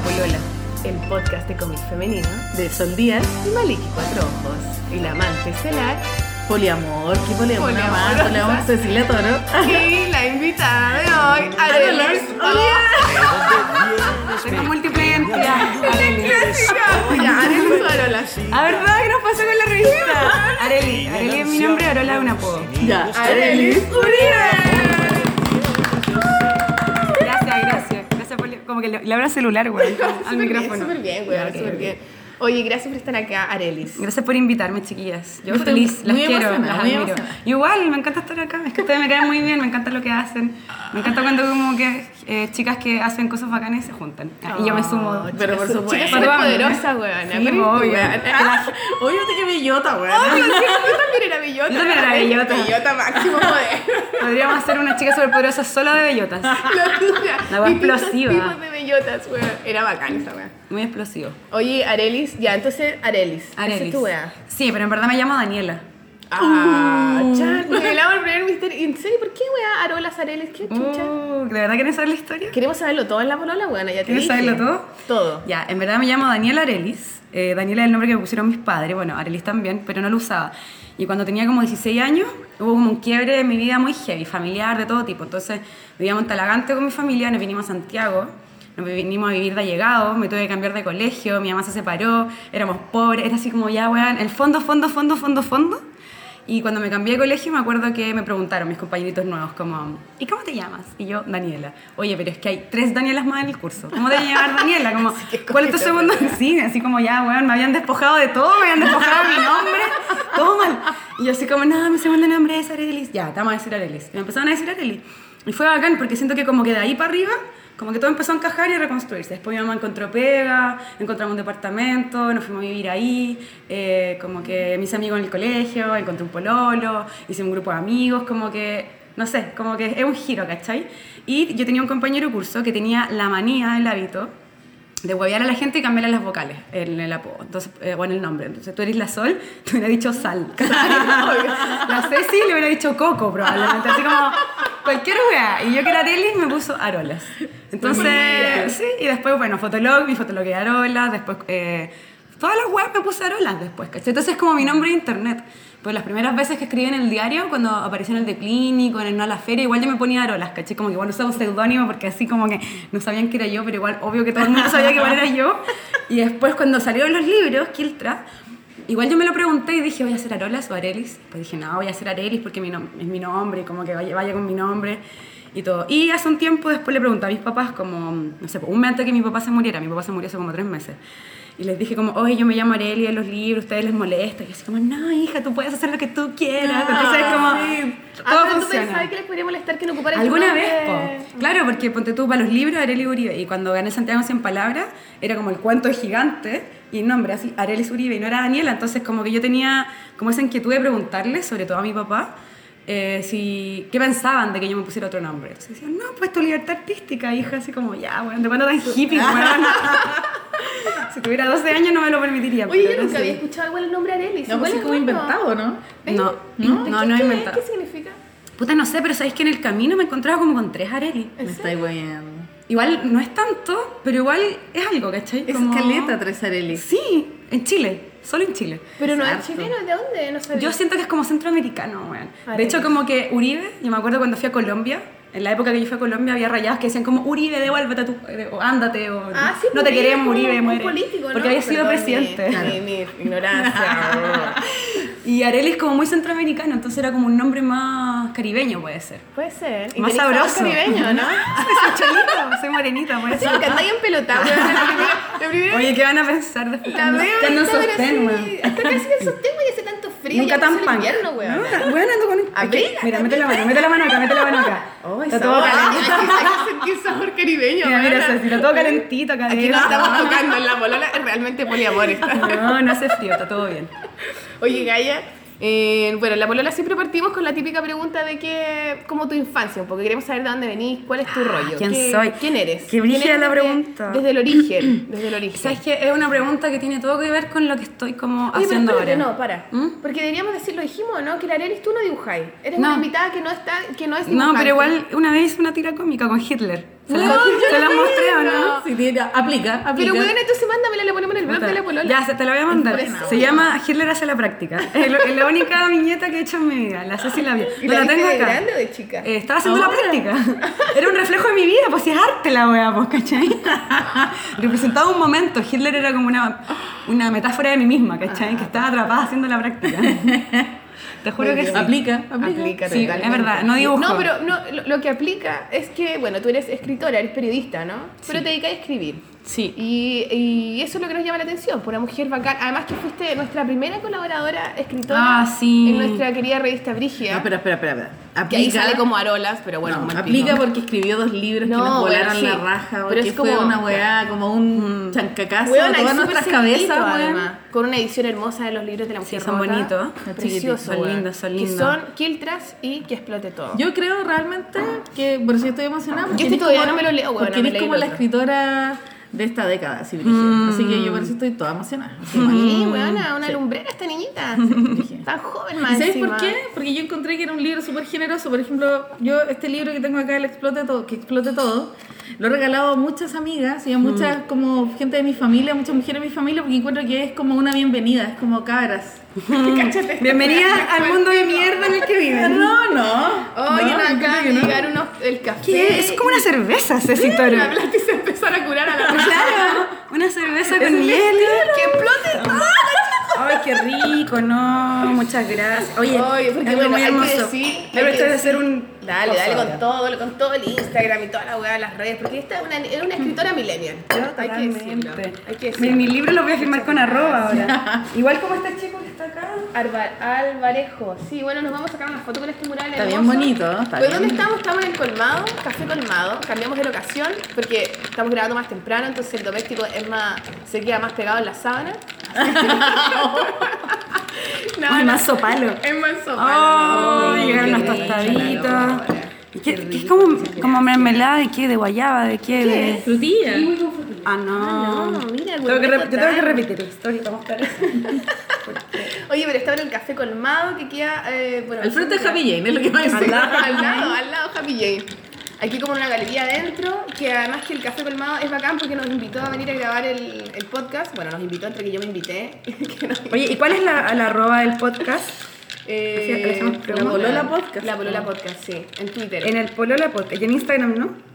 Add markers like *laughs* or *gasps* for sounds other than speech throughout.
La Polola, el podcast de cómic femenino de Sol Díaz y Maliki Cuatro Ojos. Y la amante estelar Poliamor, ¿qué poliamor? Poliamor, Poliamor, Cecilia Toro. y la invitada de hoy, *laughs* Arelis. Tengo. Areli. Ya, *laughs* Arelis o Arola. ¿A verdad qué nos pasó con la revista? Areli. Areli es mi nombre, Arola es un apodo. Ya, Arelis Uribe. Como que le, le el celular, güey, *laughs* al micrófono. súper bien, güey, Ya, ok, súper bien. Oye, gracias por estar acá, Arelis. Gracias por invitarme, chiquillas. Yo Muy feliz, las quiero, las admiro. Igual, me encanta estar acá. Es que ustedes me caen muy bien, me encanta lo que hacen. Me encanta cuando como que eh, chicas que hacen cosas bacanas se juntan. y yo me sumo. Pero por supuesto. Chica súper Vamos. poderosa, weón. Sí, obvio. Obviamente que bellota, weón. Obvio, sí, yo *laughs* también era bellota. Yo también era bellota. Bellota máximo poder. Podríamos hacer una chica superpoderosa solo de bellotas. La tuya. La explosiva. tipos de bellotas, weón. Era bacán esa weón. Muy explosivo. Oye, Arelis, ya, entonces Arelis. Esa es Arelis. tu weá. Sí, pero en verdad me llamo Daniela. Ah, chan. Revelamos el primer misterio. ¿En serio? ¿Por qué weá? Arolas, Arelis, qué chucha. Uh, ¿De verdad quieren saber la historia? Queremos saberlo todo en la polola, weón. Ya ¿Quieres saberlo todo? Todo. Ya, en verdad me llamo Daniela Arelis. Eh, Daniela es el nombre que me pusieron mis padres, bueno, Arelis también, pero no lo usaba. Y cuando tenía como 16 años, hubo como un quiebre en mi vida muy heavy, familiar, de todo tipo. Entonces, vivíamos en Talagante con mi familia, nos vinimos a Santiago, nos vinimos a vivir de allegados, me tuve que cambiar de colegio, mi mamá se separó, éramos pobres, era así como ya, weón, el fondo, fondo, fondo, fondo, fondo. Y cuando me cambié de colegio me acuerdo que me preguntaron mis compañeritos nuevos como, ¿y cómo te llamas? Y yo, Daniela. Oye, pero es que hay tres Danielas más en el curso. ¿Cómo te llamar Daniela? Como, *laughs* ¿cuál es tu segundo? *laughs* Sí, así como ya, weón, me habían despojado de todo, me habían despojado de mi nombre, todo mal. Y yo así como, nada, mi segundo nombre es Arelis. Ya, te vamos a decir Arelis. Y me empezaron a decir Arelis. Y fue bacán porque siento que como que de ahí para arriba como que todo empezó a encajar y a reconstruirse. Después mi mamá encontró pega, encontramos un departamento, nos fuimos a vivir ahí, eh, como que mis amigos en el colegio, encontré un pololo, hice un grupo de amigos, como que, no sé, como que es un giro, ¿cachai? Y yo tenía un compañero de curso que tenía la manía, el hábito, de huevear a la gente y cambiarle las vocales en el apodo, entonces, eh, o en el nombre. Entonces tú eres la Sol, *laughs* te hubiera dicho Sal. *laughs* la Ceci le hubiera dicho Coco probablemente, así como cualquier wea. Y yo que era Arelis me puso Arolas. Entonces, sí, y después, bueno, Fotolog, mi Fotolog de Arolas, después... Eh, Todas las webs me puse Arolas después, ¿cachai? Entonces es como mi nombre de internet. Pues las primeras veces que escribí en el diario, cuando apareció en el de Clínico, en el No a la Feria, igual yo me ponía Arolas, ¿cachai? Como que igual usaba un seudónimo porque así como que no sabían que era yo, pero igual obvio que todo el mundo sabía que igual era yo. Y después cuando salieron los libros, Kiltra, igual yo me lo pregunté y dije, ¿voy a hacer Arolas o Arelis? Pues dije, no, voy a hacer Arelis porque es mi nombre como que vaya, vaya con mi nombre y todo. Y hace un tiempo después le pregunté a mis papás, como, no sé, un mes antes de que mi papá se muriera, mi papá se murió hace como tres meses. Y les dije como, oye, yo me llamo Arelia en los libros, ustedes les molesta. Y así como, no, hija, tú puedes hacer lo que tú quieras. Entonces es como, Ah, todo pero tú funciona. pensabas que les podría molestar que no ocuparan Alguna vez, po. Claro, porque ponte tú para los libros Arelis Uribe. Y cuando gané Santiago en 100 palabras, era como el cuento gigante y el nombre así, Arelis Uribe, y no era Daniela. Entonces, como que yo tenía como esa inquietud de preguntarle, sobre todo a mi papá, eh, si, qué pensaban de que yo me pusiera otro nombre. Entonces decían, no, pues tu libertad artística, hija, así como, ya, bueno, ¿de cuándo tan hippie, *laughs* weón? si tuviera 12 años no me lo permitiría. Oye, pero yo no nunca sé. había escuchado igual el nombre Arelis. No, pues es como bueno. inventado, ¿no? No, ¿No? no, ¿Qué- no inventado. ¿Qué significa? Puta, no sé, pero sabéis que en el camino me encontraba como con tres Arelis. Me estáis weyando. Igual no es tanto, pero igual es algo, ¿cachai? Es Como- caleta, tres Arelis. Sí, en Chile, solo en Chile. Pero no es chileno, ¿de dónde? No sabía. Yo siento que es como centroamericano, weón. De Arelis. hecho, como que Uribe, yo me acuerdo cuando fui a Colombia, en la época que yo fui a Colombia había rayados que decían como Uribe, devuélvete a tu, o ándate, o Ah, sí, no te queremos, Uribe, muere. político, ¿no? Porque había sido Perdón, presidente. Mi, mi, mi ignorancia. *laughs* Y Arelis como muy centroamericano, entonces era como un nombre más caribeño, puede ser. Puede ser. Y Más sabroso. caribeño, ¿no? *laughs* soy cholita, soy morenita, puede Sí, ser. porque andáis en pelota, *laughs* Oye, ¿qué van a pensar después? La veo que ando en sostén, sí, weón? Hasta casi en sostén, güey, hace tanto frío. Nunca tan punk. invierno, weón. No, weón, ando con un... Mira, mete la mano, mete la mano acá, mete la mano acá. Está todo weá, calentito. hay que- sentir sabor caribeño, Mira, mira. Ceci, está todo calentito acá. Aquí adentro. no estamos tocando en la polola, es realmente poliamor esta. No, no hace frío, está todo bien. Oye, Gaia, eh, bueno, en la polola siempre partimos con la típica pregunta de que, como tu infancia, poco queremos saber de dónde venís, cuál es tu rollo. Ah, ¿quién ¿Qué- soy? ¿Quién eres? Qué ¿Quién brígida eres la desde- pregunta. Desde el origen, *clears throat* desde el origen. ¿Sabes qué? Es una pregunta que tiene todo que ver con lo que estoy como Oye, pero haciendo espérate, ahora. no, para. ¿Mm? Porque deberíamos decir, lo dijimos, ¿no? Que la tú no dibujáis. Eres No. una invitada que no está, que no es No, dibujante. pero igual una vez hice una tira cómica con Hitler. ¿Se las, se mostré o no? Sí, tiene- aplica, aplica. Pero bueno, entonces mándamela, le ponemos en el blog de la polola. Ya, se te la voy a mandar. Buena, se buena. llama Hitler hace la práctica. Es, lo- es la única viñeta que he hecho en mi vida. La si la vi. ¿Y No la la tengo de acá. grande o de chica? Eh, estaba haciendo la práctica. Era un reflejo de mi vida, pues si es arte la wea, pues, ¿cachai? *laughs* Representaba un momento. Hitler era como una, una metáfora de mí misma, ¿cachai? Que estaba atrapada haciendo la práctica. Te juro que sí. Aplica, aplica. Aplica Sí, totalmente. es verdad, no dibujo. No, pero no, lo, lo que aplica es que, bueno, tú eres escritora, eres periodista, ¿no? Pero te dedicas a escribir. Sí. Y, y eso es lo que nos llama la atención, por una mujer bacán. Además que fuiste nuestra primera colaboradora escritora Ah, sí. en nuestra querida revista Brigia. No, espera, espera, espera. espera. que ahí Aplica. sale como Arolas, pero bueno, No, aplica porque escribió dos libros que No, nos bueno, volaron sí. la raja, Pero es fue como- una weá, como un chancacazo de y todas nuestras cabezas, weón. además, con una edición hermosa de los libros de la mujer Sí, son bonitos. Preciosos, Son weón. lindos, son Que lindos. son Kiltras y que explote todo. Yo creo realmente que, por yo estoy emocionada. porque Yo eres todavía como- no me lo leo, weona, Porque eres como la escritora de esta década, sí, Brigitte. Mm. Así que yo por eso estoy toda emocionada. Sí, weona, una Sí. lumbrera esta niñita. *laughs* Brígida. Tan joven ¿Y más sabes por qué? Porque yo encontré que era un libro súper generoso. Por ejemplo, yo este libro que tengo acá, El explote todo, que explote todo, lo he regalado a muchas amigas y a muchas como gente de mi familia, muchas mujeres de mi familia, porque encuentro que es como una bienvenida, es como cabras. *laughs* Bienvenida *laughs* al mundo de mierda en el que viven. No, no. Oye, no, de no. llegar unos, el café. ¿Qué? Es como una cerveza, Ceci Me Toro. hablaste y se empezaron a curar a la. Claro, una cerveza con miel. ¡Que explote todo! Ay, qué rico, no, muchas gracias. Oye, Oye, porque es bueno, muy hay que hermoso. hay que de hacer decir- un. Dale, dale con todo, con todo el Instagram y toda la weá de las redes, porque esta es una, es una escritora millennial. Hay que decirlo. Totalmente. Hay que Mi, decirlo. mi libro lo voy a firmar con arroba ahora. Igual como este chico que está acá. Arba- Alvarejo. Sí, bueno, nos vamos a sacar una foto con este mural Está bien bonito, ¿no? Está Pues, bien. ¿dónde estamos? Estamos en el colmado, café colmado. Cambiamos de locación porque estamos grabando más temprano, entonces el doméstico es más, se queda más pegado en la sábana. *laughs* *laughs* No, Ay, no. más sopalo. Es más Oh, sopalo. llegaron unas Qué tostaditas. ¿Qué, qué es como, como mermelada de qué? ¿De guayaba? ¿De qué? De... Frutilla. Ah, no. No, mira, Tengo que yo tengo repetir la historia para mostrar eso. Oye, pero está en el café colmado que queda. Eh, bueno, Al frente de Happy Jane, es lo que va a decir. al lado, al lado, al lado Happy Jane. Aquí como una galería adentro, que además que el Café Colmado es bacán porque nos invitó a venir a grabar el, el podcast. Bueno, nos invitó entre que yo me invité. *laughs* que Oye, ¿y cuál es la, la arroba del podcast? Eh, Sí, le hacemos la. Polola Podcast. La Polola Podcast, sí, en Twitter. En el Polola Podcast. Y en Instagram, ¿no?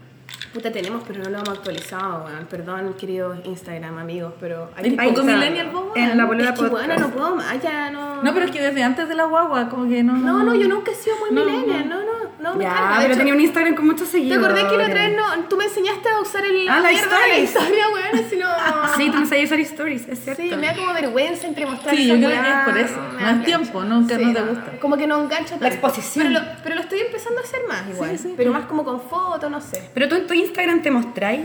Puta, tenemos, pero no lo hemos actualizado, weón. Perdón, queridos Instagram amigos, pero hay que poco millennial, En la Polola Es que, bueno, no puedo más, ya no... No, pero es que desde antes de la guagua, como que no. No, no, yo nunca he sido muy No, millennial, no, no, no, me Ya, carga. De pero hecho, tenía un Instagram con muchos ¿Te seguidores. acordás que la otra vez no, tú me enseñaste a usar el Ah, la la stories. historia, weón? Si no... *laughs* Sí, tú me sabías usar stories, es cierto. Sí, me da como vergüenza entre mostrar Sí, yo creo que es por eso. me No plancha. tiempo, no te no, gusta. Como que no engancha tanto. exposición. Pero lo, pero lo estoy empezando a hacer más igual. Sí, sí. Pero más como con fotos, no sé. Pero tú en tu Instagram te mostráis.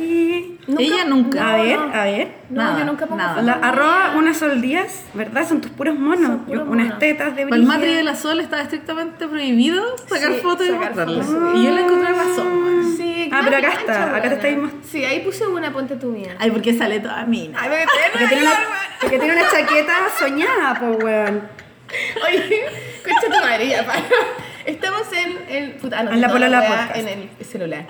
Ella nunca. a ver, no. a ver. No, Nada, yo nunca pongo nada. La, arroba una sol días, ¿verdad? Son tus puros monos. Puros Yo- unas monos. tetas de Para el. Matri de la Sol estaba estrictamente prohibido sacar Sí, fotos y mostrarlas. Y yo le encontré razón, weón. Sí, Ah, qué pero acá está, acá te estáis most- Sí, ahí puse una, ponte tu mía. Ay, porque sale toda mina. Ay, me Porque tiene, una, porque tiene una chaqueta soñada, pues, weón. Oye, concha tu madre, ya, para. Estamos en, en, puta, no, En la Polola Podcast. En el celular.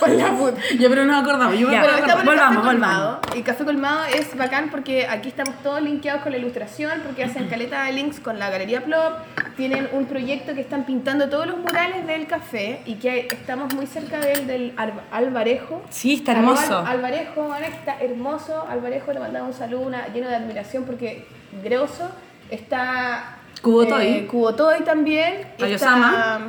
Por la puta. Yo, pero no acordamos. Yo Ya. El volvamos, Café volvamos. Colmado. Y Café Colmado es bacán porque aquí estamos todos linkeados con la ilustración, porque hacen caleta de links con la Galería Plop. Tienen un proyecto que están pintando todos los murales del café y que estamos muy cerca del, del Ar- Alvarejo. Sí, está hermoso. Al- Alvarejo, bueno, está hermoso. Alvarejo, te mandamos un saludo una, lleno de admiración porque grosso. Está Cubotoy. eh, Cubotoy también. Está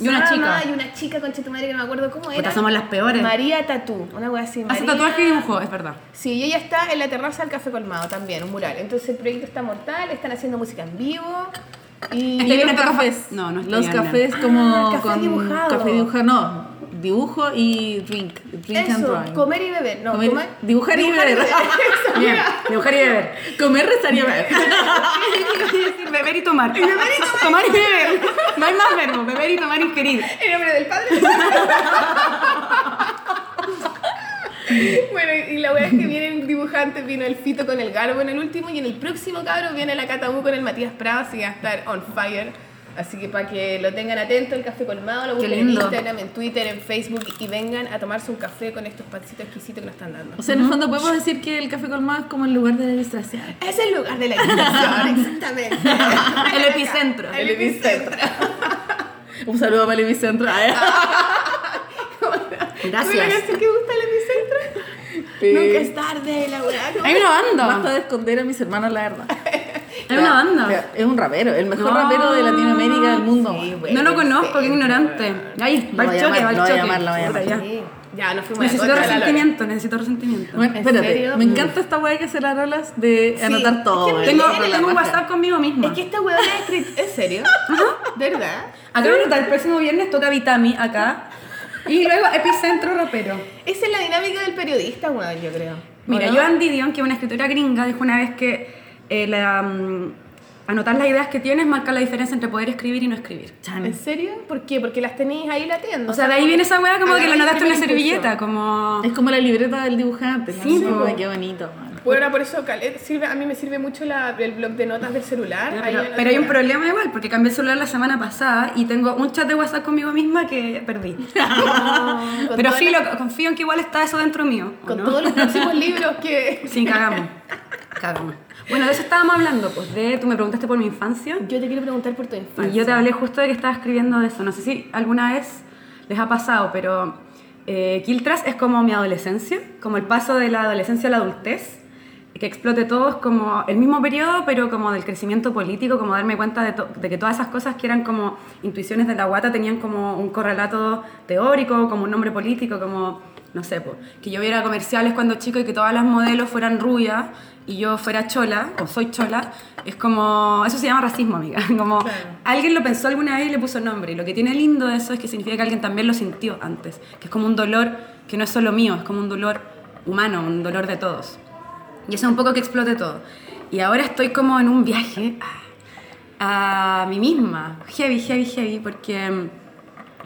Y una chica. Y una chica, tu madre, que no me acuerdo cómo era. Somos las peores. María Tatú, una wea así. Hace tatuaje y dibujo, es verdad. Sí, y ella está en la terraza del Café Colmado también, un mural. Entonces el proyecto está mortal, están haciendo música en vivo. Y Y unos bien, cafés. no, no Los bien, cafés Ah, como café con dibujado. café dibujado, no, dibujo y drink, drink and eso, drawing. comer y beber. No, Comer- comer- dibujar y beber. Eso, *laughs* Bien, mira. dibujar y beber. Comer, rezar y beber. *laughs* beber y tomar. beber y tomar. tomar y beber. No hay más verbo, beber y tomar ingerir. En nombre del Padre. *laughs* *laughs* bueno, y la wea es que vienen dibujantes, vino el Fito con el Garbo en el último y en el próximo cabro viene la Catabú con el Matías Prado, así que va a estar on fire. Así que para que lo tengan atento, el café colmado, lo busquen en. Instagram, en Twitter, en Facebook y vengan a tomarse un café con estos pancitos exquisitos que nos están dando. O sea, en el fondo podemos decir que el café colmado es como el lugar de la ilustración. Es el lugar de la ilustración, *laughs* exactamente. El epicentro. El epicentro. Un saludo para el epicentro. *laughs* Gracias. ¿Una canción que gusta el epicentro? Nunca es tarde, la weá. Hay una banda. Basta de esconder a mis hermanos, la verdad. *laughs* Hay una banda. Mira, Es un rapero, el mejor No. rapero de Latinoamérica del mundo. Sí, weón. No lo conozco, qué ignorante. Lo va voy el a choque, va el lo voy a choque. ya. Sí. Ya, nos fuimos Necesito de resentimiento, necesito resentimiento. Bueno, ¿En espérate, serio? me encanta esta weá que hace las rolas de Sí, anotar todo. es que. Tengo, tengo un WhatsApp conmigo misma. Es que esta huevona es escrit- ¿En serio? ¿Verdad? Acabo de notar, el próximo viernes toca Vitami acá. Y luego Epicentro Rapero. Esa es la dinámica del periodista, weón, yo creo. Mira, ¿O no? Joan Didion, que es una escritora gringa, dijo una vez que eh, la, mm, anotar las ideas que tienes marca la diferencia entre poder escribir y no escribir. ¿En serio? ¿Por qué? Porque las tenéis ahí latiendo. O sea, de ahí viene esa weá como que la anotaste en una servilleta, como... Es como la libreta del dibujante. Sí. Ay, qué bonito. Bueno, por eso Calet sirve, a mí me sirve mucho la, el blog de notas del celular. Ya, Pero, pero hay un problema igual, porque cambié el celular la semana pasada y tengo un chat de WhatsApp conmigo misma que perdí. *laughs* Pero filo, las- confío en que igual está eso dentro mío. ¿o Con no? todos los *laughs* próximos libros que... Sí, cagamos. Cagamos. Bueno, de eso estábamos hablando, pues de, tú me preguntaste por mi infancia. Yo te quiero preguntar por tu infancia. Y yo te hablé justo de que estaba escribiendo de eso. No sé si alguna vez les ha pasado, pero eh, Kiltras es como mi adolescencia, como el paso de la adolescencia a la adultez. Que explote todo es como el mismo periodo, pero como del crecimiento político, como darme cuenta de, de que todas esas cosas que eran como intuiciones de la guata tenían como un correlato teórico, como un nombre político, como, no sé, po, que yo viera comerciales cuando chico y que todas las modelos fueran rubias y yo fuera chola, o soy chola, es como, eso se llama racismo, amiga, *laughs* como Claro. alguien lo pensó alguna vez y le puso nombre, y lo que tiene lindo de eso es que significa que alguien también lo sintió antes, que es como un dolor que no es solo mío, es como un dolor humano, un dolor de todos. Y eso es un poco que explote todo. Y ahora estoy como en un viaje a, a mí misma, heavy, heavy, heavy, porque mm,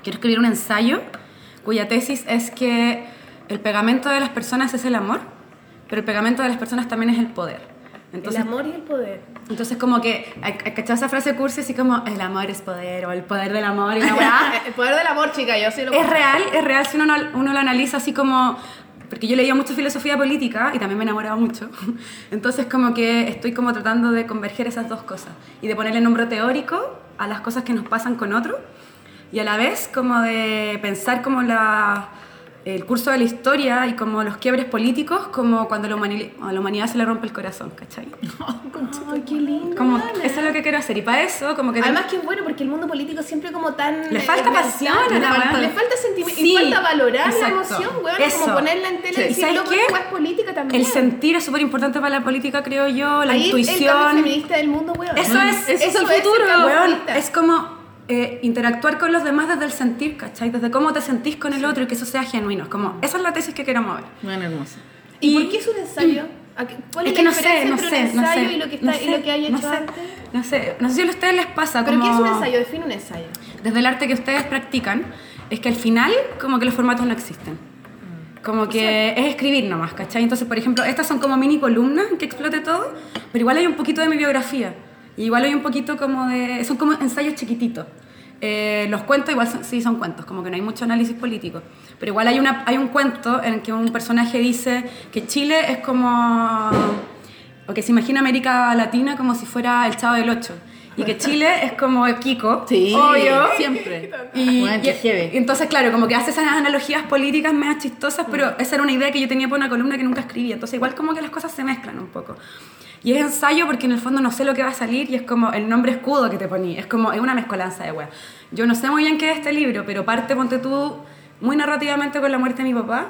quiero escribir un ensayo cuya tesis es que el pegamento de las personas es el amor, pero el pegamento de las personas también es el poder. Entonces, el amor y el poder. entonces como que, ¿cachai esa frase cursi así como el amor es poder o el poder del amor y la *laughs* el poder del amor, chica, yo sí lo Es real, es real si uno, no- uno lo analiza así como... Porque yo leía mucho filosofía política y también me enamoraba mucho. *laughs* Entonces como que estoy como tratando de converger esas dos cosas y de ponerle nombre teórico a las cosas que nos pasan con otros y a la vez como de pensar como la, el curso de la historia y como los quiebres políticos como cuando la, a la humanidad se le rompe el corazón, ¿cachai? *laughs* Ay, qué lindo. Como, eso es lo que quiero hacer y para eso como que... Además que es bueno porque el mundo político siempre como tan... Le falta pasión a le la falta, le falta sentimiento Sí, y falta valorar exacto. la emoción, weón. Eso. Como ponerla en tele Sí. y decir, ¿Sabes loco, qué? esta weá es política también. El sentir es súper importante para la política, creo yo, la Ahí el intuición. feminista del mundo, weón. Eso es, Eso es el el futuro, weón, es como eh, interactuar con los demás desde el sentir, ¿cachai? Desde cómo te sentís con el otro y que eso sea genuino. Es como, esa es la tesis que quiero mover. Bueno, hermoso. ¿Y, y- por qué es un ensayo? ¿A qué- ¿Cuál es, Es que la no sé, no sé, un no sé. y lo que, no está, y sé, lo que hay no hecho sé, antes? No sé, no sé si a ustedes les pasa ¿Pero como... qué es un ensayo? Define un ensayo. desde el arte que ustedes practican, es que al final como que los formatos no existen. Como que es escribir nomás, ¿cachai? Entonces, por ejemplo, estas son como mini columnas que explote todo, pero igual hay un poquito de mi biografía. Y igual hay un poquito como de... Son como ensayos chiquititos. Eh, los cuentos igual son- sí son cuentos, como que no hay mucho análisis político. Pero igual hay, una, hay un cuento en el que un personaje dice que Chile es como... O que se imagina América Latina como si fuera el Chavo del Ocho. Y que Chile es como Kiko. Sí, Obvio. siempre. Y, Bueno, y- y entonces, claro, como que hace esas analogías políticas medio chistosas, pero esa era una idea que yo tenía por una columna que nunca escribí. Entonces, igual como que las cosas se mezclan un poco. Y es ensayo porque en el fondo no sé lo que va a salir y es como el nombre escudo que te poní. Es como, es una mezcolanza de weas. Yo no sé muy bien qué es este libro, pero parte, ponte tú, muy narrativamente con la muerte de mi papá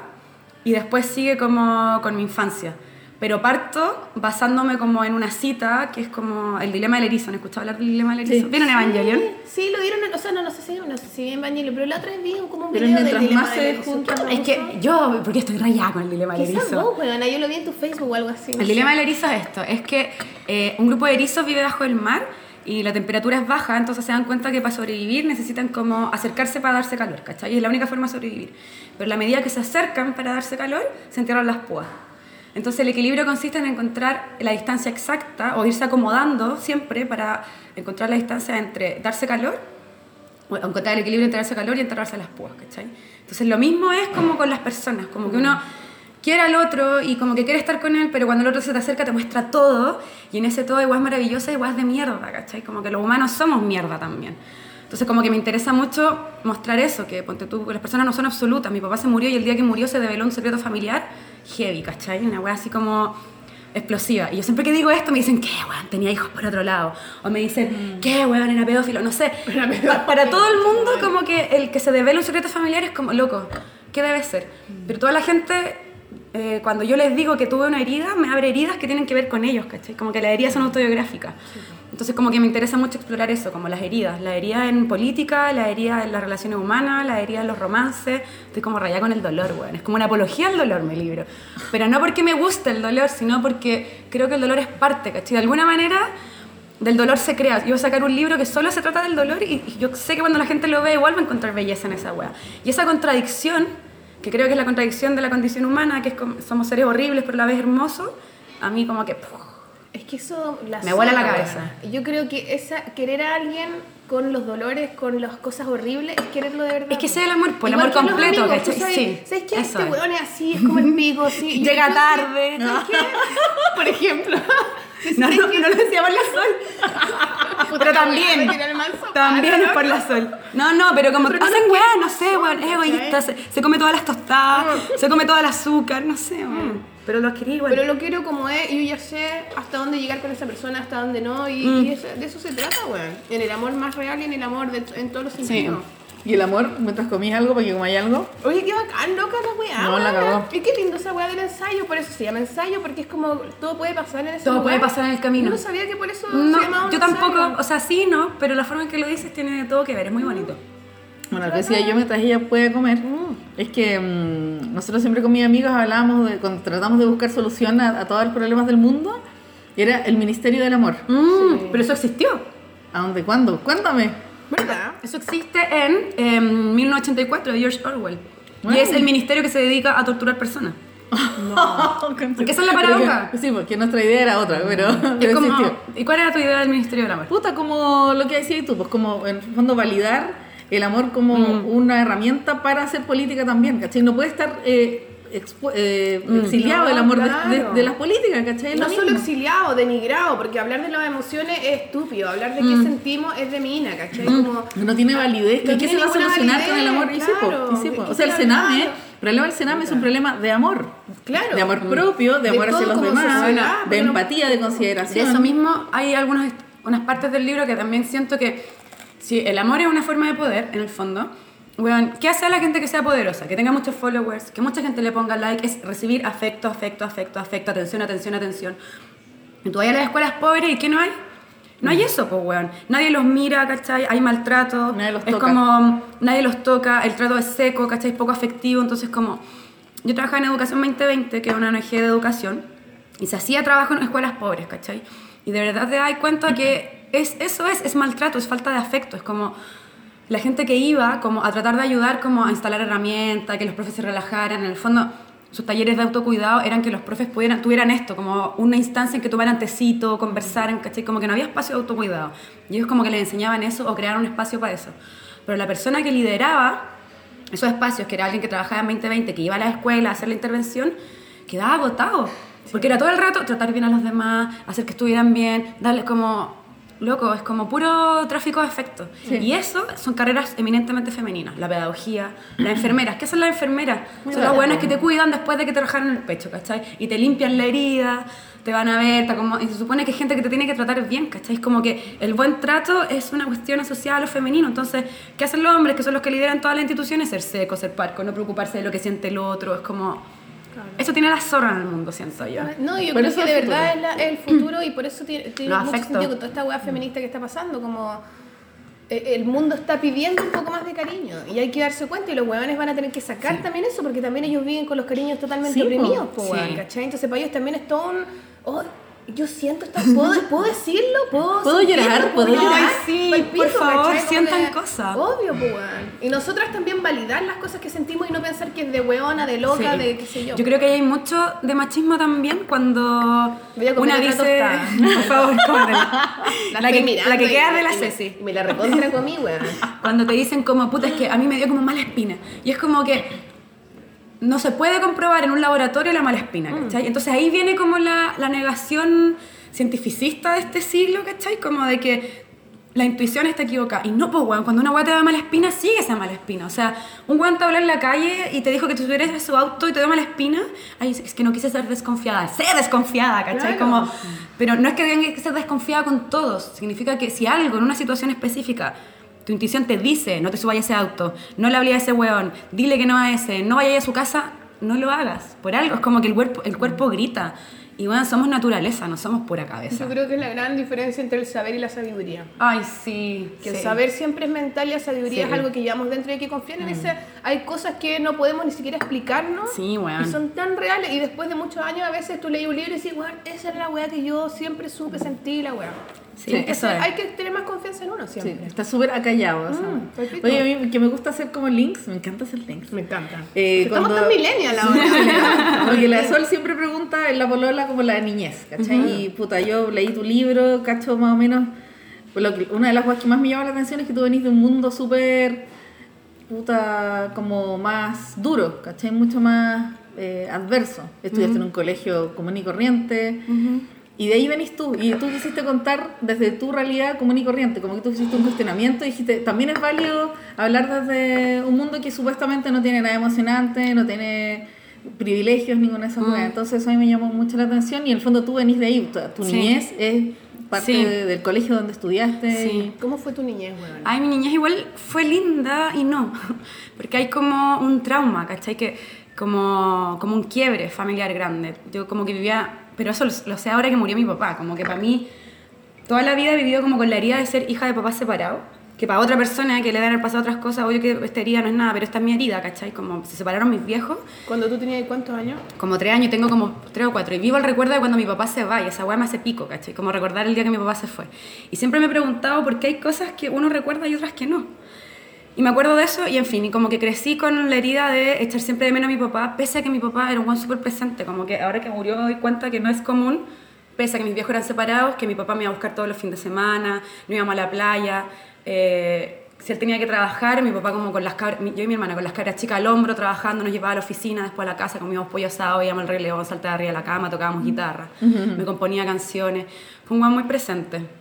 y después sigue como con mi infancia. Pero parto basándome como en una cita que es como el dilema del erizo. ¿Han escuchado hablar del dilema del erizo? Sí. ¿Vieron Evangelion? Sí, lo dieron, en- o sea, no, no sé si, no sé si en Evangelio, pero la otra vez vi como un Pero video del dilema más del erizo. juntan, ¿Qué Es que yo, porque estoy rayada con el dilema del erizo. vos, weona, yo lo vi en tu Facebook o algo así. no El sé. dilema del erizo es esto, es que eh, un grupo de erizos vive bajo el mar y la temperatura es baja, entonces se dan cuenta que para sobrevivir necesitan como acercarse para darse calor, ¿cachai? Y es la única forma de sobrevivir. Pero la medida que se acercan para darse calor, se entierran las púas. Entonces el equilibrio consiste en encontrar la distancia exacta o irse acomodando siempre para encontrar la distancia entre darse calor, o encontrar el equilibrio entre darse calor y enterrarse las púas, ¿cachai? Entonces lo mismo es como con las personas, como que uno quiere al otro y como que quiere estar con él, pero cuando el otro se te acerca te muestra todo y en ese todo igual es maravillosa, igual es de mierda, ¿cachai? Como que los humanos somos mierda también. Entonces como que me interesa mucho mostrar eso, que ponte tú, las personas no son absolutas. Mi papá se murió y el día que murió se develó un secreto familiar heavy, ¿cachai? Una weá así como explosiva. Y yo siempre que digo esto me dicen, ¿qué, weón? Tenía hijos por otro lado. O me dicen, ¿qué, weón? Era pedófilo. No sé. *laughs* Pa- para todo el mundo como que el que se devela un secreto familiar es como, loco, ¿qué debe ser? Pero toda la gente, eh, cuando yo les digo que tuve una herida, me abre heridas que tienen que ver con ellos, ¿cachai? Como que las heridas son autobiográficas. Entonces como que me interesa mucho explorar eso, como las heridas. La herida en política, la herida en las relaciones humanas, la herida en los romances. Estoy como rayada con el dolor, weón. Es como una apología al dolor mi libro. Pero no porque me guste el dolor, sino porque creo que el dolor es parte, ¿cachai? De alguna manera del dolor se crea. Yo voy a sacar un libro que solo se trata del dolor y yo sé que cuando la gente lo ve igual va a encontrar belleza en esa weá. Y esa contradicción, que creo que es la contradicción de la condición humana, que es como, somos seres horribles pero a la vez hermosos, a mí como que... Es que eso la Me vuela la cabeza. Yo creo que esa querer a alguien con los dolores, con las cosas horribles, es quererlo de verdad. Es que es el amor, pues, el amor completo, amigos, ¿tú ¿cachai? ¿Sabes, Sí, ¿sabes qué? Este es. weón es así, es como el pico, así. *laughs* y Llega yo- tarde. ¿Sabes qué? *laughs* Por ejemplo. No, *laughs* ¿sabes no, no lo decía por la sol. Pero también. También es por ¿no? la sol. No, no, pero como Pero no hacen weá, no no sé, weón, es egoísta. Se, se come todas las tostadas, se come todo el azúcar, no sé, weón. Pero los quería igual. Pero lo quiero como es, y yo ya sé hasta dónde llegar con esa persona, hasta dónde no, y, Mm. y eso- de eso se trata, weón. En el amor más real y en el amor de, en todos los sentidos. Y el amor, mientras comís algo, para que comáis algo. Oye, qué bacán, loca la weá. No, la cagó. Y qué lindo esa weá del ensayo, por eso se llama ensayo, porque es como todo puede pasar en ese Todo lugar. puede pasar en el camino. Yo no sabía que por eso se No, llamaba un yo tampoco, ensayo. o sea, sí, no, pero la forma en que lo dices tiene todo que ver, es muy bonito. Bueno, lo que decía yo mientras ella puede comer es que mm, nosotros siempre con mis amigos hablábamos de cuando tratamos de buscar solución a, a todos los problemas del mundo, era el Ministerio del Amor. Mm, Pero eso existió. ¿A dónde? ¿Cuándo? Cuéntame. ¿Verdad? Eso existe en em, 1984 de George Orwell. Bueno. Y es el ministerio que se dedica a torturar personas. *laughs* Porque esa es la paradoja. sí, porque nuestra idea era otra, pero, Es *laughs* como-. ¿Y cuál era tu idea del Ministerio del Amor? Puta, como lo que decías tú, pues como en fondo validar el amor como Mm. una herramienta para hacer política también, ¿cachai? No puede estar eh, expu- eh, exiliado No, el amor de- claro. de, de las políticas, ¿cachai? No solo exiliado, denigrado, porque hablar de las emociones es estúpido, hablar de qué Mm. sentimos es de mina, ¿cachai? Como, No tiene validez. No ¿Y qué se va a solucionar con el amor? Y sí, po, claro. y sí, po. ¿De O sea, el se Sename, el problema del Sename es un problema de amor. Claro. De amor propio, de De amor hacia los demás, sociedad, de empatía, de De consideración. eso mismo hay algunas unas partes del libro que también siento que si el amor es una forma de poder, en el fondo, weón, ¿qué hace a la gente que sea poderosa? Que tenga muchos followers, que mucha gente le ponga like, es recibir afecto, afecto, afecto, afecto, atención, atención, atención. Y tú vas a las escuelas pobres y ¿qué no hay? No hay eso, pues, weón. Nadie los mira, ¿cachai? Hay maltrato. Nadie los es toca. como, nadie los toca, el trato es seco, ¿cachai? Es poco afectivo, entonces como... Yo trabajaba en Educación 2020, que es una ONG de educación, y se hacía trabajo en escuelas pobres, ¿cachai? Y de verdad te das cuenta que es, eso es, es maltrato, es falta de afecto, es como la gente que iba como a tratar de ayudar como a instalar herramientas, que los profes se relajaran, en el fondo sus talleres de autocuidado eran que los profes pudieran, tuvieran esto, como una instancia en que tomaran tecito, conversaran, ¿cachai? Como que no había espacio de autocuidado. Y ellos como que les enseñaban eso o crearon un espacio para eso. Pero la persona que lideraba esos espacios, que era alguien que trabajaba en 2020, que iba a la escuela a hacer la intervención, quedaba agotado. Porque era todo el rato tratar bien a los demás, hacer que estuvieran bien, darles como... Loco, es como puro tráfico de afecto. Y eso son carreras eminentemente femeninas. La pedagogía, las enfermeras. ¿Qué son las enfermeras? Muy son las buenas que te cuidan después de que te rajaron el pecho, ¿cachai? Y te limpian la herida, te van a ver, te acomo- y se supone que es gente que te tiene que tratar bien, ¿cachai? Es como que el buen trato es una cuestión asociada a lo femenino. Entonces, ¿qué hacen los hombres, que son los que lideran todas las instituciones? Ser seco, ser parco, no preocuparse de lo que siente el otro. Es como... Eso tiene la zorra en el mundo, siento yo. No, yo Por creo que de verdad es la- el futuro y por eso tiene, tiene mucho afectos. sentido con toda esta weá feminista que está pasando, como eh, el mundo está pidiendo un poco más de cariño y hay que darse cuenta y los huevones van a tener que sacar también eso porque también ellos viven con los cariños totalmente Sí, oprimidos, po, Sí. weón, ¿cachai? Entonces para ellos también es todo un... oh, yo siento esta... ¿Puedo, *laughs* ¿puedo decirlo? ¿Puedo, ¿Puedo llorar? ¿Puedo llorar? Sí, Palpito, por favor, ¿cachai? Sientan cosas. Obvio, pues. Y nosotras también validar las cosas que sentimos y no pensar que es de weona, de loca, Sí. de qué sé yo. Yo creo que hay mucho de machismo también cuando a una dice, *laughs* por favor, cómetela. *laughs* La, que, mirando la que queda de la me- Ceci. Me la recontra comí, weón. Cuando te dicen como, puta, es que a mí me dio como mala espina. Y es como que no se puede comprobar en un laboratorio la mala espina, ¿cachai? Entonces ahí viene como la, la negación cientificista de este siglo, ¿cachai? Como de que la intuición está equivocada. Y no, pues, weón, cuando una weá te da mala espina, sigue esa mala espina. O sea, un weón te habló en la calle y te dijo que tú subieras a su auto y te dio mala espina, ay, es que no quise ser desconfiada. Sé desconfiada, ¿cachai? Claro. Como, pero no es que tengas que ser desconfiada con todos. Significa que si algo en una situación específica tu intuición te dice, no te subas a ese auto, no le hables a ese weón, dile que no a ese, no vayas a su casa, no lo hagas. Por algo, es como que el cuerpo, el cuerpo grita. Y bueno, somos naturaleza, no somos pura cabeza. Yo creo que es la gran diferencia entre el saber y la sabiduría. Ay, sí. Que sí. el saber siempre es mental y la sabiduría Sí. es algo que llevamos dentro y hay que confiar en ese. Hay cosas que no podemos ni siquiera explicarnos. Sí, weón. Y son tan reales. Y después de muchos años, a veces tú lees un libro y dices, weón, esa era la weá que yo siempre supe, sentí la weá. Sí, hay, que eso ser- es. hay que tener más confianza en uno Sí, siempre. está súper acallado. o sea. Mm. Oye, a mí que me gusta hacer como links, me encanta hacer links. Me encanta. Eh, Estamos cuando- tan millennial ahora. *laughs* Porque la Sol siempre pregunta en la polola como la niñez, ¿cachai? Y puta, yo leí tu libro, cacho más o menos. lo que- una de las cosas que más me llama la atención es que tú venís de un mundo súper, puta, como más duro, ¿cachai? Mucho más eh, adverso. Estudiaste en un colegio común y corriente. Y de ahí venís tú, y tú quisiste contar desde tu realidad común y corriente, como que tú hiciste un cuestionamiento y dijiste, también es válido hablar desde un mundo que supuestamente no tiene nada emocionante, no tiene privilegios, ninguna de esas cosas. Entonces eso a mí me llamó mucho la atención y en el fondo tú venís de ahí, tu, tu Sí. niñez es parte Sí. de- del colegio donde estudiaste. Sí. ¿Cómo fue tu niñez, weón? Ay, mi niñez igual fue linda y no, *laughs* porque hay como un trauma, ¿cachai? Que como, como un quiebre familiar grande. Yo como que vivía, pero eso lo, lo sé ahora que murió mi papá, como que para mí toda la vida he vivido como con la herida de ser hija de papás separados, que para otra persona que le deben haber pasado otras cosas, obvio que esta herida no es nada, pero esta es mi herida, ¿cachai? Como se separaron mis viejos, Cuando tú tenías cuántos años? como tres años, tengo como tres o cuatro, y vivo el recuerdo de cuando mi papá se va, y esa weá me hace pico, ¿cachai? Como recordar el día que mi papá se fue. Y siempre me he preguntado por qué hay cosas que uno recuerda y otras que no. Y me acuerdo de eso, y en fin, y como que crecí con la herida de echar siempre de menos a mi papá, pese a que mi papá era un buen súper presente, como que ahora que murió me doy cuenta que no es común, pese a que mis viejos eran separados, que mi papá me iba a buscar todos los fines de semana, no íbamos a la playa, eh, si él tenía que trabajar, mi papá como con las cabras, yo y mi hermana con las cabras chicas al hombro trabajando, nos llevaba a la oficina, después a la casa, comíamos pollo asado, veíamos el rey león, saltaba arriba de la cama, tocábamos guitarra, me componía canciones, fue un guan muy presente.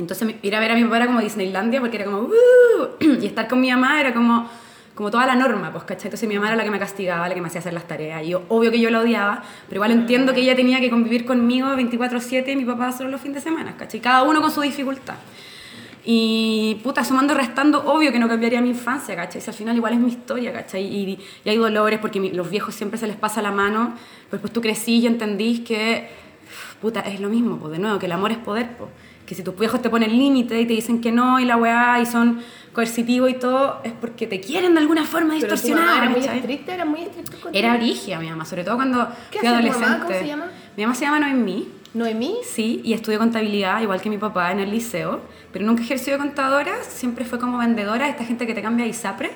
Entonces ir a ver a mi papá era como Disneylandia porque era como "Uh", *clears throat* y estar con mi mamá era como como toda la norma, pues, ¿cachai? Entonces mi mamá era la que me castigaba, la que me hacía hacer las tareas. Y yo, obvio que yo la odiaba, pero igual entiendo que ella tenía que convivir conmigo 24/7 y mi papá solo los fines de semana, ¿cachai? Cada uno con su dificultad. Y puta, sumando, restando, obvio que no cambiaría mi infancia, ¿cachai? Si al final igual es mi historia, ¿cachai? Y, y hay dolores porque mi- los viejos siempre se les pasa la mano, pues pues tú crecí y entendís que, puta, es lo mismo, pues de nuevo, que el amor es poder, pues. Que si tus viejos te ponen límite y te dicen que no y la weá y son coercitivos y todo, es porque te quieren de alguna forma distorsionar, era muy estricta, era muy estricta. Era brigia mi mamá, sobre todo cuando ¿Qué fui hacía tu adolescente. mamá? ¿Cómo se llama? Mi mamá se llama Noemí. Noemí. Sí, y estudió contabilidad, igual que mi papá, en el liceo, pero nunca ejerció de contadora, siempre fue como vendedora, esta gente que te cambia a ISAPRE.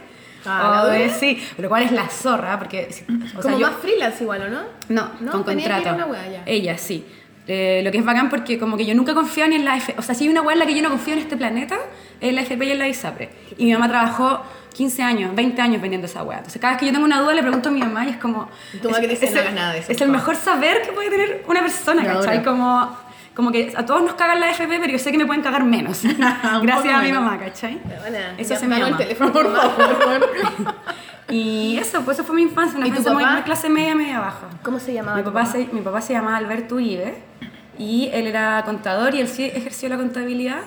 Ah, O ¿la de- dura? sí, lo cual es la zorra, porque... O sea, como yo, más freelance igual, ¿o no? no, No, con contrato. una ya. Ella, sí. Eh, lo que es bacán porque como que yo nunca confío ni en la F... O sea, si hay una wea en la que yo no confío en este planeta, es la FP y en la ISAPRE. Y mi mamá trabajó 15 años, 20 años vendiendo esa wea. Entonces cada vez que yo tengo una duda le pregunto a mi mamá y es como... Tu mamá que dice, es "No hagas nada de eso, Es el papá". mejor saber que puede tener una persona, Y ¿cachai? ahora. Como, como que a todos nos cagan la FP, pero yo sé que me pueden cagar menos. *laughs* *laughs* Gracias a mi mamá, ¿cachai? Bueno, Eso se me ganó el llama. teléfono, por *laughs* favor. Y eso, pues eso fue mi infancia, una ¿Y tu infancia muy, clase media, media baja. ¿Cómo se llamaba Mi papá, papá? se, mi papá se llamaba Alberto Uribe y él era contador y él sí ejerció la contabilidad.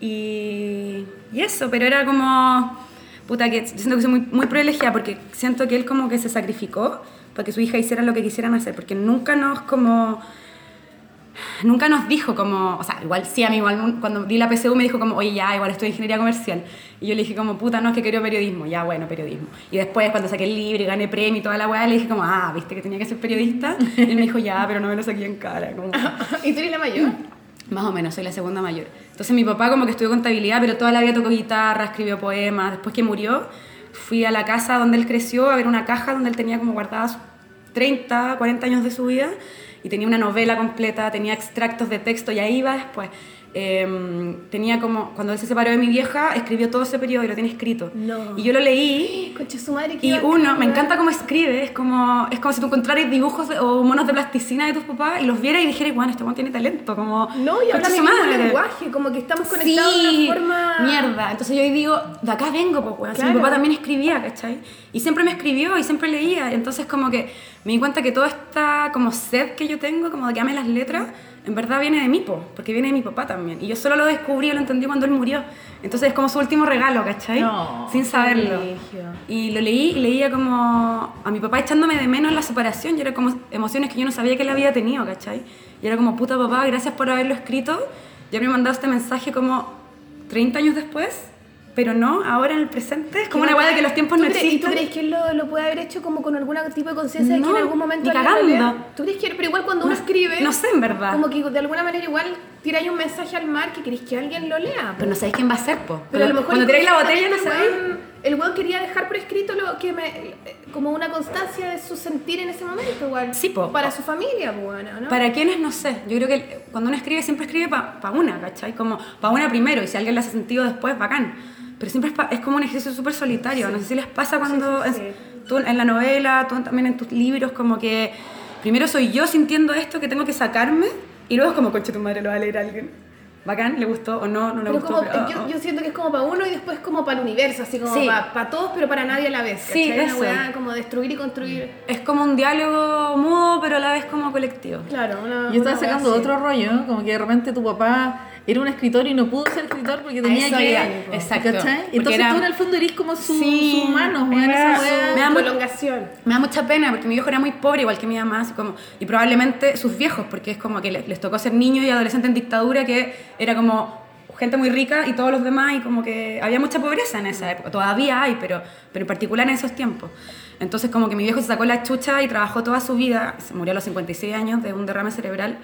Y, y eso, pero era como, puta, que siento que soy muy, muy privilegiada porque siento que él como que se sacrificó para que su hija hiciera lo que quisieran hacer, porque nunca nos como nunca nos dijo como, o sea, igual sí, a mí igual cuando di la PSU me dijo como, oye, ya, igual estoy en ingeniería comercial. Y yo le dije como, puta, no, es que quiero periodismo. Ya, bueno, periodismo. Y después cuando saqué el libro y gané premio y toda la weá, le dije como, ah, viste que tenía que ser periodista. Y él me dijo, ya, pero no me lo saqué en cara. Como, *laughs* ¿Y tú eres la mayor? más o menos, soy la segunda mayor. Entonces mi papá como que estudió contabilidad, pero toda la vida tocó guitarra, escribió poemas. Después que murió, fui a la casa donde él creció a ver una caja donde él tenía como guardadas 30, 40 años de su vida y tenía una novela completa, tenía extractos de texto y ahí va después. Em, tenía como, cuando él se separó de mi vieja, escribió todo ese periodo y lo tiene escrito. No. Y yo lo leí. Concha su madre, Y uno, me encanta cómo escribe, es como, es como si tú encontraras dibujos de- o monos de plasticina de tus papás y los vieras y dijeras, bueno, este tiene talento, como... No, y habla madre". lenguaje, como que estamos conectados de Sí, una forma... mierda. Entonces yo digo, de acá vengo, pues. Si Claro. mi papá también escribía, ¿cachai? Y siempre me escribió y siempre leía. Entonces como que me di cuenta que toda esta como sed que yo tengo, como de que ame las letras, en verdad viene de mí, po, porque viene de mi papá también. Y yo solo lo descubrí y lo entendí cuando él murió. Entonces es como su último regalo, ¿cachai? No, Sin saberlo. Y lo leí y leía como a mi papá echándome de menos en la separación y era como emociones que yo no sabía que él había tenido, ¿cachai? Y era como, puta papá, gracias por haberlo escrito. Ya me mandado este mensaje como 30 años después, pero no, ahora en el presente. Es como una weá de que los tiempos ¿Tú no crees- ¿Y tú existen. crees que él lo, lo puede haber hecho como con algún tipo de conciencia de que No, en algún momento ni cagando. ¿Tú crees que, pero igual cuando uno No- escribe, no sé, en verdad. como que de alguna manera igual tiráis un mensaje al mar que queréis que alguien lo lea? Pero no sabéis quién va a ser, po. Pero a lo mejor Cuando tiráis la botella no el sabéis. El weón quería dejar por escrito lo que me, como una constancia de su sentir en ese momento, igual. Sí, po. Para su familia, bueno, ¿no? Para quienes no sé, yo creo que cuando uno escribe siempre escribe para una, ¿cachai? Como para una primero y si alguien le hace sentido después, bacán. Pero siempre es, pa- es como un ejercicio súper solitario, no sé si les pasa cuando Sí, sí, en- tú en la novela, tú también en tus libros, como que primero soy yo sintiendo esto que tengo que sacarme y luego es como, conche tu madre, lo va a leer alguien. Bacán, le gustó o no, no le Pero gustó. como, pero, yo, ah. yo siento que es como para uno y después como para el universo, así como Sí. para, todos, pero para nadie a la vez. Sí, ¿cachai? Una weá como destruir y construir. Es como un diálogo mudo, pero a la vez como colectivo. Claro, una. Yo estaba una sacando otro rollo, como que de repente tu papá era un escritor y no pudo ser escritor porque tenía eso que. iba, Exacto. ¿cachai? Entonces era- tú en el fondo eres como su, Sí, su era esa su- me da prolongación. Me da mucha pena porque mi viejo era muy pobre, igual que mi mamá, así como, y probablemente sus viejos, porque es como que les, les tocó ser niños y adolescentes en dictadura, que era como gente muy rica y todos los demás, y como que había mucha pobreza en esa época. Todavía hay, pero, pero en particular en esos tiempos. Entonces, como que mi viejo se sacó la chucha y trabajó toda su vida, se murió a los 56 años de un derrame cerebral,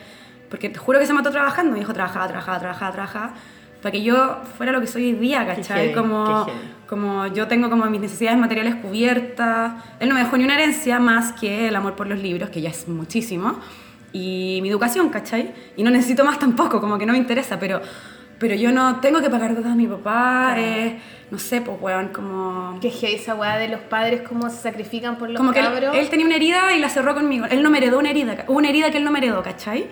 porque te juro que se mató trabajando. Mi viejo trabajaba, trabajaba, trabajaba, trabajaba, para que yo fuera lo que soy hoy día, ¿cachai? heavy, como qué como yo tengo como mis necesidades materiales cubiertas, él no me dejó ni una herencia más que el amor por los libros, que ya es muchísimo, y mi educación, ¿cachai? Y no necesito más tampoco, como que no me interesa, pero, pero yo no tengo que pagar deudas a mi papá, eh, no sé, pues, weón, como... Que esa weá de los padres cómo se sacrifican por los Como que él, cabros. él tenía una herida y la cerró conmigo. Él no me heredó una herida. Una herida que él no me heredó, ¿cachai?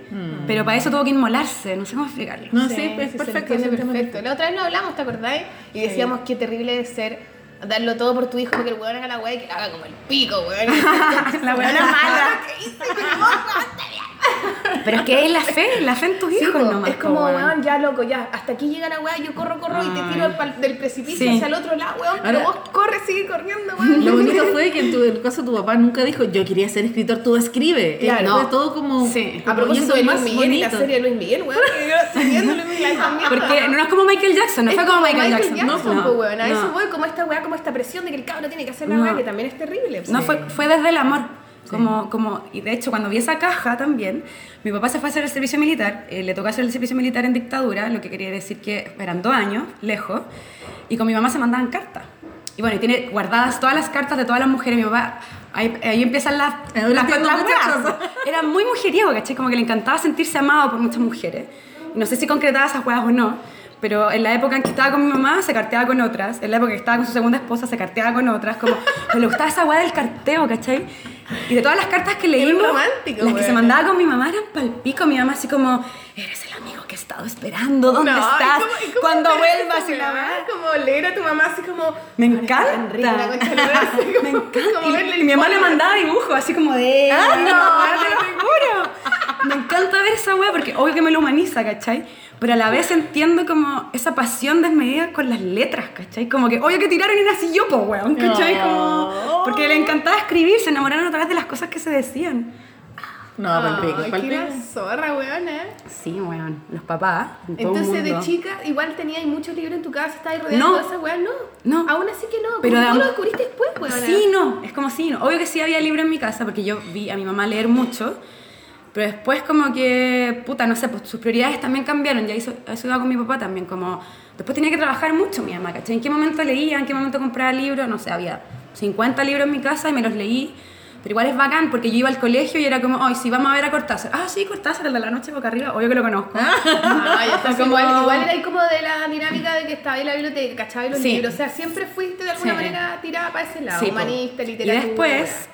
Pero para eso tuvo que inmolarse. No sé cómo explicarlo. No, sí, Sí, es sí, perfecto. entiende perfecto. La otra vez lo hablamos, ¿te acordáis? Y decíamos qué terrible es ser darlo todo por tu hijo, que el weón haga la weá y que la haga como el pico, weón. *laughs* La weona mala. *laughs* Pero es que es la fe, la fe en tus hijos nomás. es como, weón. ya loco, ya, hasta aquí llega la weá, yo corro, corro y te tiro del precipicio Sí. hacia el otro lado, weón, pero Ahora- vos corres, sigue corriendo, *laughs* weón. Lo bonito *laughs* fue que en tu en el caso tu papá nunca dijo yo quería ser escritor, tú escribe. Claro. No. fue todo como. Sí. A propósito de Luis más Miguel y la serie de Luis Miguel, weón, que yo estoy viendo Luis Miguel también. Porque no es como Michael Jackson, no Es fue como Michael, Jackson. Jackson, no, weón. A no. eso voy, como esta weá, como esta presión de que el cabro tiene que hacer la No. weá, que también es terrible. No, fue, fue desde el amor. Como, como, y de hecho, cuando vi esa caja también, mi papá se fue a hacer el servicio militar, eh, le tocó hacer el servicio militar en dictadura, lo que quería decir que eran dos años, lejos, y con mi mamá se mandaban cartas. Y bueno, y tiene guardadas todas las cartas de todas las mujeres. Mi papá, ahí, ahí empiezan las, las, las cosas. Era muy mujeriego, ¿cachai? Como que le encantaba sentirse amado por muchas mujeres. Y no sé si concretaba esas weas o no, pero en la época en que estaba con mi mamá se carteaba con otras, en la época que estaba con su segunda esposa se carteaba con otras, como le gustaba esa wea del carteo, ¿cachai? Y de todas las cartas que leímos, romántico, las que se mandaba con mi mamá eran palpico, mi mamá así como, eres el amigo que he estado esperando, ¿dónde No, ¿y estás? cómo- y cómo Cuando vuelvas y la weá? weá. Como leer a tu mamá así como... Me "Ay, está tan encanta. rica la concha de la lora", así *laughs* Me encanta. como Y, mi mamá le mandaba dibujos así como de. Ah, no, te lo juro. *laughs* Me encanta ver esa wea porque obvio que me lo humaniza, ¿cachai? Pero a la vez entiendo como esa pasión desmedida con las letras, ¿cachai? Como que obvio que tiraron y nací yo, po, weón, ¿cachai? Como, porque le encantaba escribir, se enamoraron a través de las cosas que se decían. No, palpico, palpico. zorra, weón, ¿eh? Sí, weón. Los papás. en Entonces, de chica, igual tenías muchos libros en tu casa, estabas rodeada No. de esas weas, no. No. Aún así que no. Pero tú de- lo descubriste después, weón. Sí, no, es como sí, no. Obvio que sí había libros en mi casa porque yo vi a mi mamá leer mucho, pero después como que, puta, no sé, pues sus prioridades también cambiaron, ya hizo, eso iba con mi papá también, como después tenía que trabajar mucho mi mamá, ¿cachai? ¿En qué momento leía? ¿En qué momento compraba libros? No sé, había 50 libros en mi casa y me los leí. Pero igual es bacán porque yo iba al colegio y era como, ay, sí, vamos a ver a Cortázar. Ah, sí, Cortázar, el de la noche boca arriba. Obvio que lo conozco. Ah, *laughs* *laughs* ya está. Como- Igual, igual era ahí como de la dinámica de que estaba en la biblioteca, cachaba los Sí. libros. O sea, siempre fuiste de alguna Sí. manera tirada para ese lado. Sí. Humanista, literatura. Y después,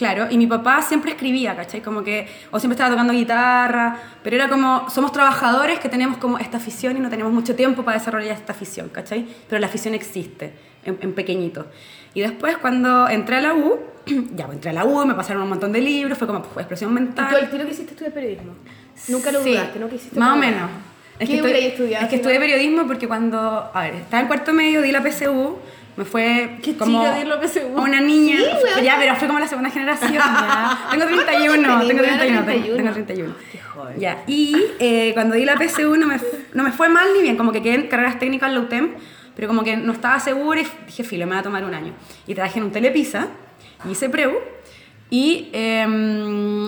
claro, y mi papá siempre escribía, ¿cachai? Como que, o siempre estaba tocando guitarra, pero era como, somos trabajadores que tenemos como esta afición y no tenemos mucho tiempo para desarrollar esta afición, ¿cachai? Pero la afición existe, en, en pequeñito. Y después cuando entré a la U, *clears throat* ya, pues entré a la U, me pasaron un montón de libros, fue como, pues, explosión ¿Y mental. tú el tiro que hiciste estudiar periodismo? Nunca lo Sí, dudaste, ¿no? Que hiciste Más o menos. ¿Qué que estoy- estudiado? Es que estudié periodismo porque cuando, a ver, estaba en cuarto medio, di la PSU, me fue Qué como chica una niña. Sí, weón. ya, pero fue como la segunda generación. Ya. *laughs* Tengo 31, ¿Cuántos tengo tenés, 31, weón? tengo, tengo 31. Qué joven. Ya, y eh, cuando di la PSU no me, no me fue mal ni bien, como que quedé en carreras técnicas en la UTEM, pero como que no estaba segura y dije, filo, me va a tomar un año. Y trabajé en un Telepisa, y hice preu, y em,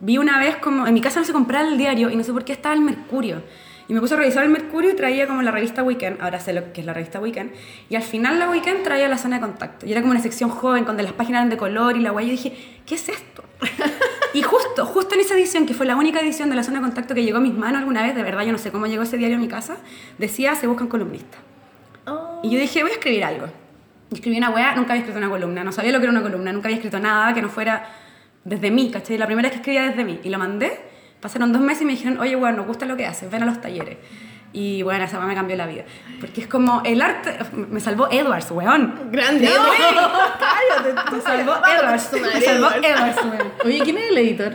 vi una vez como, en mi casa no se compraba el diario y no sé por qué estaba el Mercurio. Y me puse a revisar el Mercurio y traía como la revista Weekend, ahora sé lo que es la revista Weekend, y al final la Weekend traía la zona de contacto. Y era como una sección joven, donde las páginas eran de color y la guay, yo dije, ¿qué es esto? *laughs* Y justo, justo en esa edición, que fue la única edición de la zona de contacto que llegó a mis manos alguna vez, de verdad yo no sé cómo llegó ese diario a mi casa, decía, se buscan columnistas. Oh. Y yo dije, voy a escribir algo. Y escribí una weá, nunca había escrito una columna, no sabía lo que era una columna, nunca había escrito nada que no fuera desde mí, ¿cachai? La primera vez que escribía desde mí. Y lo mandé, pasaron dos meses y me dijeron, oye, weón, nos gusta lo que haces, ven a los talleres. Y bueno, esa me cambió la vida. Porque es como el arte, me salvó Edwards, weón. Grande. No, *laughs* Cállate. Me salvó Edwards, me salvó Edwards, weón. Oye, ¿quién es el editor?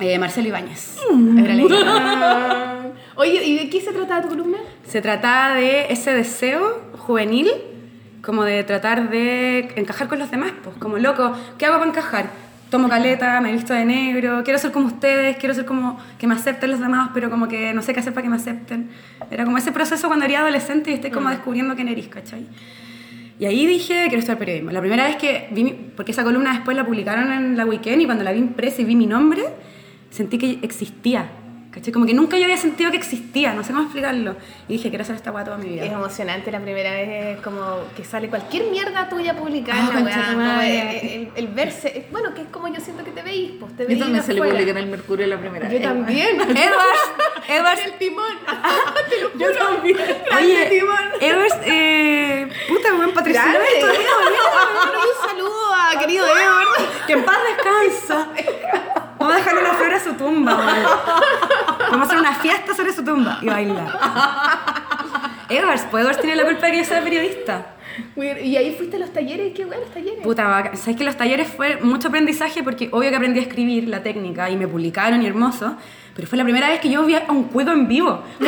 Eh, Marcelo Ibáñez. Mm. Era el editor. *laughs* Oye, ¿y de qué se trataba tu columna? Se trataba de ese deseo juvenil, como de tratar de encajar con los demás, pues como loco, ¿qué hago para encajar? Tomo caleta, me visto de negro, quiero ser como ustedes, quiero ser como que me acepten los demás, pero como que no sé qué hacer para que me acepten. Era como ese proceso cuando era adolescente y estoy como descubriendo quién eres, ¿cachai? Y ahí dije, quiero estudiar periodismo. La primera vez que vi, mi- porque esa columna después la publicaron en la Weekend y cuando la vi impresa y vi mi nombre, sentí que existía. ¿Cachai? Como que nunca yo había sentido que existía, no sé cómo explicarlo. Y dije, quiero hacer esta guay toda mi vida. Es emocionante la primera vez, es como que sale cualquier mierda tuya publicada weá, madre. el, el- el verse, bueno, que es como yo siento que te veís, pues te Yo veís también salí pública en el Mercurio la primera Yo vez. también. *laughs* Edwards, Edwards, *laughs* *laughs* el timón. Yo también. oye, timón. Edwards, eh, puta, esto, Bueno, un saludo a querido Edward. que en paz descansa. Vamos a dejarle una flor a su tumba, weón. Vamos a hacer una fiesta sobre su tumba y bailar. Edwards, pues Edwards tiene la culpa de que yo sea periodista. Y ahí fuiste a los talleres, qué bueno los talleres. Puta, vaca. sabes que los talleres fue mucho aprendizaje porque obvio que aprendí a escribir la técnica y me publicaron y hermoso, pero fue la primera vez que yo vi a un cuico en vivo. *laughs*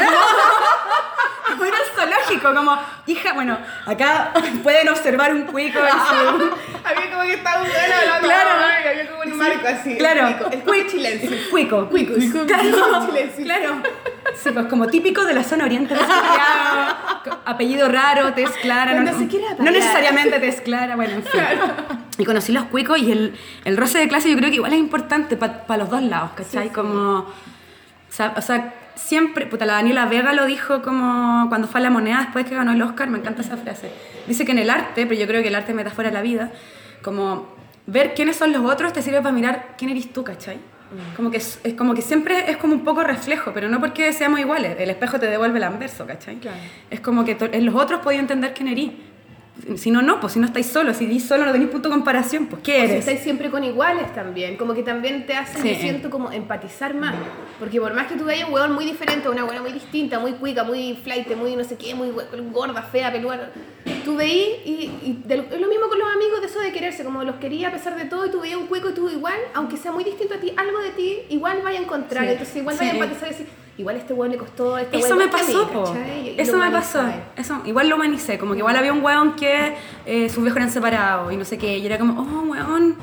*laughs* Fue zoológico, como, hija, bueno, acá pueden observar un cuico. *laughs* Había como que estaba un bueno hablando, Claro. había como un marco así. Claro, El cuico, el cuico. Cuico. Cuicos. Claro. Sí, pues como típico de la zona oriente apellido raro, tez clara. Cuando se quiere no apagar. necesariamente tez clara, bueno, en fin. Y conocí los cuicos y el, el roce de clase yo creo que igual es importante para los dos lados, ¿cachai? Como, o sea, o sea, siempre, puta, la Daniela Vega lo dijo como cuando fue a la moneda después que ganó el Oscar, me encanta esa frase. Dice que en el arte, pero yo creo que el arte es metáfora de la vida, como ver quiénes son los otros te sirve para mirar quién eres tú, ¿cachai? Como que, es, es como que siempre es como un poco reflejo, pero no porque seamos iguales. El espejo te devuelve el anverso, ¿cachai? Claro. Es como que en los otros podéis entender quién eres. Si no, no, pues si no estáis solos, si dis solo no tenéis punto de comparación, pues ¿qué O si eres? estáis siempre con iguales también, como que también te hace, Sí. siento, como empatizar más. Porque por más que tú veas un hueón muy diferente, una hueona muy distinta, muy cuica, muy flight, muy no sé qué, muy gorda, fea, peluda, tú veís y, y de es lo mismo con los amigos de eso de quererse, como los quería a pesar de todo y tú veías un cuico y tú igual, aunque sea muy distinto a ti, algo de ti igual vaya a encontrar, Sí. entonces igual Sí. vaya a empatizar y decir, igual este hueón le costó, este Eso me pasó, po. ¿cachai? Y- y Eso me pasó. Eso, igual lo humanicé. Como que igual había un weón que eh, sus viejos eran separados y no sé qué. Y era como, oh, weón,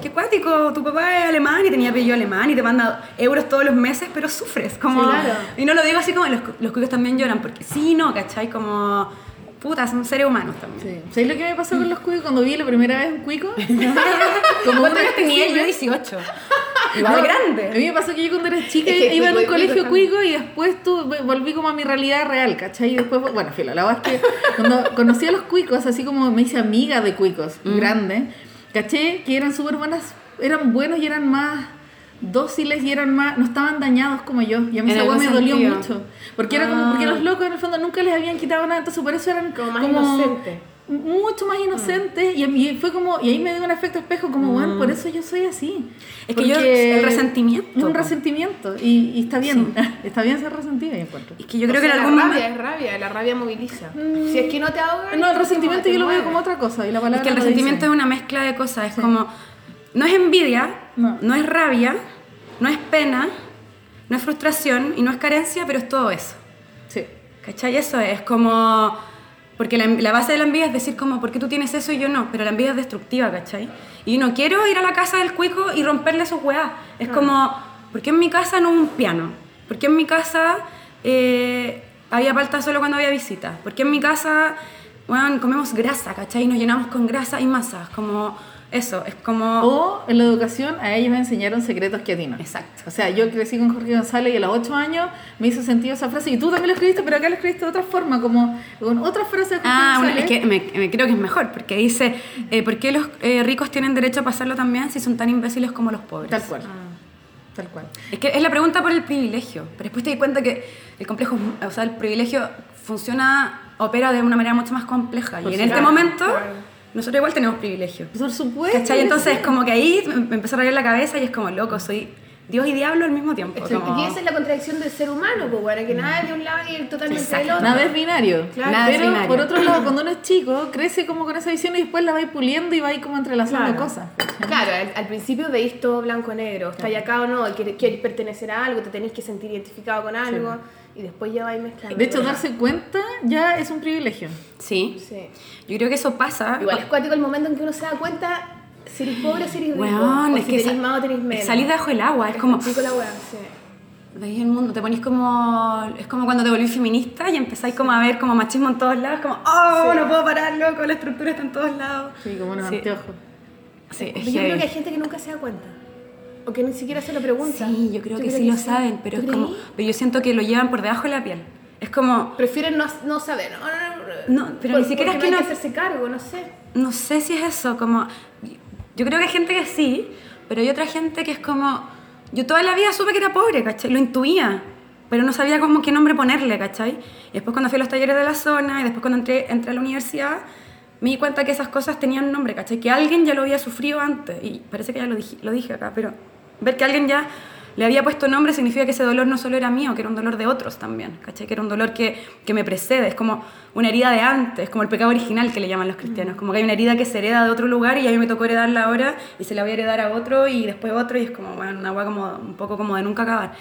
qué cuático, tu papá es alemán y tenía apellido alemán y te manda euros todos los meses, pero sufres, como... Sí, claro. Y no lo digo así como los, los cuicos también lloran, porque sí, no, ¿cachai? Como, puta, son seres humanos también. Sí. ¿Sabes lo que me pasó con los cuicos cuando vi la primera vez un cuico? *laughs* *laughs* Como ¿Cuántos años tenía? Yo 18. Igual No, A grande. mí me pasó que yo cuando era chica Es que iba en un colegio cuico y después tu- volví como a mi realidad real, ¿cachai? Y después, bueno, filo, la verdad es que cuando *laughs* conocí a los cuicos, así como me hice amiga de cuicos, Mm. grande, ¿caché? Que eran súper buenas, eran buenos y eran más dóciles y eran más, no estaban dañados como yo. Y a mí esa me dolió mucho. Porque era como, porque Ah. los locos en el fondo nunca les habían quitado nada, entonces por eso eran Como más inocentes. Mucho más inocentes y, a mí fue como y ahí me dio un efecto espejo como bueno por eso yo soy así Mm. Es que yo- el resentimiento, es un resentimiento y, y está bien *laughs* está bien ser resentido encuentro Es que yo O creo que sea, en la algún rabia momento... es rabia, la rabia moviliza. Si es que no te ahogas... no el resentimiento yo lo veo como otra cosa y la palabra Es que el resentimiento dice. es una mezcla de cosas, es como, no es envidia, No. no. es rabia, no es pena, no es frustración y no es carencia, pero es todo eso. sí ¿Cachai? Eso es como, porque la, la base de la envidia es decir como, ¿por qué tú tienes eso y yo no? Pero la envidia es destructiva, ¿cachai? Y no quiero ir a la casa del cuico y romperle sus weas. Es como, ¿por qué en mi casa no hubo un piano? ¿Por qué en mi casa eh, había palta solo cuando había visita? ¿Por qué en mi casa, bueno, comemos grasa, ¿cachai? Y nos llenamos con grasa y masas, como eso, es como... o en la educación a ellos me enseñaron secretos que a ti no Exacto. o sea yo crecí con Jorge González y a los 8 años me hizo sentido esa frase y tú también lo escribiste pero acá lo escribiste de otra forma como con otra frase de Jorge Ah, bueno, es que me, me creo que es mejor, porque dice, eh, ¿por qué los eh, ricos tienen derecho a pasarlo también si son tan imbéciles como los pobres? tal cual tal cual Es que es la pregunta por el privilegio, pero después te di cuenta que el complejo, o sea, el privilegio funciona, opera de una manera mucho más compleja. Y en este momento, nosotros igual tenemos privilegio. por supuesto ¿Cachai? Entonces, como que ahí me empezó a reír la cabeza y es como, loco, soy Dios y diablo al mismo tiempo. Como- Y esa es la contradicción del ser humano, pues, bueno, que nada es de un lado y totalmente Exacto. del otro. Nada es binario. Claro. Nada es pero binario. por otro lado, cuando uno es chico, crece como con esa visión y después la va puliendo y va ahí como entrelazando Claro. cosas. Claro, al, al principio veis todo blanco-negro, está acá o no, quieres, quieres pertenecer a algo, te tenéis que sentir identificado con algo, y después ya vais mezclando. De hecho, darse cuenta ya es un privilegio. Sí. Sí. Yo creo que eso pasa. Igual es cuático el momento en que uno se da cuenta si eres pobre o si eres rico, Weón, o es si que tenés sa- más o tenés menos. Salís debajo del agua, es como. Pico la sí. Veis el mundo, te ponís como. Es como cuando te volvís feminista y empezáis como a ver como machismo en todos lados, como, oh, no puedo parar, loco, la estructura está en todos lados. Sí, como unos Sí. anteojos. Sí, es Pero yo creo que hay gente que nunca se da cuenta. O que ni siquiera se lo pregunta. Sí, yo creo ¿Tú que crees sí lo saben, pero ¿Tú es como. Pero yo siento que lo llevan por debajo de la piel. Es como. Prefieren no, no saber. No, no, no, No, pero Por- ni siquiera es que hay no- que hacerse cargo, no sé. No sé si es eso, como. Yo creo que hay gente que sí, pero hay otra gente que es como. Yo toda la vida supe que era pobre, ¿cachai? Lo intuía, pero no sabía como qué nombre ponerle, ¿cachai? Y después cuando fui a los talleres de la zona y después cuando entré, entré a la universidad, me di cuenta que esas cosas tenían nombre, ¿cachai? Que alguien ya lo había sufrido antes. Y parece que ya lo dije, lo dije acá, pero ver que alguien ya le había puesto nombre significa que ese dolor no solo era mío, que era un dolor de otros también, ¿cachai? Que era un dolor que, que me precede, es como una herida de antes, como el pecado original que le llaman los cristianos, como que hay una herida que se hereda de otro lugar y a mí me tocó heredarla ahora y se la voy a heredar a otro y después otro y es como, bueno, una agua como un poco como de nunca acabar.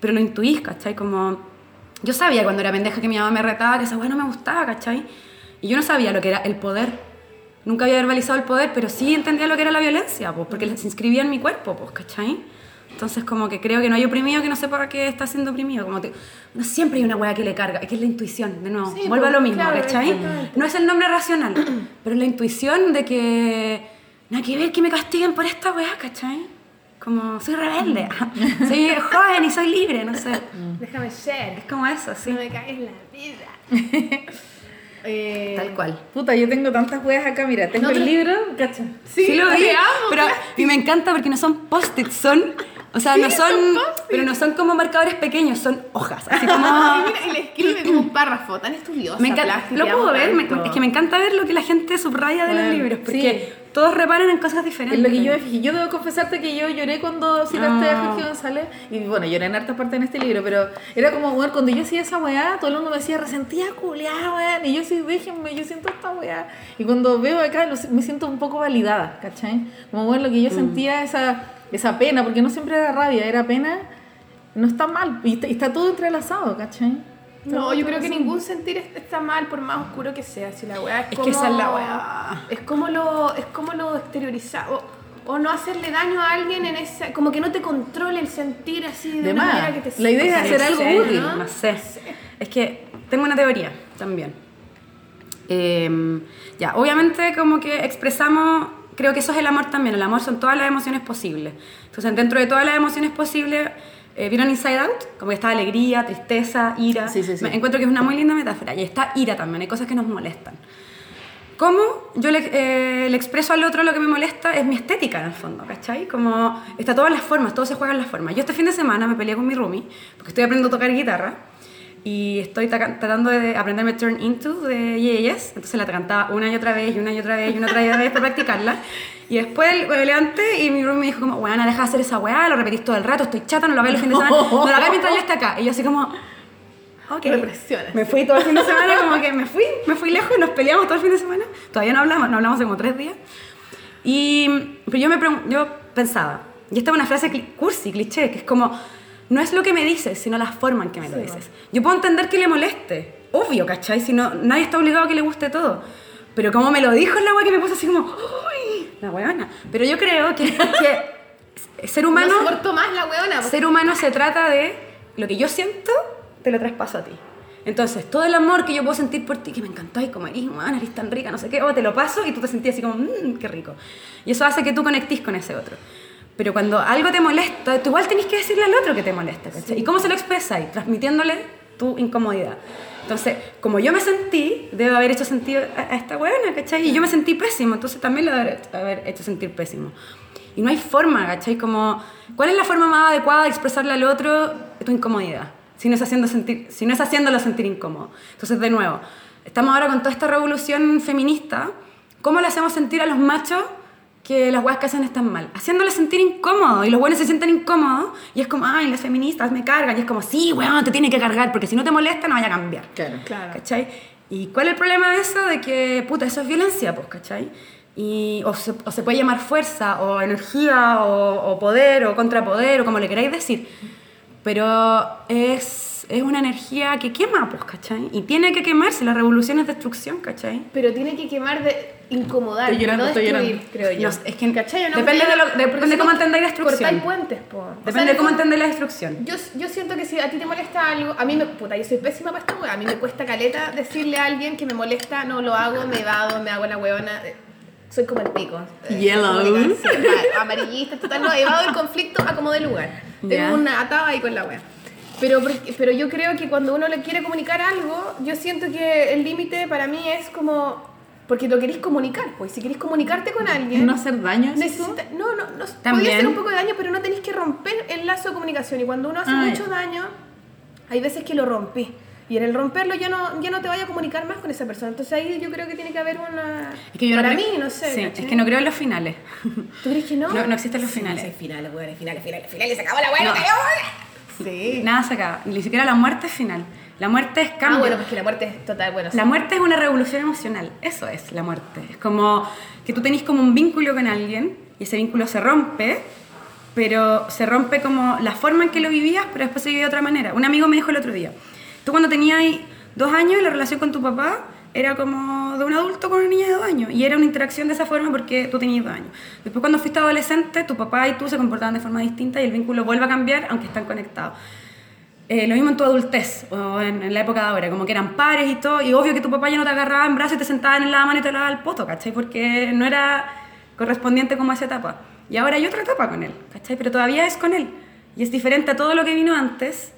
Pero lo intuís, ¿cachai? Como yo sabía cuando era pendeja que mi mamá me retaba que esa weá no me gustaba, ¿cachai? Y yo no sabía lo que era el poder. Nunca había verbalizado el poder, pero sí entendía lo que era la violencia, pues, porque se inscribía en mi cuerpo, pues, ¿cachai? Entonces, como que creo que no hay oprimido que no sepa que está siendo oprimido. Como te- no siempre hay una weá que le carga, que es la intuición, de nuevo. Sí, Vuelvo a lo mismo, claro, ¿cachai? No es el nombre racional, *clears throat* pero es la intuición de que nada que ver que me castiguen por esta weá, ¿cachai? Como soy rebelde, *laughs* soy joven y soy libre, no sé. Déjame ser. Es como eso, sí. No me cagues la vida. *laughs* Eh, Tal cual. Puta, yo tengo tantas weas acá, mira, tengo No, el libro, cacha. Sí, lo te vi, amo, pero y me encanta porque no son post-its, son, o sea, no son, pero no son como marcadores pequeños, son hojas, así como *laughs* mira, y le escribe como un párrafo tan estudioso. me encanta, lo puedo ver, me- es que me encanta ver lo que la gente subraya de los libros, porque sí. Todos reparan en cosas diferentes. Es lo que yo me fijé. Yo debo confesarte que yo lloré cuando citaste Ah. a Jorge González. Y bueno, lloré en harta parte en este libro, pero era como, bueno, cuando yo hacía esa weá, todo el mundo me decía, resentía culiada, weón. Y yo sí, déjenme, yo siento esta weá. Y cuando veo acá, me siento un poco validada, ¿cachai? Como, bueno, lo que Mm. yo sentía, esa, esa pena, porque no siempre era rabia, era pena, no está mal. Y está, y está todo entrelazado, ¿cachai? No, yo creo que ningún sentir es- está mal por más oscuro que sea. Si la weá es, Es como, que esa es la weá. Es como lo, es como lo exteriorizado. o no hacerle daño a alguien en esa, como que no te controle el sentir así de, De una más. manera que te La idea es hacer algo sé, útil. ¿no? No sé. Es que tengo una teoría también. Eh, ya, obviamente como que expresamos, creo que eso es el amor también, el amor son todas las emociones posibles. Entonces, dentro de todas las emociones posibles, eh, ¿vieron Inside Out? Como que está alegría, tristeza, ira. Sí, sí, sí. Me encuentro que es una muy linda metáfora. Y está ira también, hay cosas que nos molestan. ¿Cómo yo le, eh, le expreso al otro lo que me molesta? Es mi estética, en el fondo, ¿cachai? Como está todas las formas, todo se juega en las formas. Yo este fin de semana me peleé con mi roomie, porque estoy aprendiendo a tocar guitarra, y estoy tratando de aprenderme Turn Into de Yes, entonces la cantaba una y otra vez, y una y otra vez, y una y otra vez para practicarla. Y después me levanté y mi roomie me dijo como, weana, deja de hacer esa weá, lo repetís todo el rato, estoy chata, no lo hagas los fines de semana, no lo hagas mientras yo esté acá. Y yo así como... Ok. Me fui todo el fin de semana, como que me fui, me fui lejos, nos peleamos todo el fin de semana. Todavía no hablamos, no hablamos como tres días. Y, pero yo, me yo pensaba, y esta es una frase cursi, cliché, que es como, no es lo que me dices, sino la forma en que me lo dices. Yo puedo entender que le moleste, obvio, ¿cachai? Si no, nadie está obligado a que le guste todo. Pero como me lo dijo la weá que me puso así como, uy, la weona. Pero yo creo que, que *laughs* ser humano... No más la weona. Ser humano se trata de lo que yo siento, te lo traspaso a ti. Entonces, todo el amor que yo puedo sentir por ti, que me encantó, y como eres humana, eres tan rica, no sé qué, oh, te lo paso y tú te sentís así como, mmm, qué rico. Y eso hace que tú conectís con ese otro. Pero cuando algo te molesta, tú igual tenés que decirle al otro que te molesta, ¿cachai? ¿Y cómo se lo expresáis? Transmitiéndole tu incomodidad. Entonces, como yo me sentí, debo haber hecho sentir a, esta buena, ¿cachai? Y yo me sentí pésimo, entonces también lo haber- haber hecho sentir pésimo. Y no hay forma, ¿cachai? Como, ¿cuál es la forma más adecuada de expresarle al otro tu incomodidad? Si no es, haciendo sentir, si no es haciéndolo sentir incómodo. Entonces, de nuevo, estamos ahora con toda esta revolución feminista. ¿Cómo le hacemos sentir a los machos que las weas que hacen están mal? Haciéndoles sentir incómodo. Y los buenos se sienten incómodos. Y es como, ay, las feministas me cargan. Y es como, sí, weón, te tiene que cargar. Porque si no te molesta, no vaya a cambiar. Claro. Claro. ¿Cachai? ¿Y cuál es el problema de eso? De que, puta, eso es violencia, pues, ¿cachai? Y, o, se, o se puede llamar fuerza, o energía, o, o poder, o contrapoder, o como le queráis decir. Pero es, es una energía que quema, pues, ¿cachai? Y tiene que quemarse, la revolución es destrucción, ¿cachai? Pero tiene que quemar de incomodar, Estoy llorando, no estoy destruir, llorando. creo yo. No, es que ¿Cachai no? depende de lo- depende si cómo entendáis la destrucción. Cortáis puentes, po. O sea, Depende en de cómo entendéis la destrucción. Yo, yo siento que si a ti te molesta algo, a mí me, puta, yo soy pésima para esta wea, a mí me cuesta caleta decirle a alguien que me molesta, no lo hago, me evado, me hago la huevona, eh, soy como el pico. eh, Yellow. amarillista, total, no, evado el conflicto a como de lugar. Ya. Tengo una atada ahí con la wea. Pero, pero yo creo que cuando uno le quiere comunicar algo, yo siento que el límite para mí es como, porque lo queréis comunicar, pues si queréis comunicarte con alguien... No hacer daño. Necesita, no, no, no También. podía hacer un poco de daño, pero no tenéis que romper el lazo de comunicación. Y cuando uno hace Ah, mucho daño, hay veces que lo rompí. Y en el romperlo ya no, ya no te vaya a comunicar más con esa persona. Entonces ahí yo creo que tiene que haber una... Es que yo no Para creo- mí, no sé. Sí, ¿cachai? es que no creo en los finales. ¿Tú crees que no? No, no existen los Sí, finales. sí, finales, weón, finales, finales, finales. Se acabó la weá, No. Sí. Nada se acaba. Ni siquiera la muerte es final. La muerte es cambio. Ah, bueno, pues que la muerte es total, bueno. La sí. muerte es una revolución emocional, eso es la muerte. Es como que tú tenés como un vínculo con alguien y ese vínculo se rompe, pero se rompe como la forma en que lo vivías, pero después se vive de otra manera. Un amigo me dijo el otro día, tú cuando tenías dos años, la relación con tu papá era como de un adulto con una niña de dos años y era una interacción de esa forma porque tú tenías dos años. Después cuando fuiste adolescente, tu papá y tú se comportaban de forma distinta y el vínculo vuelve a cambiar aunque están conectados. Eh, lo mismo en tu adultez o en, en la época de ahora, como que eran pares y todo, y obvio que tu papá ya no te agarraba en brazos y te sentaba en la mano y te lavaba el poto, ¿cachai? Porque no era correspondiente como a esa etapa. Y ahora hay otra etapa con él, ¿cachai? Pero todavía es con él. Y es diferente a todo lo que vino antes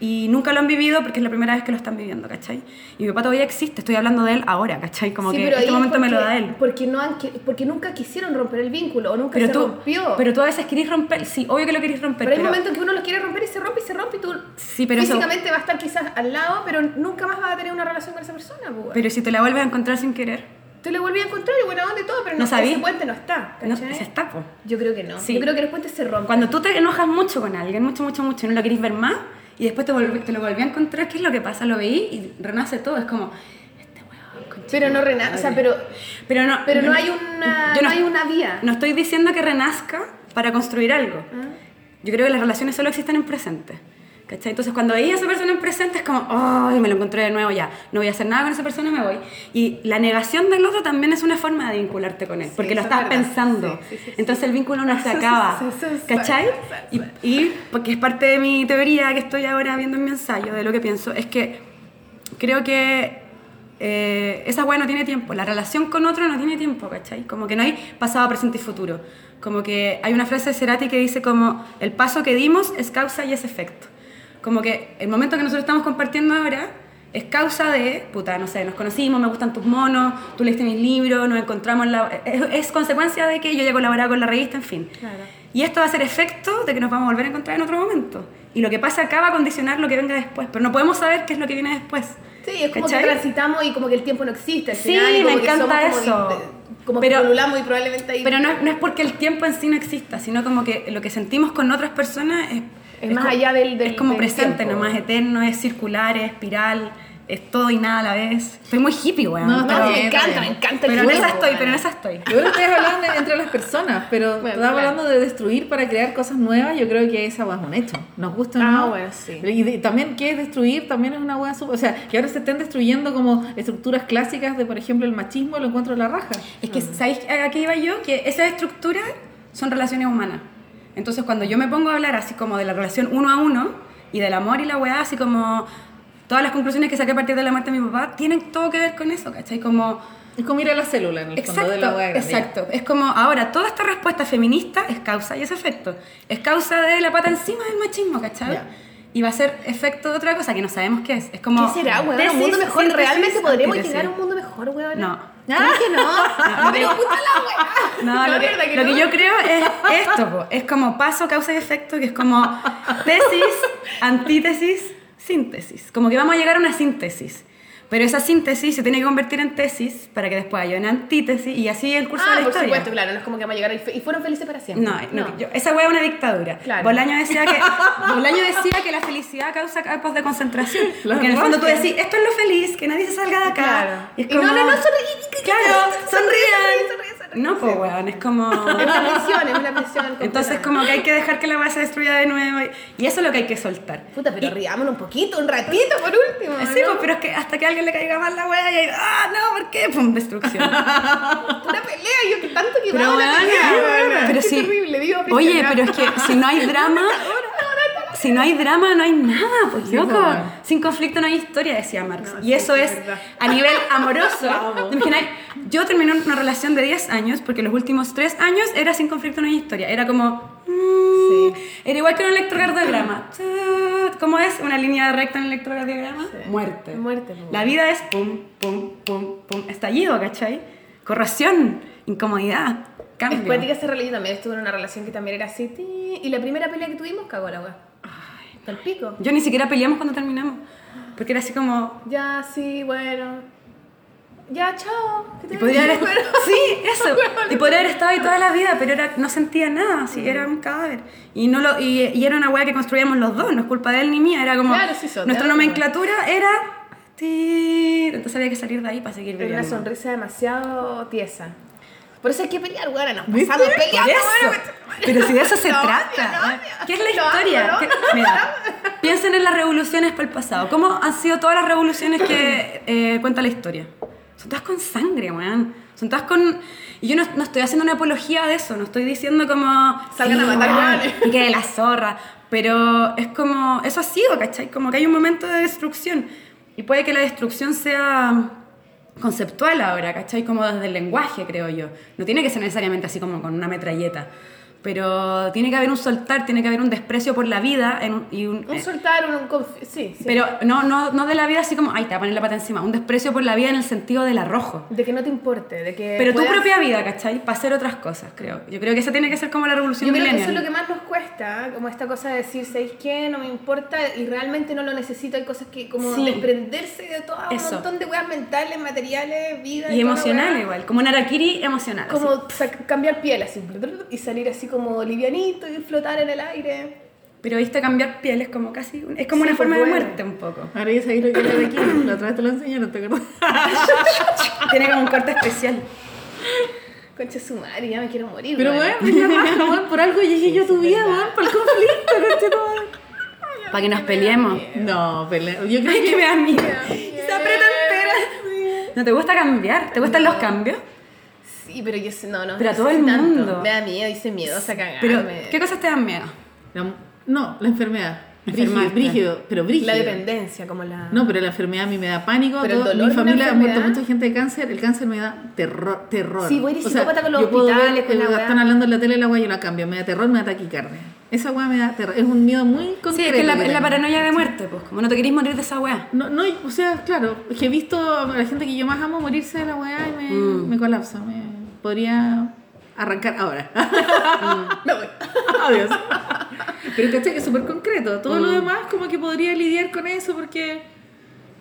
y nunca lo han vivido porque es la primera vez que lo están viviendo, ¿cachai? Y mi papá todavía existe, estoy hablando de él ahora, ¿cachai? Como Sí, que este momento me lo porque- da él. Porque, no han, porque nunca quisieron romper el vínculo o nunca Pero se tú, rompió. pero tú a veces querés romper, sí, obvio que lo querés romper, Pero hay pero- momentos que uno lo quiere romper y se rompe y se rompe y tú Sí, pero eso- físicamente va a estar quizás al lado, pero nunca más vas a tener una relación con esa persona. Pues. pero si te la vuelves a encontrar sin querer, Tú le volví a encontrar y buena onda y todo, pero ¿No no, sabí? ese puente no está. no, se está, po. Yo creo que no. Sí. Yo creo que los puentes se rompen. Cuando tú te enojas mucho con alguien, mucho, mucho, mucho, y no lo querés ver más, y después te, volví- te lo volví a encontrar, ¿qué es lo que pasa? Lo veí y renace todo. Es como, este pero no renace, o sea, pero, Pero no, pero no, hay una, no, hay una vía. No estoy diciendo que renazca para construir algo. Ah. Yo creo que las relaciones solo existen en presente. ¿Cachai? Entonces cuando veía a esa persona en presente es como, ay, me lo encontré de nuevo ya, no voy a hacer nada con esa persona, me voy. Y la negación del otro también es una forma de vincularte con él, porque lo estás es pensando. Sí, sí. Entonces el vínculo no se *laughs* acaba, ¿cachai? Y, y porque es parte de mi teoría que estoy ahora viendo en mi ensayo, de lo que pienso, es que creo que eh, esa weá no tiene tiempo, la relación con otro no tiene tiempo, ¿cachai? Como que no hay pasado, presente y futuro. Como que hay una frase de Cerati que dice como, el paso que dimos es causa y es efecto. Como que el momento que nosotros estamos compartiendo ahora es causa de, puta, no sé, nos conocimos, me gustan tus monos, tú leíste mis libros, nos encontramos, en la, es, es consecuencia de que yo ya colaboraba con la revista, en fin. Claro. Y esto va a ser efecto de que nos vamos a volver a encontrar en otro momento. Y lo que pasa acá va a condicionar lo que venga después, pero no podemos saber qué es lo que viene después. Sí, es como ¿Cachai? que transitamos y como que el tiempo no existe. Al Sí, me como que encanta somos como eso. de- Como Pero- que y probablemente ahí. Pero no, no es porque el tiempo en sí no exista, sino como que lo que sentimos con otras personas es, Es más co- allá del- del- es como del presente, tiempo. nomás eterno, es circular, es espiral, es todo y nada a la vez. Estoy muy hippie, weón. No, me encanta, me encanta pero en esa estoy, pero en esa estoy. Yo creo que ustedes hablaban de- entre las personas, pero Bueno, estaba claro. hablando de destruir para crear cosas nuevas. Yo creo que esa hueá es un hecho. Nos gusta Ah, no. bueno, sí. Y de- también, ¿qué es destruir? También es una súper. O sea, que ahora se estén destruyendo como estructuras clásicas de, por ejemplo, el machismo, lo encuentro en la raja. Es que, ¿sabéis a qué iba yo? Que esas estructuras son relaciones humanas. Entonces, cuando yo me pongo a hablar así como de la relación uno a uno y del amor y la weá, así como todas las conclusiones que saqué a partir de la muerte de mi papá, tienen todo que ver con eso, ¿cachai? Como... Es como ir a la célula en el fondo Exacto, de la hueá exacto. Es como ahora, toda esta respuesta feminista es causa y es efecto. Es causa de la pata encima del machismo, ¿cachai? Ya. Y va a ser efecto de otra cosa que no sabemos qué es. Es como. ¿Qué será, weón? ¿Un mundo mejor? ¿Realmente podremos llegar a un mundo mejor, weón? No. ¿Ah? que *laughs* no? No, pero no. lo, que, ¿verdad lo que yo creo es esto, po. es como paso, causa y efecto, que es como *laughs* tesis, antítesis, síntesis. Como que vamos a llegar a una síntesis. Pero esa síntesis se tiene que convertir en tesis para que después haya una antítesis y así el curso Ah, de la por historia. supuesto, claro. No es como que vamos a llegar y fueron felices para siempre. No, no, yo- esa wea es una dictadura. Claro. Bolaño decía que *laughs* Bolaño decía que la felicidad causa campos de concentración. *laughs* La porque en el fondo tú decís, esto es lo feliz, que nadie se salga de acá. Claro. Y es Y no, no, no, sonríe, Claro, sonríe, sonríe, sonríe. No, pues weón, es como. Es una presión, es una presión. Entonces, como que hay que dejar que la base se destruya de nuevo. Y, y eso es lo que hay que soltar. Puta, pero riámonos un poquito, un ratito por último. Sí, ¿no? pues, pero es que hasta que a alguien le caiga mal la wea y ahí, ah, no, ¿por qué? Pum, destrucción. *laughs* Una pelea, yo que tanto que Pero, weona, pelea, pero sí. terrible, vivo Oye, pero es que si no hay *laughs* drama, si no hay drama, no hay nada, pues Sí, loco. pues. Sin conflicto no hay historia, decía Marx. No, y sí, eso sí, es a nivel *laughs* amoroso. Vamos. ¿Te imaginas? Yo terminé una relación de 10 años porque los últimos 3 años era sin conflicto no hay historia. Era como. mm, Era igual que un electrocardiograma. *clears throat* ¿Cómo es una línea recta en el electrocardiograma? Sí. Muerte. Muerte, pues. La vida es pum, pum, pum, pum. Estallido, ¿cachai? Corrosión, incomodidad, cambio. Es cuática esa realidad. Yo también estuve en una relación que también era así. Y la primera pelea que tuvimos cagó la weá. Hasta el pico. Yo ni siquiera peleamos cuando terminamos. Porque era así como. Ya, sí, bueno. Ya, chao. Y podría haber. *laughs* Sí, *laughs* eso. Y podría haber estado ahí toda la vida, pero era, no sentía nada, así, era un cadáver. Y, no lo, y, y era una weá que construíamos los dos, no es culpa de él ni mía, era como. Claro, sí, son nuestra nomenclatura era. Entonces había que salir de ahí para seguir Era viviendo. una sonrisa demasiado tiesa. Por eso hay que pelear, weón. Nos pasamos peleando, weón. Pero si de eso se *laughs* odio, trata. odio. ¿Qué es la historia? lo ¿Qué- amo. Mira, *laughs* piensen en las revoluciones para el pasado. ¿Cómo han sido todas las revoluciones que eh, cuenta la historia? Son todas con sangre, weón. Son todas con... Y yo no, no estoy haciendo una apología de eso, no estoy diciendo como... Salgan a matar. Y que de la zorra. Pero es como... Eso ha sido, ¿cachai? Como que hay un momento de destrucción. Y puede que la destrucción sea conceptual ahora, ¿cachai? Como desde el lenguaje, creo yo. No tiene que ser necesariamente así como con una metralleta. Pero tiene que haber un soltar, tiene que haber un desprecio por la vida en un- y un... Un eh, soltar, un, un Sí, sí. pero no, no, no de la vida así como, ay, te va a poner la pata encima. Un desprecio por la vida en el sentido del arrojo. De que no te importe, de que. Pero tu puedas- propia vida, ¿cachai? Para hacer otras cosas, creo. Yo creo que esa tiene que ser como la revolución Yo creo que eso es lo que más nos cuesta, como esta cosa de decir, ¿sabéis qué? No me importa y realmente no lo necesito. Hay cosas que, como Sí. desprenderse de todo un montón de weas mentales, materiales, vida. Y la emocional igual, como un araquiri emocional. Como cambiar piel así y salir así como livianito y flotar en el aire. Pero viste, cambiar piel es como casi, un- es como Sí, una pues, forma de bueno. muerte un poco. Ahora ya sabéis lo que era de aquí. La otra vez te lo enseñaron, ¿te acuerdas? *laughs* Tiene como un corte especial. Concha su madre, ya me quiero morir. Pero bueno, weón. Por algo llegué yo a tu vida, weón. Por el conflicto, concha tu madre. Para que nos peleemos. No, pelea. Yo creo Ay, que que me da miedo. Se aprieta entera. ¿No te gusta cambiar? ¿Te gustan los cambios? Sí, pero yo sé, no, no. Pero a todo el tanto. mundo. Me da miedo, dice miedo, a cagarme. Pero, ¿qué cosas te dan miedo? La- no, la enfermedad. Brígido, brígido, pero brígido. La dependencia, como la... No, pero la enfermedad a mí me da pánico. Pero el todo- dolor mi familia ha muerto mucha gente de cáncer. El cáncer me da terror. terror. Sí, voy a ir con los hospitales, ver, con la eh, weá. Están hablando en la tele la weá, yo la cambio. Me da terror, me da taquicardia. Esa weá me da terror. Es un miedo muy concreto. Sí, es que la, la paranoia de muerte, pues. Como no te querís morir de esa weá. No, no, o sea, claro, es que he visto a la gente que yo más amo morirse de la weá y me, Mm. me colapsa. Me podría arrancar ahora. *laughs* Me voy. Adiós. Pero caché que es súper concreto. Todo Mm. lo demás como que podría lidiar con eso porque,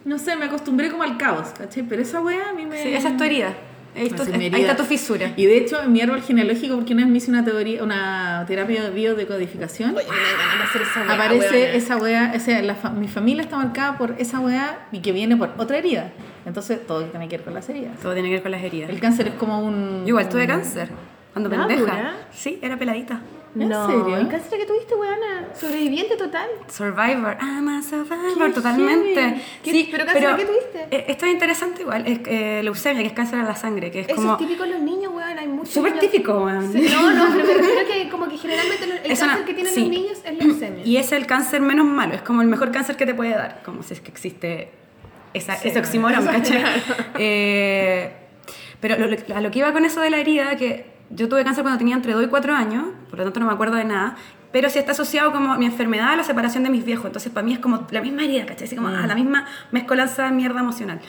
no sé, me acostumbré como al caos, ¿caché? Pero esa weá a mí me... Sí, esa es tu herida. Ahí, mi ahí está tu fisura. Y de hecho, en mi árbol genealógico, porque una vez me hice una teoría, una terapia de biodecodificación, Oye, esa weá, aparece esa weá, esa, la fa- mi familia está marcada por esa weá y que viene por otra herida. Entonces, todo tiene que ver con las heridas. Todo tiene que ver con las heridas. El cáncer es como un... Yo igual tuve un- cáncer. Cuando Ah, pendeja. Sí, era peladita. ¿En no, serio? ¿El cáncer que tuviste, weona? Sobreviviente total. Survivor. I'm a survivor, Qué totalmente. ¿Qué- Sí, pero cáncer qué tuviste? eh, Esto es interesante igual. Es eh, leucemia, que es cáncer a la sangre, que es Eso como... es típico en los niños, weón. Hay muchos Súper típico, weón. Sí, No, no, pero me *laughs* refiero que como que generalmente el Es cáncer una- que tienen sí. los niños es leucemia. Y es el cáncer menos malo, es como el mejor cáncer que te puede dar, como si es que existe esa, ese oxímoron, *laughs* ¿cachai? Eh, pero lo- lo- a lo que iba con eso de la herida, que yo tuve cáncer cuando tenía entre 2 y 4 años, por lo tanto no me acuerdo de nada, pero sí está asociado como a mi enfermedad a la separación de mis viejos, entonces para mí es como la misma herida, ¿cachai? Así como ah, la misma mezcolanza de mierda emocional.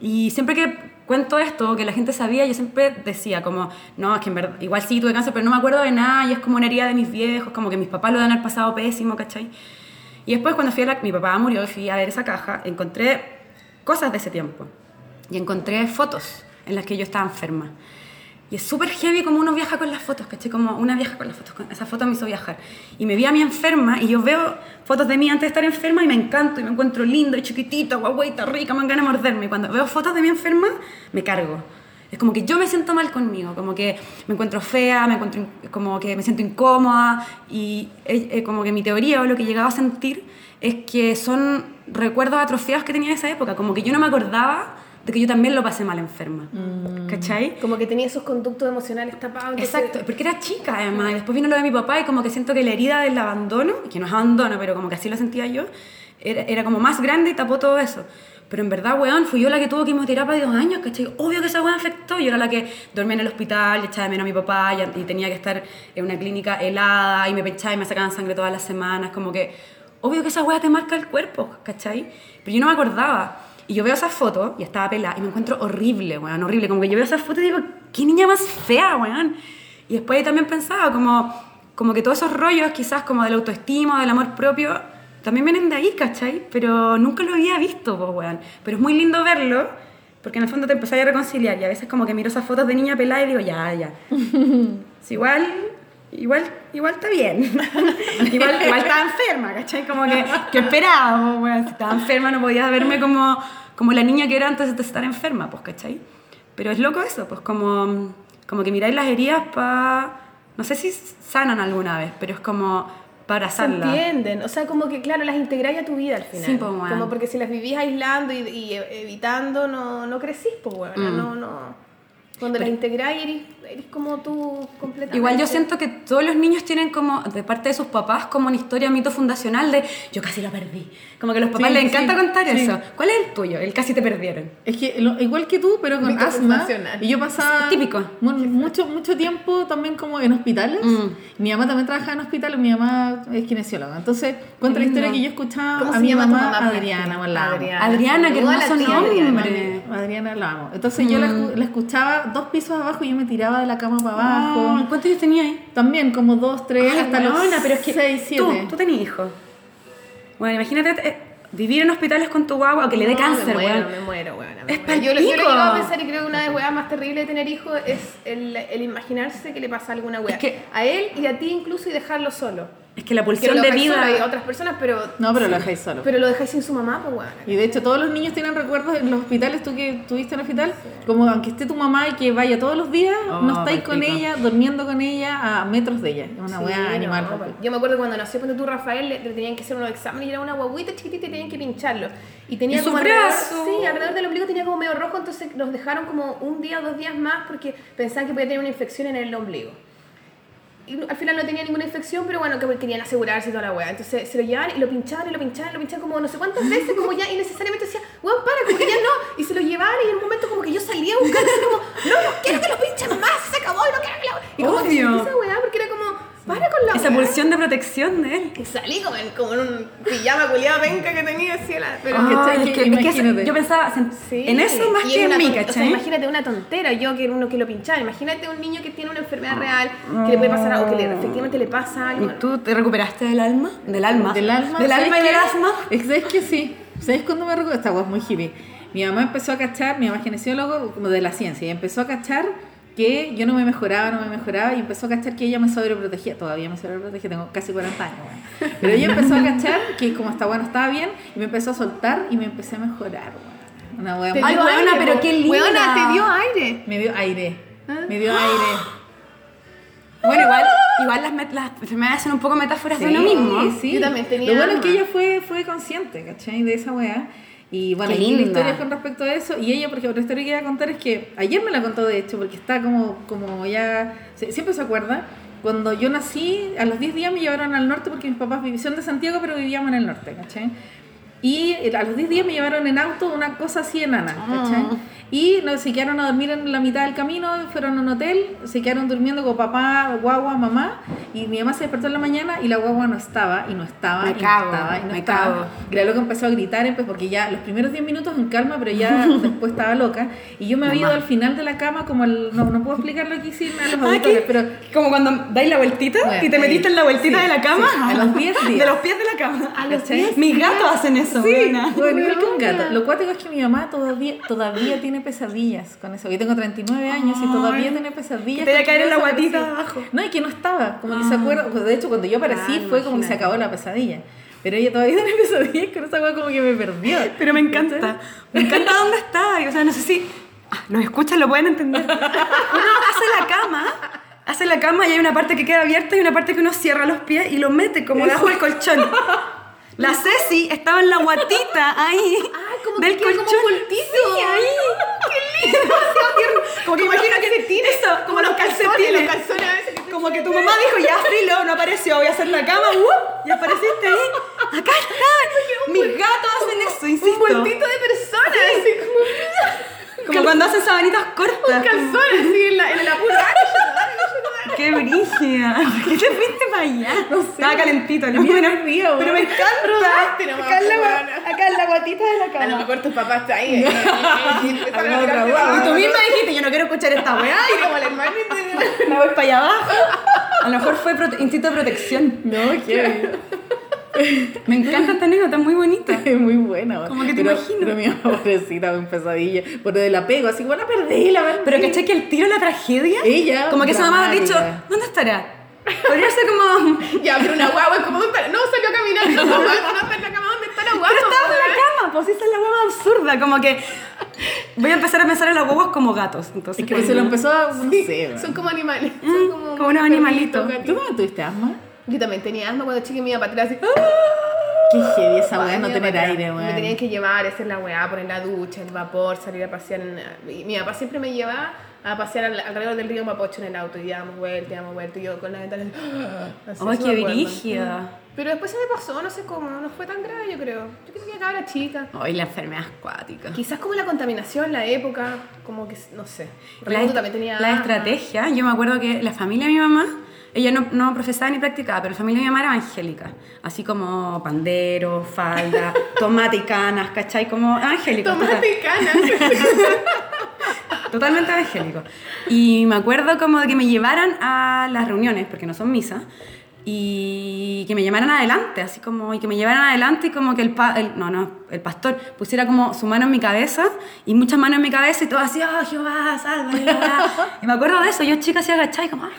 Y siempre que cuento esto, que la gente sabía, yo siempre decía como, no, es que en verdad, igual sí tuve cáncer, pero no me acuerdo de nada y es como una herida de mis viejos, como que mis papás lo dan al pasado pésimo, ¿cachai? Y después cuando fui a la, mi papá murió fui a ver esa caja, encontré cosas de ese tiempo. Y encontré fotos en las que yo estaba enferma. Y es súper heavy como uno viaja con las fotos, ¿cachai? Como una viaja con las fotos. Esa foto me hizo viajar. Y me vi a mí enferma y yo veo fotos de mí antes de estar enferma y me encanto y me encuentro lindo y chiquitito, guaguita, rica, me ganas de morderme. Y cuando veo fotos de mí enferma, me cargo. Es como que yo me siento mal conmigo, como que me encuentro fea, me encuentro como que me siento incómoda y eh, eh, como que mi teoría o lo que llegaba a sentir es que son recuerdos atrofiados que tenía en esa época, como que yo no me acordaba de que yo también lo pasé mal enferma. ¿Cachai? Como que tenía esos conductos emocionales tapados. Exacto, porque era chica además. Y después vino lo de mi papá y como que siento que la herida del abandono, que no es abandono, pero como que así lo sentía yo, era, era como más grande y tapó todo eso. Pero en verdad, weón, fui yo la que tuvo quimioterapia de dos años, ¿cachai? Obvio que esa weón afectó. Yo era la que dormía en el hospital, y echaba de menos a mi papá y, y tenía que estar en una clínica helada y me pechaba y me sacaban sangre todas las semanas. Como que, obvio que esa weá te marca el cuerpo, ¿cachai? Pero yo no me acordaba. Y yo veo esas fotos y estaba pelada y me encuentro horrible, weón, horrible. Como que yo veo esas fotos y digo, qué niña más fea, weón. Y después también pensaba como, como que todos esos rollos, quizás como del autoestima, del amor propio, también vienen de ahí, ¿cachai? Pero nunca lo había visto, pues, weón. Pero es muy lindo verlo, porque en el fondo te empezás a reconciliar y a veces como que miro esas fotos de niña pelada y digo, ya, ya. *laughs* Sí, igual, igual, igual está bien. *laughs* igual, igual estaba enferma, ¿cachai? Como que, que esperaba, weón. Si estaba enferma no podía verme como, como la niña que era antes de estar enferma, pues, ¿cachai? Pero es loco eso, pues como, como que miráis las heridas para... No sé si sanan alguna vez, pero es como para Se abrazarlas. entienden, o sea, como que claro, las integráis a tu vida al final. Sí, pues, weón. Como porque si las vivís aislando y, y evitando, no, no crecís, pues bueno, Mm. no, no. Cuando las integráis eres, eres como tú completamente. Igual yo siento que todos los niños tienen como, de parte de sus papás, como una historia, mito fundacional de yo casi lo perdí. Como que a los papás Sí, les sí, encanta contar sí. eso. ¿Cuál es el tuyo? El casi te perdieron. Es que lo- igual que tú, pero con Mito asma. fundacional. Y yo pasaba Es típico. mu- mucho, mucho tiempo también como en hospitales. Mm. Mi mamá también trabajaba en hospitales, mi mamá es kinesióloga. Entonces, cuenta la historia que yo escuchaba ¿Cómo a se mi llama mamá, mamá? Adriana, amo. Adriana. Adriana, qué hermoso Adriana. nombre. Adriana la amo. Entonces yo la, escu- la escuchaba dos pisos abajo y yo me tiraba de la cama para abajo. Ay, ¿Cuántos años tenía ahí? También como dos, tres, Ay, hasta los weona, pero es que seis, siete. Tú, tú tenías hijos. Bueno, imagínate eh, vivir en hospitales con tu guagua, que le dé No, cáncer, me muero, weón. me muero, weón. me Es muero. Yo, lo- yo lo he palpico. llegado a pensar y creo que una de las weas más terribles de tener hijos es el, el imaginarse que le pasa alguna wea. Es que- A él y a ti incluso y dejarlo solo. Es que la pulsión de solo, hay vida. otras personas, pero, No, pero lo dejáis solo. pero lo dejáis sin su mamá, pues bueno. Y de hecho todos los niños tienen recuerdos en los hospitales, tú que estuviste en el hospital, como aunque esté tu mamá y que vaya todos los días, Oh, no estáis con ella, durmiendo con ella a metros de ella. Es una Sí, weá no, animal. pues, Yo me acuerdo cuando nació, ponte tú, Rafael, le, le tenían que hacer unos exámenes y era una guaguita chiquitita y tenían que pincharlo. Y tenía ¿Y su como alrededor, brazo? sí, alrededor del ombligo tenía como medio rojo, entonces nos dejaron como un día o dos días más porque pensaban que podía tener una infección en el ombligo. Y al final no tenía ninguna infección, pero bueno, que querían asegurarse y toda la weá. Entonces se lo llevaban y lo pinchaban y lo pinchaban y lo pinchaban como no sé cuántas veces, como ya innecesariamente decía, weón, para, como que ya no. Y se lo llevaban y en un momento como que yo salía a buscar así como, no, no quiero que lo pinchen más, se acabó y no quiero que lo... Y como que Obvio. sentí esa weá porque era como, para con la Esa pulsión de protección de él. Que salí como en, como en un pijama culiado penca que tenía así a la... Pero Ah, ¿cachai? es que, es que yo pensaba en- Sí. en eso más Y que en mí, ton- o sea, ¿cachai? imagínate una tontera, yo que uno que lo pinchaba. Imagínate un niño que tiene una enfermedad real, que le puede pasar algo, que le, efectivamente le pasa algo. ¿Y tú te recuperaste del alma? Del alma. Del alma. Del ¿sabes alma y del asma. Es ¿Sabes que sí? ¿Sabes cuándo me recuerdo? Esta weá es muy hippie. Mi mamá empezó a cachar, mi mamá es kinesiólogo como de la ciencia, y empezó a cachar que yo no me mejoraba, no me mejoraba, y empezó a cachar que ella me sobreprotegía. Todavía me sobreprotegía, tengo casi 40 años. weón. Pero ella empezó a cachar que como está bueno, estaba bien, y me empezó a soltar y me empecé a mejorar. weón. Una muy- Ay, aire, pero qué linda. Weona, te dio aire. Me dio aire. Ah. Me dio aire. Bueno, igual, igual las, met- las enfermedades son un poco metáforas de uno mismo. sí. Yo también tenía Lo bueno es que ella fue, fue consciente, ¿cachai? De esa weá. Y bueno, Qué y tiene linda. historias con respecto a eso. Y ella, por ejemplo, otra historia que iba a contar es que ayer me la contó de hecho, porque está como, como ya. siempre se acuerda. Cuando yo nací, a los 10 días me llevaron al norte porque mis papás vivían de Santiago, pero vivíamos en el norte, ¿cachai? Y eh, a los 10 días me llevaron en auto una cosa así enana, ¿cachai? Ah. Y no, se quedaron a dormir en la mitad del camino, fueron a un hotel, se quedaron durmiendo con papá, guagua, mamá, y mi mamá se despertó en la mañana y la guagua no estaba, y no estaba, Me y no estaba, y no me estaba. Y la loca empezó a gritar, porque ya los primeros 10 minutos en calma, pero ya *laughs* después estaba loca, y yo me había ido al final de la cama, como al, no, no puedo explicarlo aquí sin a los Ah, auditores, ¿qué? pero Como cuando dais la vueltita Bueno, y te metiste en la vueltita sí, de la cama. sí, a los pies *laughs* días. De los pies de la cama. A los ¿cachai? pies. Mis gatos hacen eso, Sí, buena. bueno, igual que un gato. Lo cuático es que mi mamá todavía, todavía tiene pesadillas con eso. Yo tengo 39 años y todavía Ay, tiene pesadillas. que te vaya a caer en la guatita abajo. No, y que no estaba. Como que se acuerda. De hecho, cuando yo aparecí Ah, fue como que se acabó la pesadilla. Pero ella todavía *laughs* tiene pesadillas con esa cosa como que me perdió. Pero me encanta. Me encanta dónde está. O sea, no sé si ah, los escuchan, lo pueden entender. *laughs* Uno hace la cama, hace la cama y hay una parte que queda abierta y una parte que uno cierra los pies y lo mete como debajo del colchón. La Ceci estaba en la guatita ahí *laughs* Ah, como del que colchón. como. Sí, ahí. Qué lindo. *laughs* Como que *laughs* imagina que eso, como los calcetines. Los calzones a veces que Como que tu mamá dijo, ya filo, no apareció, voy a hacer la cama, ¡wup! y apareciste ahí. Acá está. Mis gatos hacen eso, insisto. Un vueltito de personas, así como Como cuando hacen sabanitas cortas. calzones, así en la, en la. Qué brígida. *laughs* ¿Por qué te fuiste para allá? No sé. Estaba calentito, el mío me no- río, Pero me encanta. Rodaste nomás, acá, en la, weona. acá en la guatita de la A lo cama. mejor tus papás están ahí. eh, eh, eh, y a otra. Y tú misma dijiste, yo no quiero escuchar esta weá. Ay, como la hermana *laughs* Me voy para allá abajo. *laughs* A lo mejor fue instinto de protección. No, qué Me encanta esta anécdota, es muy bonita. *laughs* Es muy buena. Como que te pero, imagino. Pero mi pobrecita *laughs* con pesadilla. Por lo del apego, así como la perdí, la perdí. Pero ¿cachai que el tiro la tragedia? Ella, Como que esa mamá ha dicho. ¿dónde estará? Podría ser como... *laughs* Ya, pero una guagua es como. No, salió a caminar. No, mamá, no está en la cama. ¿Dónde está la guagua? Pero estaba en la cama, pues esa es la guagua absurda, como que voy a empezar a pensar en las guaguas como gatos. Entonces, Es que se lo empezó a. No Sí, sé, son como animales. Mm, Son como, como unos animalitos. ¿Tú también tuviste asma? Yo también tenía asma cuando chica y me iba para atrás así. Qué heavy esa weá, no me tener aire, Me weón. tenían que llevar, hacer la weá, poner la ducha, el vapor, salir a pasear. En, mi papá siempre me llevaba a pasear al- alrededor del río Mapocho en el auto y dábamos vuelta, dábamos vuelta y yo con la ventana así. *gasps* ¡Ay, eso qué me brígida! Pero después se me pasó, no sé cómo, no fue tan grave yo creo. Yo creo que acá era chica. Ay, la enfermedad acuática. Quizás como la contaminación, la época, como que, no sé. La, también tenía la estrategia, yo me acuerdo que la familia de mi mamá, ella no, no profesaba ni practicaba, pero la familia de mi mamá era evangélica. Así como pandero, falda, *laughs* tomate y canas, ¿cachai? Como evangélico. Tomate y canas. *laughs* Totalmente evangélico. Y me acuerdo como de que me llevaran a las reuniones, porque no son misas, y que me llamaran adelante, así como, y que me llevaran adelante y como que el, pa- el- no, no, el pastor pusiera como su mano en mi cabeza y muchas manos en mi cabeza y todo así, oh Jehová, salva, *laughs* y me acuerdo de eso, yo chica así agachada y como, "Ah".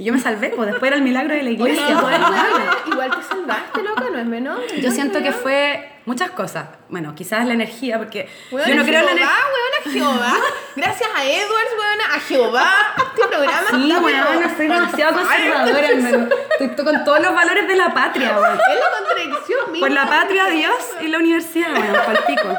Y yo me salvé, pues después era el milagro de la Oye, iglesia. igual, weona, *laughs* igual te salvaste, loca, no es menor. Yo siento que fue muchas cosas. Bueno, quizás la energía, porque Weona, yo no creo en la energía. weona, Jehová. Gracias a Edwards, weona, a Jehová. Este programa Sí, soy demasiado conservadora, hermano. Estoy con todos los valores de la patria, weón. Es la contradicción. Por la patria, Dios y la universidad, bueno, palpico.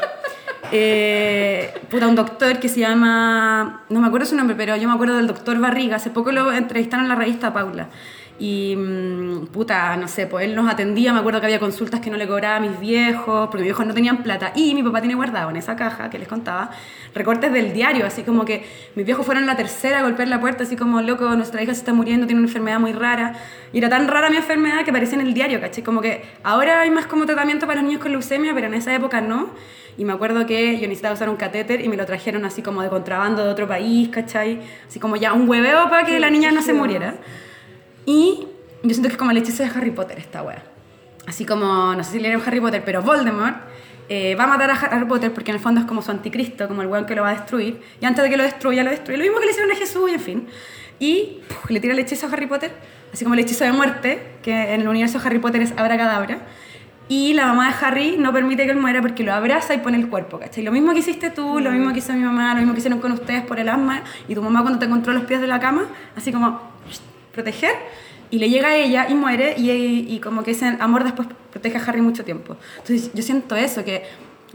Eh, puta, un doctor que se llama, no me acuerdo su nombre, pero yo me acuerdo del doctor Barriga. Hace poco lo entrevistaron en la revista Paula. Y, mm, puta, no sé, pues él nos atendía. Me acuerdo que había consultas que no le cobraba a mis viejos, porque mis viejos no tenían plata. Y mi papá tiene guardado en esa caja que les contaba recortes del diario, así como que mis viejos fueron la tercera a golpear la puerta, así como, loco, nuestra hija se está muriendo, tiene una enfermedad muy rara. Y era tan rara mi enfermedad que aparecía en el diario, ¿cachai? Como que ahora hay más como tratamiento para los niños con leucemia, pero en esa época no. Y me acuerdo que yo necesitaba usar un catéter y me lo trajeron así como de contrabando de otro país, ¿cachai? Así como ya un hueveo para que la niña no se muriera. Y yo siento que es como el hechizo de Harry Potter esta wea. Así como, no sé si leyeron Harry Potter, pero Voldemort eh, va a matar a Harry Potter porque en el fondo es como su anticristo, como el weón que lo va a destruir. Y antes de que lo destruya, lo destruye. Lo mismo que le hicieron a Jesús y en fin. Y puf, le tira el hechizo a Harry Potter, así como el hechizo de muerte, que en el universo de Harry Potter es abracadabra. Y la mamá de Harry no permite que él muera porque lo abraza y pone el cuerpo, ¿cachai? Lo mismo que hiciste tú, lo mismo que hizo mi mamá, lo mismo que hicieron con ustedes por el asma. Y tu mamá cuando te encontró los pies de la cama, así como proteger. Y le llega a ella y muere y, y como que ese amor después protege a Harry mucho tiempo. Entonces yo siento eso, que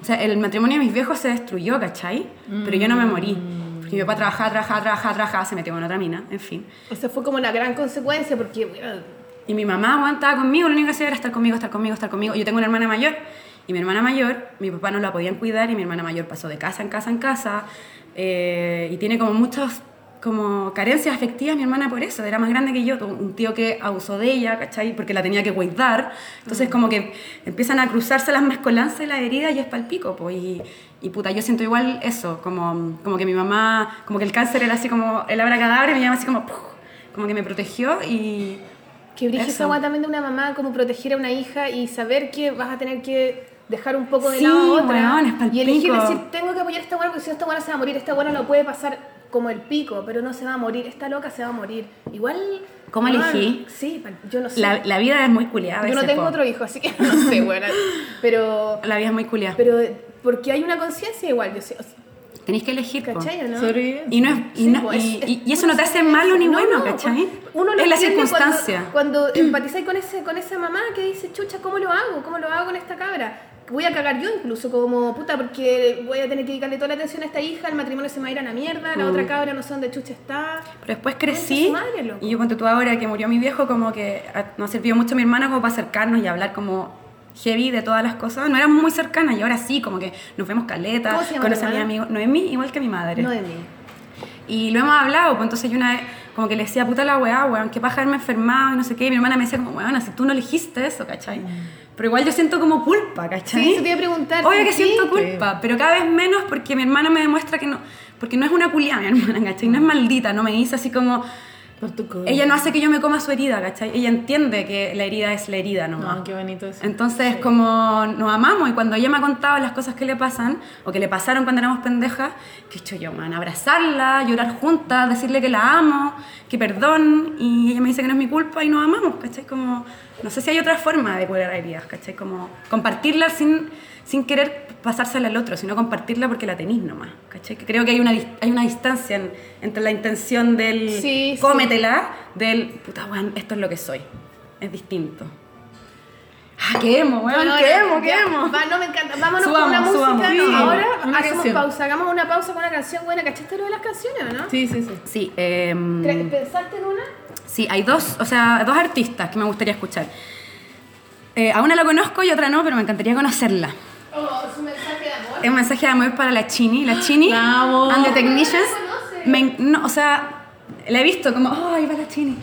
o sea, el matrimonio de mis viejos se destruyó, ¿cachai? Pero yo no me morí. Porque mi papá trabajaba, trabajaba, trabajaba, trabajaba, se metió con otra mina, en fin. Esa fue como una gran consecuencia porque, bueno, Y mi mamá aguantaba conmigo, lo único que hacía era estar conmigo, estar conmigo, estar conmigo. Yo tengo una hermana mayor y mi hermana mayor, mi papá no la podían cuidar y mi hermana mayor pasó de casa en casa en casa eh, y tiene como muchas como carencias afectivas mi hermana por eso, era más grande que yo, un tío que abusó de ella, ¿cachai? Porque la tenía que cuidar. Entonces como que empiezan a cruzarse las mezcolanzas y las heridas y es palpico, pues. Y, y puta, yo siento igual eso, como, como que mi mamá, como que el cáncer era así como el abracadabra y mi mamá así como, ¡puf! como que me protegió y... que Eso. esa agua también de una mamá, como proteger a una hija y saber que vas a tener que dejar un poco de Sí, lado a otra. weón, es y elegir decir, tengo que apoyar a esta buena porque si no esta buena se va a morir, esta buena no puede pasar como el pico, pero no se va a morir, esta loca se va a morir. Igual... ¿Cómo elegí? Sí, yo no sé. La, la vida es muy culiada. yo no tengo po. otro hijo, así que no sé, *laughs* buena. Pero, La vida es muy culiada. pero porque hay una conciencia igual, yo sé, o sea, Tenéis que elegir. ¿cachai o no? Y, no es, y, Sí, no- pues, y, es- y- y eso no te hace malo ni No, bueno, no, ¿cachai? Uno lo es la circunstancia. Cuando, *clears throat* cuando empatizáis con, ese, con esa mamá que dice, chucha, ¿cómo lo hago? ¿Cómo lo hago con esta cabra? Voy a cagar yo incluso como puta porque voy a tener que dedicarle toda la atención a esta hija, el matrimonio se me va a ir a la mierda, la otra cabra no sé dónde chucha está. Pero después crecí madre, y yo ponte tú ahora que murió mi viejo, como que ah, nos sirvió mucho mi hermana como para acercarnos y hablar como heavy de todas las cosas. No éramos muy cercanas y ahora sí, como que nos vemos caleta, ¿Cómo se llama conoce a mi amigo. Noemí, igual que mi madre. No de mí. Y lo hemos hablado, pues entonces yo una vez como que le decía, puta la weá, weón, qué paja haberme enfermado y no sé qué. Y mi hermana me decía como, weón, si tú no elegiste eso, ¿cachai? Pero igual yo siento como culpa, ¿cachai? Sí, te iba a preguntar, Obvio que siento culpa, pero cada vez menos porque mi hermana me demuestra que no... Porque no es una culia mi hermana, ¿cachai? No es maldita, no me dice así como... Ella no hace que yo me coma su herida, ¿cachai? Ella entiende que la herida es la herida nomás. No, qué bonito eso. Entonces, como nos amamos y cuando ella me ha contado las cosas que le pasan o que le pasaron cuando éramos pendejas, que he hecho yo, man, abrazarla, llorar juntas, decirle que la amo, que perdón, y ella me dice que no es mi culpa y nos amamos, ¿cachai? Como, no sé si hay otra forma de curar heridas, ¿cachai? Como compartirla sin, sin querer pasársela al otro, sino compartirla porque la tenís nomás, ¿cachai? Que creo que hay una, hay una distancia en- entre la intención del Sí, sí. cómetela, del, puta, weón, esto es lo que soy. Es distinto. Ah, qué emo, weón, No, no, qué ya, emo, qué ya. emo. Va, no me encanta. Vámonos Subamos, con una música. subamos. no, Sí, ahora una hacemos canción. pausa. Hagamos una pausa con una canción buena. ¿Cachaste lo de las canciones o no? Sí, sí, sí. Sí, Cre- ¿Pensaste en una? sí, hay dos, o sea, dos artistas que me gustaría escuchar. Eh, a una la conozco y otra no, pero me encantaría conocerla. Oh, es un mensaje de amor. Es un mensaje de amor para la Chini. La Chini La amo. and the Technicians. ¿No? Me o sea, la he visto como, oh, ahí va la Chini.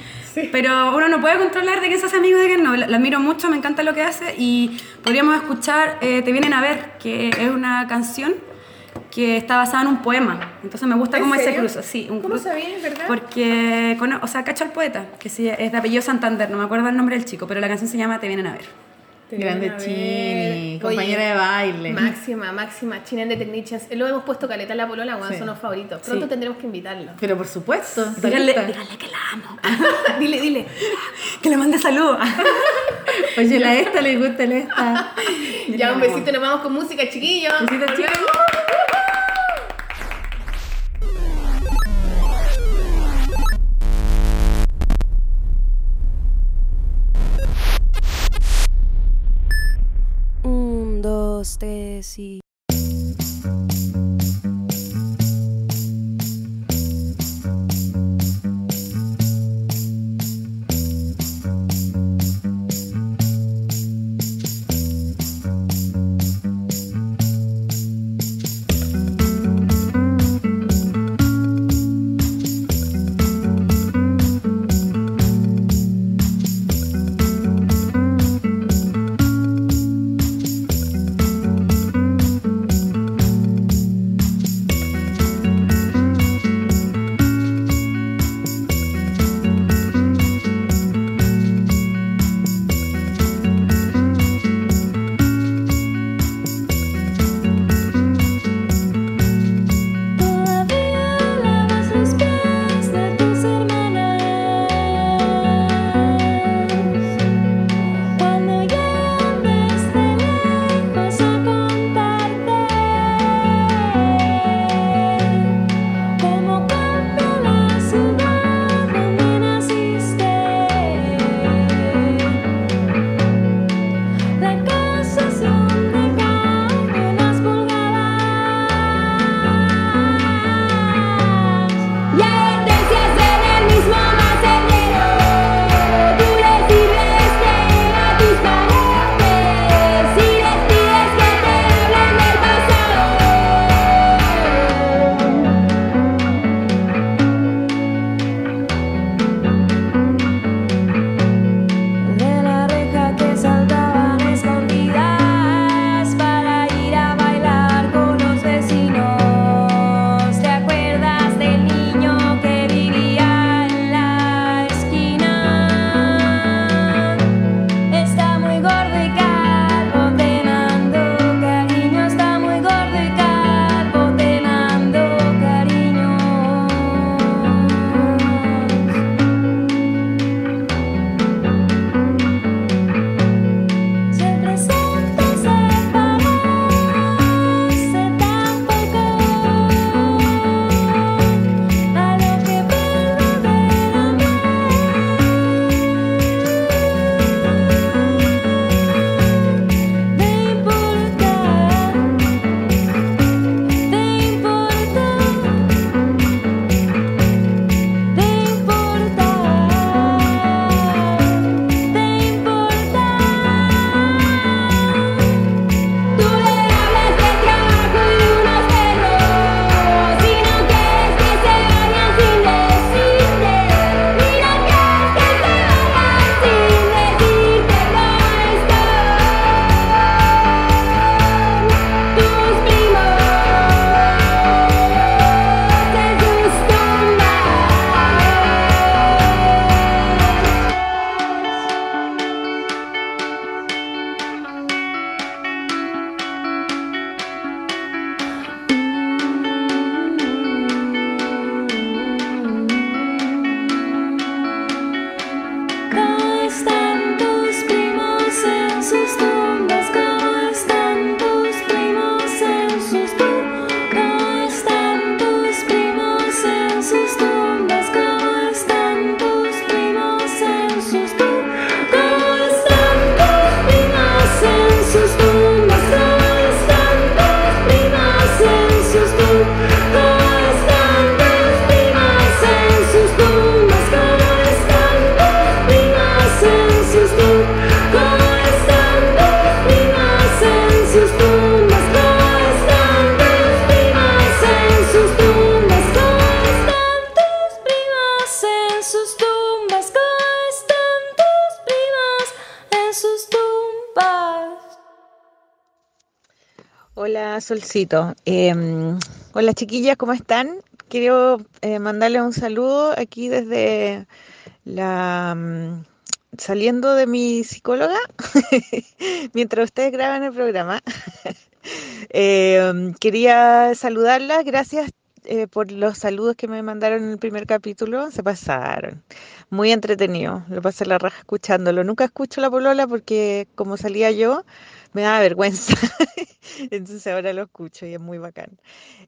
Pero uno no puede controlar de quién se hace amigo y de quién no. La, la admiro mucho, me encanta lo que hace y podríamos escuchar eh, Te vienen a ver, que es una canción que está basada en un poema. Entonces me gusta ¿En cómo ese serio? cruzo. Sí, un ¿Cómo sabías, verdad? Porque, cono- o sea, cacho al poeta, que sí, es de apellido Santander, no me acuerdo el nombre del chico, pero la canción se llama Te vienen a ver. Te Grande Chini, compañera de baile. Máxima, máxima, Chinen de Tecnichas. Eh, lo hemos puesto caleta la polola, bueno, son los favoritos. Pronto tendremos que invitarlo. Pero por supuesto. Díganle, que la amo. *laughs* dile, dile. Que le mande saludos. *laughs* Oye, la esta le gusta la esta. ya, un besito, nos vamos con música, chiquillos. Besitos, chicos. artes Solcito. Em, hola chiquillas, ¿cómo están? Quiero eh, mandarles un saludo aquí desde la... Mm, saliendo de mi psicóloga, *laughs* mientras ustedes graban el programa. *laughs* Em, quería saludarlas, gracias eh, por los saludos que me mandaron en el primer capítulo, se pasaron. Muy entretenido, lo pasé la raja escuchándolo. Nunca escucho la polola porque como salía yo, me da vergüenza. *laughs* Entonces ahora lo escucho y es muy bacán.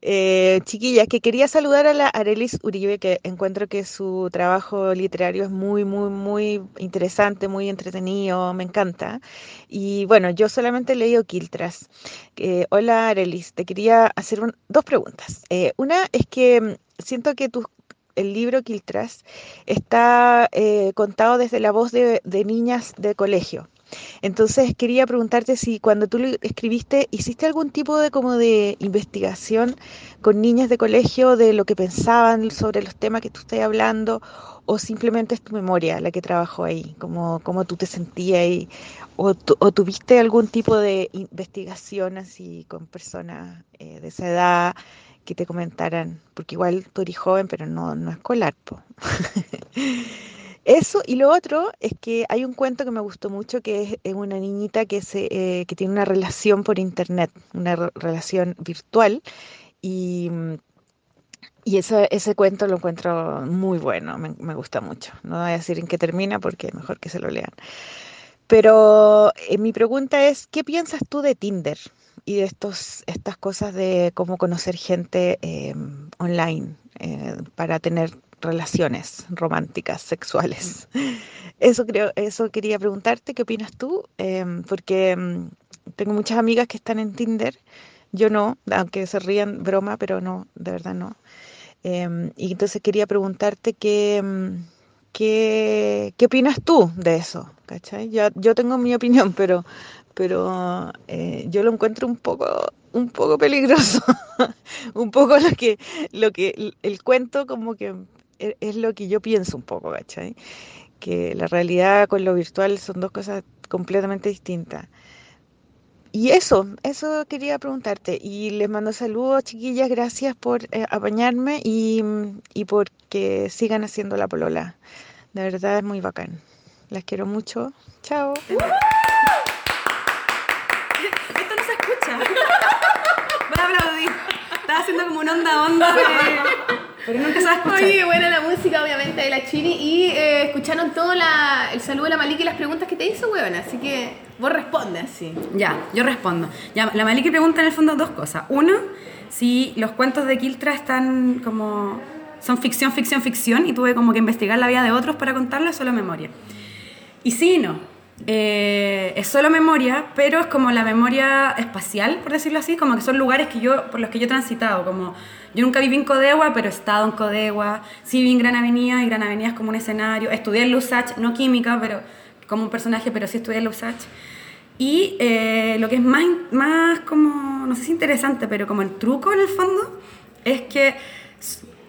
Eh, chiquillas, que quería saludar a la Arelis Uribe, que encuentro que su trabajo literario es muy, muy, muy interesante, muy entretenido, me encanta. Y bueno, yo solamente he leído Quiltras. Eh, hola Arelis, te quería hacer un- dos preguntas. Eh, una es que mm, siento que tu, el libro Quiltras está eh, contado desde la voz de, de niñas de colegio. Entonces quería preguntarte si cuando tú lo escribiste hiciste algún tipo de como de investigación con niñas de colegio de lo que pensaban sobre los temas que tú estás hablando o simplemente es tu memoria la que trabajó ahí, como, como tú te sentías ahí o, o tuviste algún tipo de investigación así con personas eh, de esa edad que te comentaran, porque igual tú eres joven pero no, no escolar. *laughs* Eso, y lo otro es que hay un cuento que me gustó mucho que es eh, una niñita que, se, eh, que tiene una relación por internet, una re- relación virtual, y, mm, y ese, ese cuento lo encuentro muy bueno, me, me gusta mucho. No voy a decir en qué termina porque mejor que se lo lean. Pero eh, mi pregunta es, ¿qué piensas tú de Tinder y de estos, estas cosas de cómo conocer gente eh, online eh, para tener relaciones románticas, sexuales? Eso creo, eso quería preguntarte, ¿qué opinas tú? Em, porque em, tengo muchas amigas que están en Tinder, yo no, aunque se rían broma, pero no, de verdad no. Em, y entonces quería preguntarte qué, em, qué, qué opinas tú de eso, ¿cachai? Yo, yo tengo mi opinión, pero, pero eh, yo lo encuentro un poco, un poco peligroso, *laughs* un poco lo que, lo que el, el cuento como que es lo que yo pienso un poco, ¿cachai? Que la realidad con lo virtual son dos cosas completamente distintas. Y eso, eso quería preguntarte. Y les mando saludos, chiquillas. Gracias por eh, apañarme y, y por que sigan haciendo la polola. De verdad es muy bacán. Las quiero mucho. Chao. *laughs* Esto no se escucha. *laughs* Voy a. Estaba haciendo como una onda onda, pero nunca se va a escuchar. Oye, buena la música, obviamente, de la Chiri. Y eh, escucharon todo la, el saludo de la Maliki y las preguntas que te hizo, weón. Así que vos respondes así. Ya, yo respondo. Ya, la Maliki pregunta en el fondo dos cosas. Uno, si los cuentos de Kiltra están como... son ficción, ficción, ficción y tuve como que investigar la vida de otros para contarlo, es solo memoria. Y sí y no. Eh, es solo memoria, pero es como la memoria espacial, por decirlo así, como que son lugares que yo, por los que yo he transitado, como yo nunca viví en Codegua, pero he estado en Codegua, sí viví en Gran Avenida, y Gran Avenida es como un escenario, estudié en Lusach, no química, pero como un personaje, pero sí estudié en Lusach. Y eh, lo que es más, más como, no sé si interesante, pero como el truco en el fondo, es que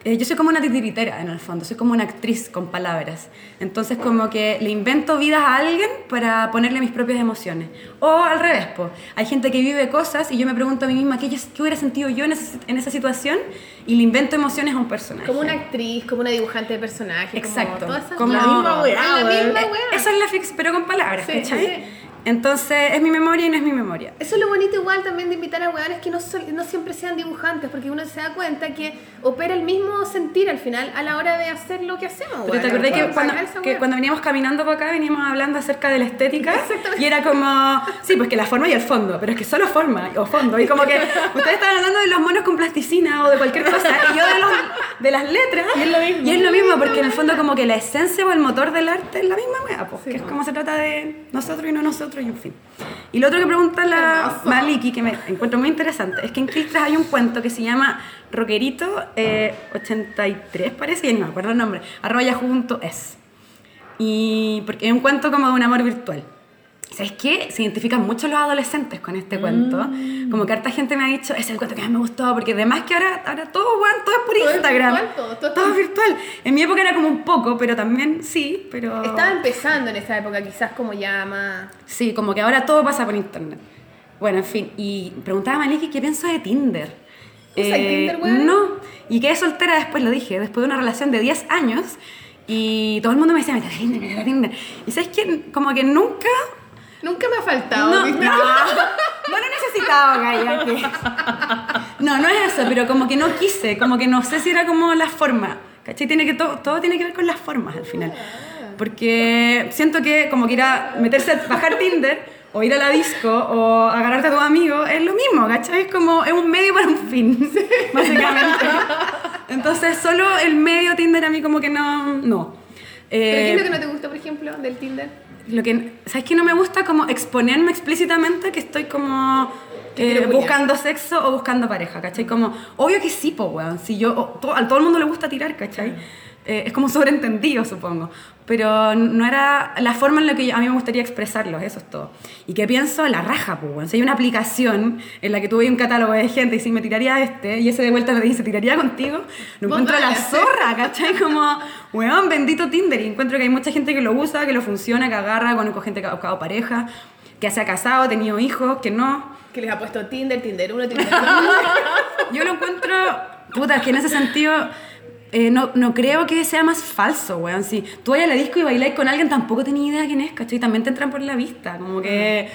eh, yo soy como una titiritera en el fondo, soy como una actriz con palabras. Entonces como que le invento vidas a alguien para ponerle mis propias emociones. O al revés, po. hay gente que vive cosas y yo me pregunto a mí misma qué, qué hubiera sentido yo en esa, en esa situación y le invento emociones a un personaje. Como una actriz, como una dibujante de personajes. Exacto. Como todas esas- Como- la misma weá. Esa es la fix, pero con palabras, Sí, ¿cachai? sí. Entonces es mi memoria y no es mi memoria. Eso es lo bonito igual también de invitar a hueones que no, no siempre sean dibujantes, porque uno se da cuenta que opera el mismo sentir al final a la hora de hacer lo que hacemos. Pero te acordás que cuando, que cuando veníamos caminando para acá veníamos hablando acerca de la estética y era como, sí, pues que la forma y el fondo, pero es que solo forma o fondo y como que ustedes estaban hablando de los monos con plasticina o de cualquier cosa y yo de, los, de las letras Y es lo mismo. y es lo mismo porque en el fondo como que la esencia o el motor del arte es la misma wea, pues, que es como se trata de nosotros y no nosotros y en fin. Y lo otro que pregunta la. Maliki que me encuentro muy interesante es que en Quiltras hay un cuento que se llama Rockerito eh, 83 parece, ya ni me acuerdo el nombre, arroba yahoo.es. Y porque es un cuento como de un amor virtual. ¿Sabes qué? Se identifican mucho los adolescentes con este cuento. Como que harta gente me ha dicho, es el cuento que más me gustó, porque además que ahora, ahora todo, weón, todo es por Todo es Instagram. virtual, todo, todo- todo es virtual. En mi época era como un poco, pero también sí, pero... Estaba empezando en esa época, quizás como ya más. Sí, como que ahora todo pasa por internet. Bueno, en fin, y preguntaba a Maliki qué pienso de Tinder. Eh, ¿Usas Tinder? No, y quedé soltera después, lo dije, después de una relación de 10 años Y todo el mundo me decía, a Tinder, a Tinder. Y sabes que como que nunca Nunca me ha faltado. no, no, *laughs* no lo necesitaba, cállate. No, no es eso, pero como que no quise, como que no sé si era como la forma. ¿Cachai? Tiene que todo, todo tiene que ver con las formas al final. Porque siento que como que ir a meterse, a bajar Tinder o ir a la disco o agarrarte a tu amigo es lo mismo, ¿cachai? Es como, es un medio para un fin, *laughs* básicamente. Entonces solo el medio Tinder a mí como que no, no. ¿Pero qué Eh, es lo que no te gusta, por ejemplo, del Tinder? Lo que, ¿sabes qué no me gusta? Como exponerme explícitamente que estoy como Que eh, buscando sexo o buscando pareja, ¿cachai? Como, obvio que sí, po, weón. Si yo, o to- a todo el mundo le gusta tirar, ¿cachai? Eh, es como *laughs* sobreentendido, supongo. Pero no era la forma en la que yo- a mí me gustaría expresarlo, eso es todo. Y que pienso, la raja, pues, weón. Si hay una aplicación en la que tú ves un catálogo de gente y si me tiraría a este, y ese de vuelta me dice, ¿tiraría contigo? Lo encuentro la dale, sí. zorra, ¿cachai? Como, weón, bendito Tinder. Y encuentro que hay mucha gente que lo usa, que lo funciona, que agarra, conozco gente que ha buscado pareja, que se ha casado, ha tenido hijos, que no. Que les ha puesto Tinder, Tinder 1, Tinder *laughs* 2. Yo lo encuentro, puta, que en ese sentido eh, no, no creo que sea más falso, weón. Si tú vas a la disco y bailáis con alguien, tampoco tenés idea quién es, ¿cachai? También te entran por la vista, como que...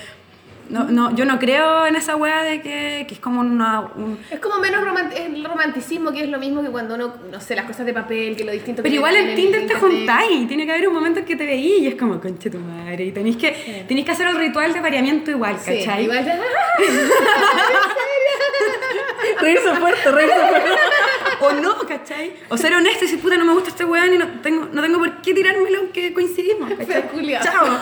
No, no, yo no creo en esa weá de que, que es como una... un- Es como menos romanti- el romanticismo, que es lo mismo que cuando uno, no sé, las cosas de papel, que lo distinto que Pero igual en Tinder te juntáis, tiene que haber un momento en que te veís y es como, conche tu madre, y tenéis que, tenéis que hacer el ritual de pareamiento igual, Sí, ¿cachai? igual te- Reírse fuerte, reírse fuerte. O no, ¿cachai? O ser honesto y decir, puta, no me gusta este weón y no tengo, no tengo por qué tirármelo aunque coincidimos. Chao.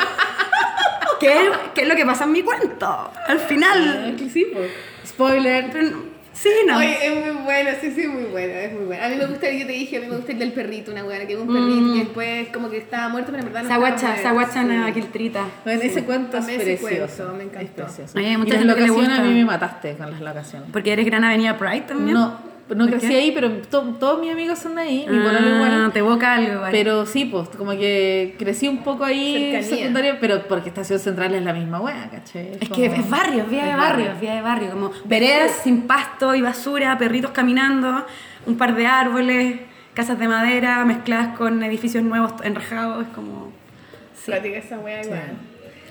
¿Qué, es- ¿Qué es lo que pasa en mi cuento? Al final. Sí, pues. Spoiler. Pero no- sí, no. Oye, es muy bueno, sí, sí, muy bueno, es muy bueno. A mí me gusta, yo te dije, a mí me gusta el del perrito, una weá, que es un perrito que después como que estaba muerto, pero en verdad no esa estaba guacha, muerto. esa guacha Sí. quiltrita. Bueno, ese cuento es precioso. me encantó. Es precioso. Ay, hay y mucha las gente que le locaciones a mí me mataste con las locaciones. Porque eres gran avenida Pride también. No, no ¿Por crecí qué? ahí, pero to- todos mis amigos son de ahí. Mi Ah, pololo igual. te evoca algo igual. Pero sí, pues, como que crecí un poco ahí Cercanía. secundaria, pero porque Estación Central es la misma wea, ¿cachai? Es como- que es barrio, es vida de barrio, es vida de barrio, como veredas sin pasto y basura, perritos caminando, un par de árboles, casas de madera mezcladas con edificios nuevos enrejados, es como... Sí. Plática esa weá igual.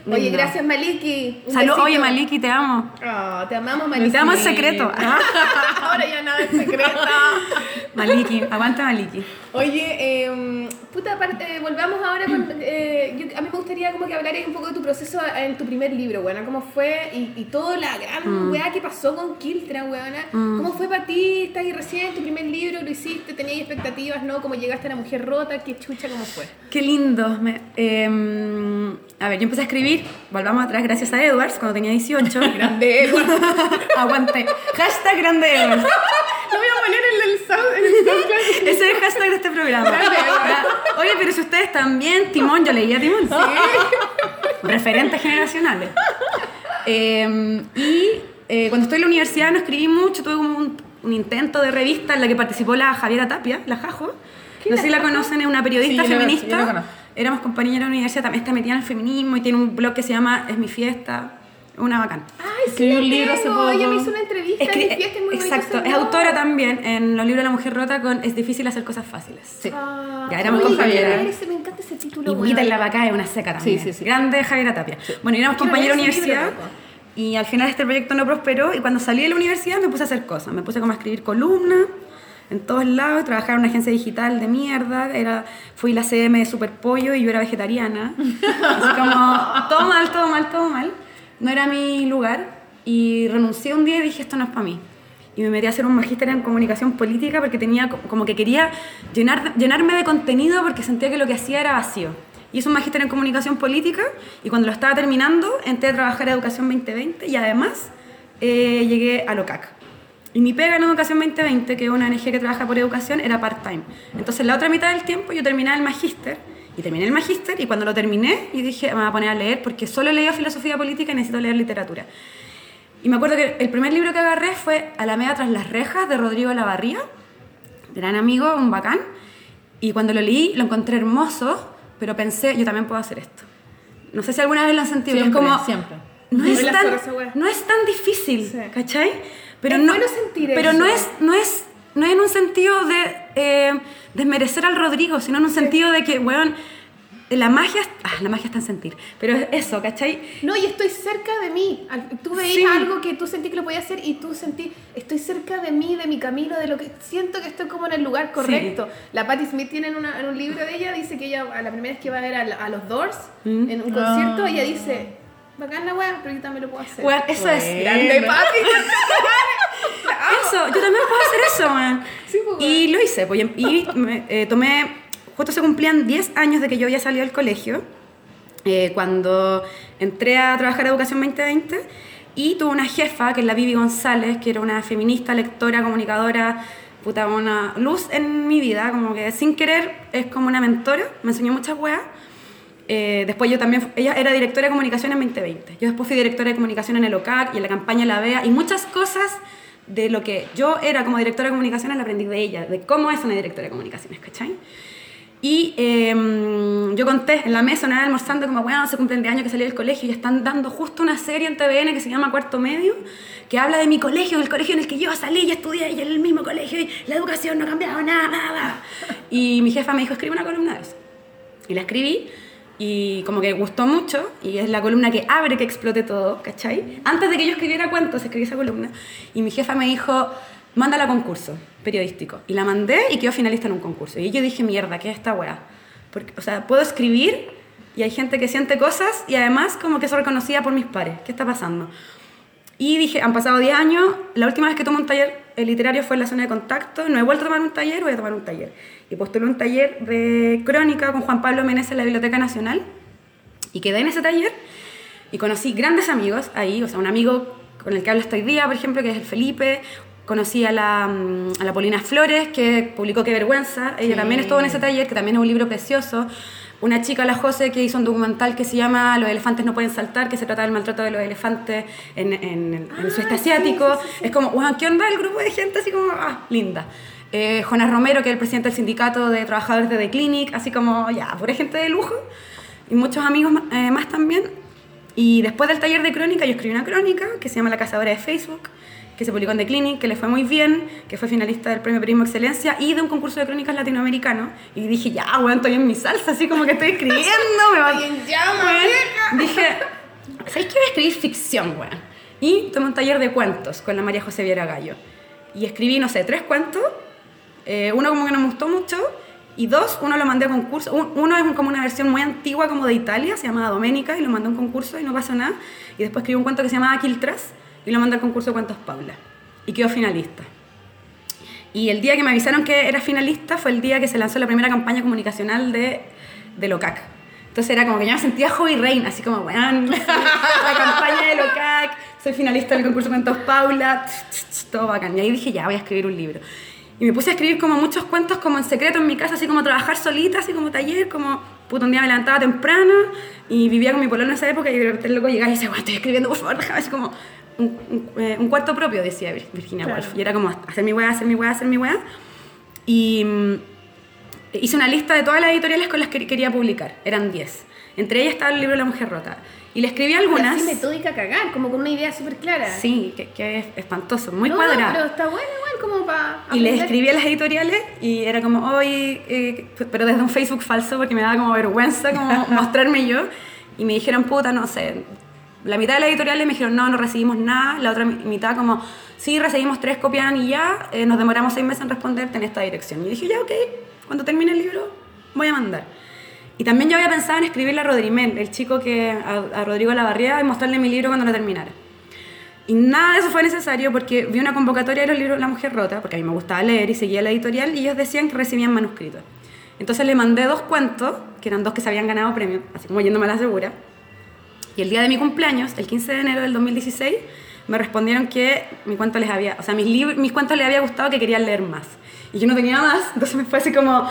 Oye, gracias Maliki. Salud, oye Maliki, te amo. Oh, te amamos Maliki. Te amo en secreto. *laughs* Ahora ya nada es secreto. *laughs* Maliki, aguanta Maliki. Oye, eh, puta, aparte, volvamos ahora con... eh, yo- a mí me gustaría como que hablaras un poco de tu proceso en tu primer libro, weona, cómo fue y, y toda la gran Mm. weá que pasó con Kiltra, weona. ¿Cómo fue para ti? Estás ahí recién, tu primer libro, lo hiciste, tenías expectativas, ¿no? ¿Cómo llegaste a la mujer rota? ¿Qué chucha, cómo fue? Qué lindo. Me- eh, a ver, yo empecé a escribir, volvamos atrás, gracias a Edwards, cuando tenía 18. *laughs* Grande, Edward. *laughs* Aguante. Hashtag grande Edwards. *laughs* Lo voy a poner en el sound, en el SoundCloud. Ese es el hashtag de este programa. Oye, pero si ustedes también, Timón, yo leía Timón. Referentes generacionales. Eh, y eh, cuando estoy en la universidad no escribí mucho, tuve como un, un intento de revista en la que participó la Javiera Tapia, la Jajo. No sé si la conocen, es una periodista Sí, yo feminista. yo. Éramos compañeras de la universidad, también está metida en el feminismo y tiene un blog que se llama Es mi fiesta. Una bacán. Ay, sí, la un libro hace poco. Ella me hizo una entrevista Escri- en mi fiesta, es muy exacto, es autora también en los libros de la mujer rota con Es difícil hacer cosas fáciles. Sí. Ah, Ya, éramos compañeras. me encanta ese título. Invítenla weón. para acá, es una seca también. Sí, sí, sí. Grande Javiera Tapia. Bueno, y éramos Quiero compañeros de universidad. libro. Y al final este proyecto no prosperó. Y cuando salí de la universidad me puse a hacer cosas. Me puse como a escribir columnas en todos lados. Trabajar en una agencia digital de mierda. Era, fui la CM de Superpollo y yo era vegetariana. Así como, todo mal, todo mal, todo mal. No era mi lugar. Y renuncié un día y dije, esto no es para mí. Y me metí a hacer un magíster en comunicación política porque tenía co- como que quería llenar, llenarme de contenido porque sentía que lo que hacía era vacío. Hice un magíster en comunicación política y cuando lo estaba terminando entré a trabajar en Educación 2020 y además eh, llegué a LOCAC. Y mi pega en Educación 2020, que es una ONG que trabaja por educación, era part-time. Entonces la otra mitad del tiempo yo terminaba el magíster y terminé el magíster y cuando lo terminé y dije, me voy a poner a leer porque solo leía filosofía política y necesito leer literatura. Y me acuerdo que el primer libro que agarré fue Alameda tras las rejas de Rodrigo Lavarría, gran amigo, un bacán. Y cuando lo leí lo encontré hermoso, pero pensé, yo también puedo hacer esto. No sé si alguna vez lo han sentido. Siempre, es como, siempre. No es, tan, no es tan difícil, Sí. ¿cachai? Pero Es no, bueno sentir pero eso. no es, no es no es en un sentido de eh, desmerecer al Rodrigo, sino en un sentido de que, weón, la magia, ah, la magia está en sentir, pero es eso, ¿cachai? No, y estoy cerca de mí. Tú veías Sí. algo que tú sentí que lo podía hacer y tú sentí, estoy cerca de mí, de mi camino, de lo que siento que estoy como en el lugar correcto. La Patti Smith tiene en, una- en un libro de ella, dice que ella a la primera vez que va a ver a, los Doors Mm. en un concierto, ella dice, bacán la wea, pero yo también lo puedo hacer. Eso es Bueno. Grande Patti. *laughs* Eso, yo también puedo hacer eso, man. Sí, pues, y lo hice, pues, y y me, eh, tomé, justo se cumplían 10 años de que yo había salido del colegio, eh, cuando entré a trabajar en Educación 2020, y tuve una jefa, que es la Vivi González, que era una feminista, lectora, comunicadora, puta, una luz en mi vida, como que sin querer es como una mentora, me enseñó muchas weas. Eh, después yo también, ella era directora de comunicación en 2020. Yo después fui directora de comunicación en el OCAC y en la campaña La Vea y muchas cosas de lo que yo era como directora de comunicaciones la aprendí de ella, de cómo es una directora de comunicaciones, ¿cachai? Y eh, yo conté en la mesa, una vez almorzando, como, bueno, se cumplen de año que salí del colegio y están dando justo una serie en TVN que se llama Cuarto Medio, que habla de mi colegio, del colegio en el que yo salí y estudié y en el mismo colegio y la educación no ha cambiado nada, nada. Y mi jefa me dijo, escribe una columna de eso. Y la escribí y como que gustó mucho y es la columna que abre que explote todo, ¿cachai? Antes de que yo escribiera cuentos, escribí esa columna y mi jefa me dijo, mándala a concurso periodístico. Y la mandé y quedó finalista en un concurso. Y yo dije, mierda, ¿qué es esta weá? Porque, o sea, puedo escribir y hay gente que siente cosas y además como que soy reconocida por mis pares. ¿Qué está pasando? Y dije, han pasado 10 años, la última vez que tomé un taller eh, literario fue en la zona de contacto, no he vuelto a tomar un taller, voy a tomar un taller. Y postulé un taller de crónica con Juan Pablo Meneses en la Biblioteca Nacional y quedé en ese taller y conocí grandes amigos ahí, o sea, un amigo con el que hablo hasta hoy día, por ejemplo, que es el Felipe, conocí a la, mm, a la Polina Flores, que publicó Qué Vergüenza, ella también estuvo en ese taller, que también es un libro precioso, una chica, la José, que hizo un documental que se llama Los elefantes no pueden saltar, que se trata del maltrato de los elefantes en, en, en el sudeste asiático. Es como, wow, ¿qué onda el grupo de gente? Así como, ah, linda. Eh, Jonas Romero, que es el presidente del sindicato de trabajadores de The Clinic, así como, ya, pura gente de lujo. Y muchos amigos eh, más también. Y después del taller de crónica, yo escribí una crónica que se llama La Cazadora de Facebook, que se publicó en The Clinic, que le fue muy bien, que fue finalista del Premio Periodismo Excelencia y de un concurso de crónicas latinoamericano. Y dije, ya, weón, estoy en mi salsa, así como que estoy escribiendo, me va *laughs* Estoy en llamas, Weón, Dije, ¿sabes qué voy a escribir ficción, weón? Y tomé un taller de cuentos con la María José Viera Gallo. Y escribí, no sé, tres cuentos. Eh, uno como que no me gustó mucho. Y dos, uno lo mandé a concurso. Un- Uno es como una versión muy antigua como de Italia, se llamaba Doménica, y lo mandé a un concurso y no pasó nada. Y después escribí un cuento que se llamaba Quiltras y lo mandé al concurso cuentos Paula. Y quedó finalista. Y el día que me avisaron que era finalista fue el día que se lanzó la primera campaña comunicacional de, de LOCAC. Entonces era como que yo me sentía hobby reina, así como, weón, *laughs* la campaña de LOCAC, soy finalista del concurso cuentos Paula, todo bacán. Y ahí dije, ya, voy a escribir un libro. Y me puse a escribir como muchos cuentos como en secreto en mi casa, así como trabajar solita, así como taller, como, puto, un día me levantaba temprano y vivía con mi pololo en esa época y de repente el loco llegaba y decía, bueno, estoy escribiendo, por favor, déjame, así como un, un, eh, un cuarto propio, decía Vir- Virginia Claro. Woolf. Y era como hacer mi weá, hacer mi weá, hacer mi weá. Y mm, hice una lista de todas las editoriales con las que quería publicar. Eran 10. Entre ellas estaba el libro La Mujer Rota. Y le escribí algunas. Así metódica cagar, como con una idea súper clara. Sí, que, que es espantoso, muy No, cuadrado. pero está bueno igual como para... Y le escribí a las editoriales y era como, hoy, eh, pero desde un Facebook falso porque me daba como vergüenza como *laughs* mostrarme yo. Y me dijeron, puta, no sé. La mitad de las editoriales me dijeron, no, no recibimos nada. La otra mi- mitad como, sí, recibimos tres copias y ya, eh, nos demoramos seis meses en responderte en esta dirección. Y dije, ya, ok, cuando termine el libro voy a mandar. Y también yo había pensado en escribirle a Rodrimel, el chico que, a, a Rodrigo Lavarría, y mostrarle mi libro cuando lo terminara. Y nada de eso fue necesario porque vi una convocatoria de los libros La Mujer Rota, porque a mí me gustaba leer y seguía la editorial, y ellos decían que recibían manuscritos. Entonces le mandé dos cuentos, que eran dos que se habían ganado premios, así como yéndome a la segura. Y el día de mi cumpleaños, el 15 de enero del 2016, me respondieron que mi cuento les había, o sea, mis, mis cuentos les había gustado, que querían leer más. Y yo no tenía más, *laughs* entonces me fue así como...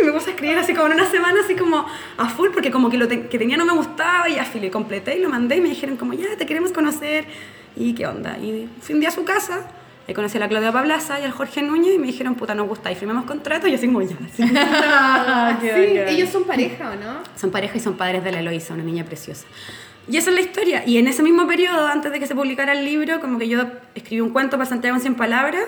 Y me puse a escribir así como en una semana, así como a full, porque como que lo te- que tenía no me gustaba y lo completé y lo mandé y me dijeron como, ya, te queremos conocer. ¿Y qué onda? Y fui un día a su casa, ahí conocí a la Claudia Pablaza y al Jorge Núñez y me dijeron, puta, nos gusta. Y firmamos contrato y yo así como, ya, así. Ah, sí, *laughs* *laughs* ellos son pareja, ¿o no? Son pareja y son padres de la Eloisa, una niña preciosa. Y esa es la historia. Y en ese mismo periodo, antes de que se publicara el libro, como que yo escribí un cuento para Santiago en 100 palabras,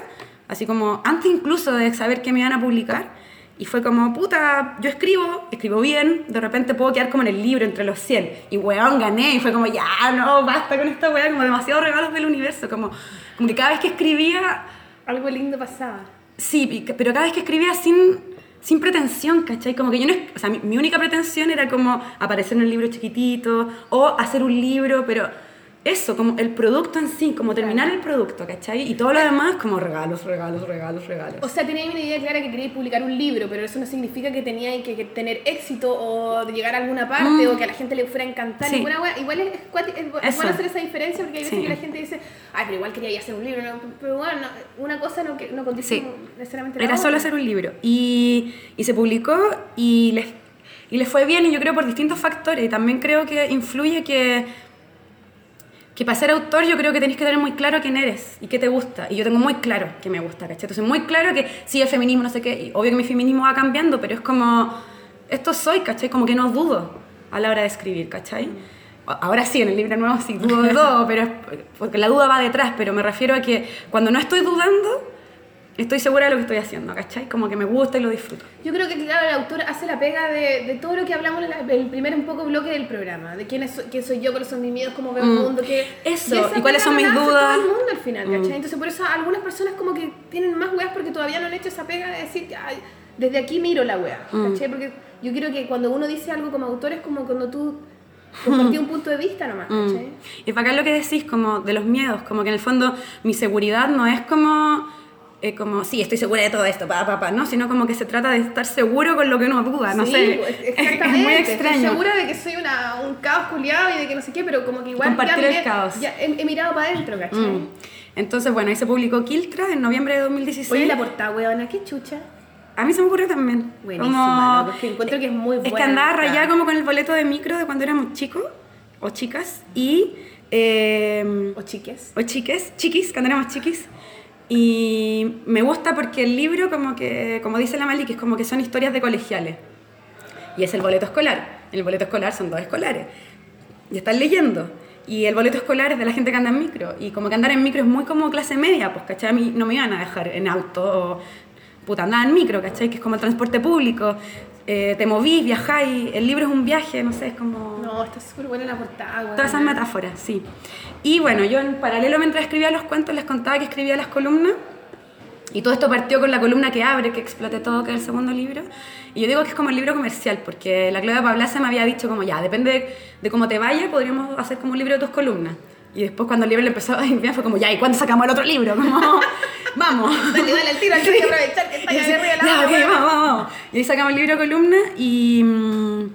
así como antes incluso de saber que me iban a publicar. Y fue como, puta, yo escribo, escribo bien, de repente puedo quedar como en el libro entre los 100. Y weón, gané. Y fue como, ya, no, basta con esta weá, como demasiados regalos del universo. Como, como que cada vez que escribía, Algo lindo pasaba. Sí, pero cada vez que escribía sin, sin pretensión, ¿cachai? Como que yo no... O sea, mi, mi única pretensión era como aparecer en un libro chiquitito o hacer un libro, pero eso, como el producto en sí, como terminar el producto, ¿cachai? Y todo lo demás como regalos, regalos, regalos, regalos. O sea, teníais una idea clara que queríais publicar un libro, pero eso no significa que teníais que, que tener éxito o llegar a alguna parte Mm. o que a la gente le fuera a encantar. Sí. Igual es, es es bueno hacer esa diferencia porque hay veces Sí. que la gente dice, ay, pero igual quería hacer un libro. no, pero bueno, no, una cosa no, no condice Sí. necesariamente la Era solo otra. hacer un libro. Y, y se publicó y les, y les fue bien, y yo creo por distintos factores. Y también creo que influye que, que para ser autor yo creo que tenés que tener muy claro quién eres y qué te gusta. Y yo tengo muy claro que me gusta, ¿cachai? Entonces, muy claro que sí, el feminismo, no sé qué. Y obvio que mi feminismo va cambiando, pero es como, esto soy, ¿cachai? Como que no dudo a la hora de escribir, ¿cachai? Ahora sí, en el libro nuevo sí dudo de *laughs* todo, pero es porque la duda va detrás, pero me refiero a que cuando no estoy dudando, estoy segura de lo que estoy haciendo, ¿cachai? Como que me gusta y lo disfruto. Yo creo que, claro, el autor hace la pega de, de todo lo que hablamos en la- el primer un poco bloque del programa, de quién, es, quién soy yo, cuáles son mis miedos, cómo veo el Mm. mundo, que, Eso, y cuáles son mis dudas. todo el mundo al final, ¿cachai? Mm. Entonces, por eso algunas personas como que tienen más weas porque todavía no han hecho esa pega de decir, "Ay, desde aquí miro la wea, Mm. ¿cachai? Porque yo creo que cuando uno dice algo como autor es como cuando tú compartís un punto de vista nomás, Mm. ¿cachai? Y para acá lo que decís, como de los miedos, como que en el fondo mi seguridad no es como, eh, como sí, estoy segura de todo esto, pa, pa, pa, no, sino como que se trata de estar seguro con lo que uno duda, no Sí, sé. pues, Es- exactamente. Es muy Estoy extraño. segura de que soy una, un caos culiado y de que no sé qué, pero como que igual Compartir ya, el miré- caos. ya he, he mirado para adentro, ¿cachai? Mm. Entonces, bueno, ahí se publicó Kiltra en noviembre de 2016. Oye, la portada, weona, qué chucha. A mí se me ocurrió también. Buenísima, ¿no? Porque encuentro que es muy Es que buena andaba rayada como con el boleto de micro de cuando éramos chicos o chicas y... eh, O chiques. o chiques, chiquis, cuando éramos chiquis. Y me gusta porque el libro, como que, como dice la Mali, que es como que son historias de colegiales. Y es el boleto escolar. En el boleto escolar son dos escolares. Y están leyendo. Y el boleto escolar es de la gente que anda en micro. Y como que andar en micro es muy como clase media, pues, ¿cachai? A mí no me iban a dejar en auto o... Puta, andaba en micro, ¿cachai? Que es como el transporte público. Eh, te movís, viajáis. El libro es un viaje, no sé, es como... No, está súper buena la portada. Todas esas metáforas, sí. Y bueno, yo en paralelo mientras escribía los cuentos les contaba que escribía las columnas. Y todo esto partió con la columna que abre, que explote todo, que es el segundo libro. Y yo digo que es como el libro comercial, porque la Claudia Pablasa me había dicho como ya, depende de, de cómo te vaya, podríamos hacer como un libro de tus columnas. Y después cuando el libro le empezó a bien fue como, ya, ¿y cuándo sacamos el otro libro? Como, *laughs* vamos. Dale, dale al tiro, aprovechar que está *laughs* ahí arriba de la ya, otra, ok, weona. vamos, vamos. Y ahí sacamos el libro columna y, mm,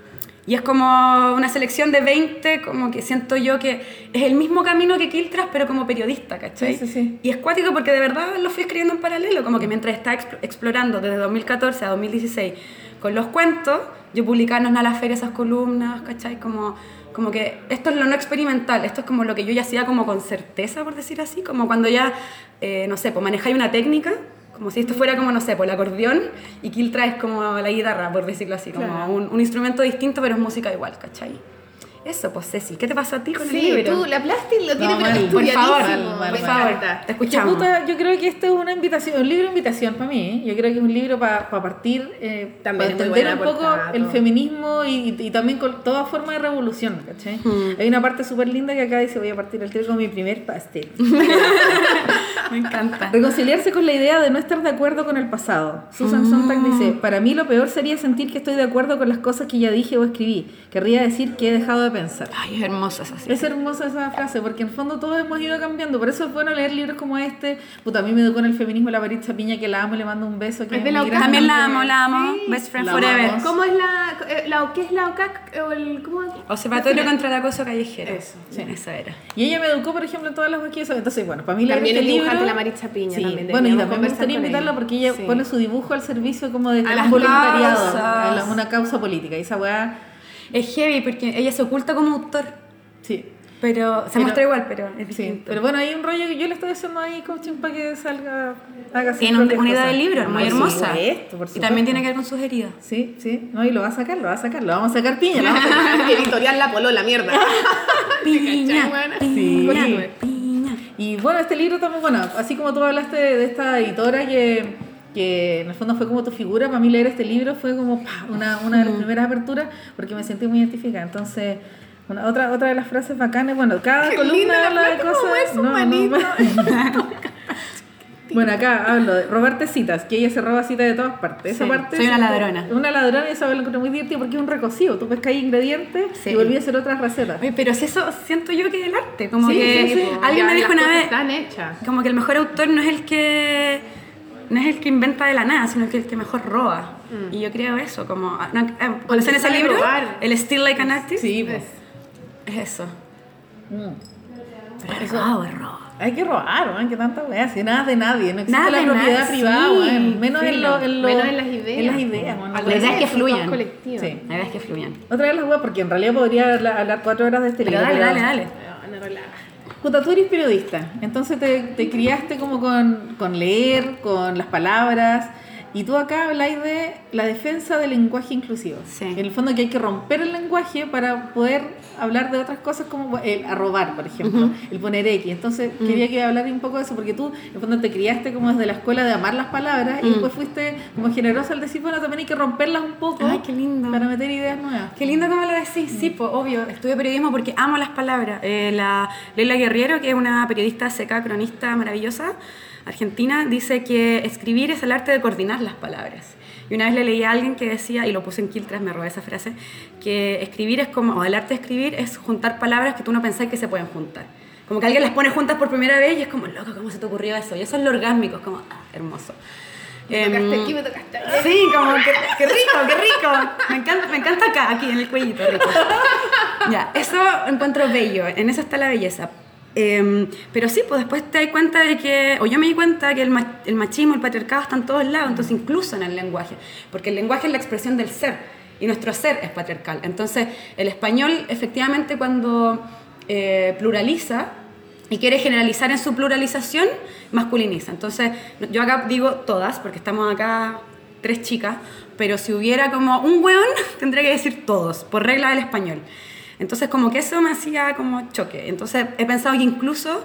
y es como una selección de 20, como que siento yo que es el mismo camino que Kiltras, pero como periodista, ¿cachai? Sí, sí. Y es cuático porque de verdad lo fui escribiendo en paralelo, como que mientras expl- explorando desde 2014 a 2016 con los cuentos, yo publicaba en la feria esas columnas, ¿cachai? Como, como que esto es lo no experimental, esto es como lo que yo ya hacía como con certeza, por decir así, como cuando ya, eh, no sé, pues manejáis una técnica, como si esto fuera como, no sé, por el acordeón y Kiltra es como la guitarra, por decirlo así, como Claro. un, un instrumento distinto pero es música igual, ¿cachai? Eso, pues Ceci, ¿qué te pasó a ti con el Sí, libro? tú, la Plastic lo tiene No, pero mal, por favor, mal, me por favor, te escuchamos. puta, yo creo que esto es una invitación, un libro de invitación para mí. ¿eh? Yo creo que es un libro para partir, eh, También para entender un poco portada, el feminismo y, y también con toda forma de revolución, ¿cachai? Hmm. Hay una parte súper linda que acá dice, voy a partir el tiro con mi primer pastel. *laughs* Me encanta. Reconciliarse con la idea de no estar de acuerdo con el pasado. Susan Mm. Sontag dice, para mí lo peor sería sentir que estoy de acuerdo con las cosas que ya dije o escribí. Querría decir que he dejado de pensar. Ay, es hermosa esa Es hermosa esa frase, porque en el fondo todos hemos ido cambiando. Por eso es bueno leer libros como este. Puta, a mí me educó en el feminismo la Maritza Piña, que la amo y le mando un beso. Que Es de la UCAM. También la amo, la amo. Sí. Best friend La forever. amamos. ¿Cómo es la, eh, la qué es la OCAC o el cómo? Observatorio contra el acoso callejero. Eso, sí. Esa era. Y ella me educó, por ejemplo, en todas las cosas que yo sabía. Entonces, bueno, para mí leer También este es libro... la Maritza Piña, Sí, también bueno, y también me gustaría invitarla porque ella Sí. pone su dibujo al servicio como de A las voluntariado, a la- una causa política. Y esa weá, Es heavy porque ella se oculta como autor, sí. pero se Pero- muestra igual, pero es Sí, distinto. pero bueno, hay un rollo que yo le estoy haciendo ahí coaching para que salga, haga tiene un- una idea del libro muy hermosa. supuesto, por y también tiene que ver con sus heridas. Sí, sí, no, y lo va a sacar, lo va a sacar, lo vamos a sacar piña, lo vamos a sacar. *laughs* Editorial La Polola, mierda. *laughs* Piña, piña, Sí. piña. Y bueno, este libro también, bueno, así como tú hablaste de, esta editora que, que en el fondo fue como tu figura, para mí leer este libro fue como una, una de las primeras aperturas porque me sentí muy identificada. Entonces, una, otra, otra de las frases bacanas, bueno, cada Qué columna habla de cosas... *laughs* Bueno, acá hablo de robarte citas, que ella se roba citas de todas partes. Esa parte soy una es- ladrona. Una ladrona y eso lo encontré muy divertido porque es un recocido. Tú pescas ingredientes Sí. y volví a hacer otras recetas. Oye, pero si eso siento yo que es el arte, como Sí, que sí, sí. alguien Ya, me dijo una vez, Están hechas. como que el mejor autor no es el que no es el que inventa de la nada, sino que el que mejor roba. Y yo creo eso, como ah, no, ah, ¿conocen ese libro? robar. El Still Like an Artist. Sí, pues. Es eso. Mm. Pero es robo, es robo. Hay que robar, man, que tanta weá, si nada de nadie, no existe Nada la de propiedad nadie, privada, sí, weón, menos, en filo. lo, en lo- Menos en las ideas. En las ideas. Al La idea es que fluyan. Sí. La idea es que fluyan. Otra de las weas, porque en realidad podría hablar, hablar cuatro horas de este Pero libro. dale, dale, dale. Relaja. Puta, tú eres periodista, entonces te, te criaste como con, con leer, con las palabras, y tú acá habláis de la defensa del lenguaje inclusivo. Sí. En el fondo que hay que romper el lenguaje para poder hablar de otras cosas como el arrobar, por ejemplo, el poner X. Entonces Mm. quería que hablar un poco de eso, porque tú en el fondo te criaste como desde la escuela de amar las palabras y Mm. después fuiste como generosa al decir, bueno, también hay que romperlas un poco Ay, qué lindo. para meter ideas nuevas. Qué lindo como lo decís, sí, pues obvio, estudio periodismo porque amo las palabras. Eh, la Leila Guerriero, que es una periodista seca, cronista maravillosa, argentina, dice que escribir es el arte de coordinar las palabras. Y una vez le leí a alguien que decía, y lo puse en Kiltras, me robé esa frase, que escribir es como, o el arte de escribir es juntar palabras que tú no pensás que se pueden juntar. Como que alguien las pone juntas por primera vez y es como, loco, ¿cómo se te ocurrió eso? Y eso es lo orgásmico, es como, ah, hermoso. Me Em, tocaste aquí, me tocaste allá. Sí, como que, qué rico, qué rico. Me encanta, me encanta acá, aquí en el cuellito, rico. Ya, eso encuentro bello, en eso está la belleza. Em, pero sí, pues después te das cuenta de que, o yo me di cuenta que el, ma- el machismo, el patriarcado están todos lados, entonces incluso en el lenguaje, porque el lenguaje es la expresión del ser y nuestro ser es patriarcal. Entonces, el español efectivamente cuando eh, pluraliza, y quiere generalizar en su pluralización, masculiniza. Entonces, yo acá digo todas, porque estamos acá tres chicas, pero si hubiera como un weón, *laughs* tendría que decir todos, por regla del español. Entonces, como que eso me hacía como choque. Entonces, he pensado que incluso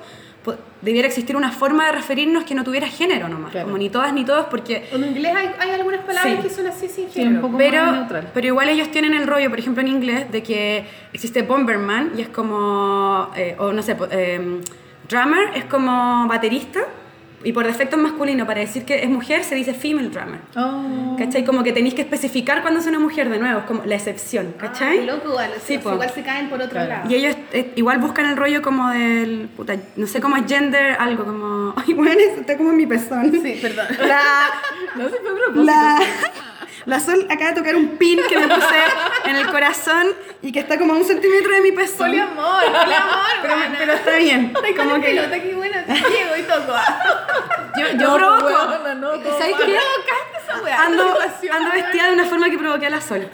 debiera existir una forma de referirnos que no tuviera género nomás, Claro. como ni todas ni todos, porque En inglés hay, hay algunas palabras Sí. que son así sin Sí, un género. poco pero, más neutral. pero igual ellos tienen el rollo, por ejemplo en inglés, de que existe Bomberman y es como, eh, o no sé, eh, drummer es como baterista y por defecto es masculino, para decir que es mujer se dice female drummer. Oh. ¿Cachai? Como que tenéis que especificar cuando es una mujer de nuevo, es como la excepción, ¿cachai? Ah, loco, igual, Sí, sí, po. igual se caen por otro Claro. lado. Y ellos eh, igual buscan el rollo como del, puta, no sé cómo es gender, algo como, *laughs* ay, bueno, está como en mi pezón. Sí, perdón. La, *laughs* No se fue a propósito. la, la Sol acaba de tocar un pin que me puse en el corazón y que está como a un centímetro de mi pezón. Poliamor, poliamor, Pero, pero está bien. Estoy con Como el que pelota, qué bueno, te llego y toco. yo, yo No, provoco. weona, no, todo ¿Sabes mal. qué? Provocaste esa weá. Ando, ando vestida de una forma que provoqué a la Sol.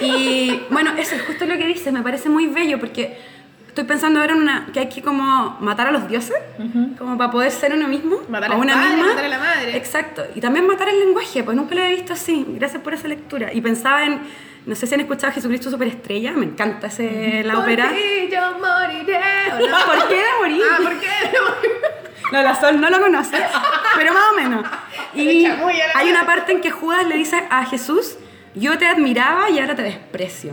Y bueno, eso es justo lo que dices, me parece muy bello porque estoy pensando ahora en una, que hay que como matar a los dioses, como para poder ser uno mismo, Matar a una padre, misma. matar a la madre. Exacto, y también matar el lenguaje, pues nunca lo había visto así, gracias por esa lectura. Y pensaba en, no sé si han escuchado Jesucristo Superestrella, me encanta ese, la Por ópera. ti yo moriré. ¿o no? ¿Por qué morir? Ah, ¿por qué? No, la Sol no lo conoce, pero más o menos. *laughs* Y hay una parte en que Judas le dice a Jesús, yo te admiraba y ahora te desprecio.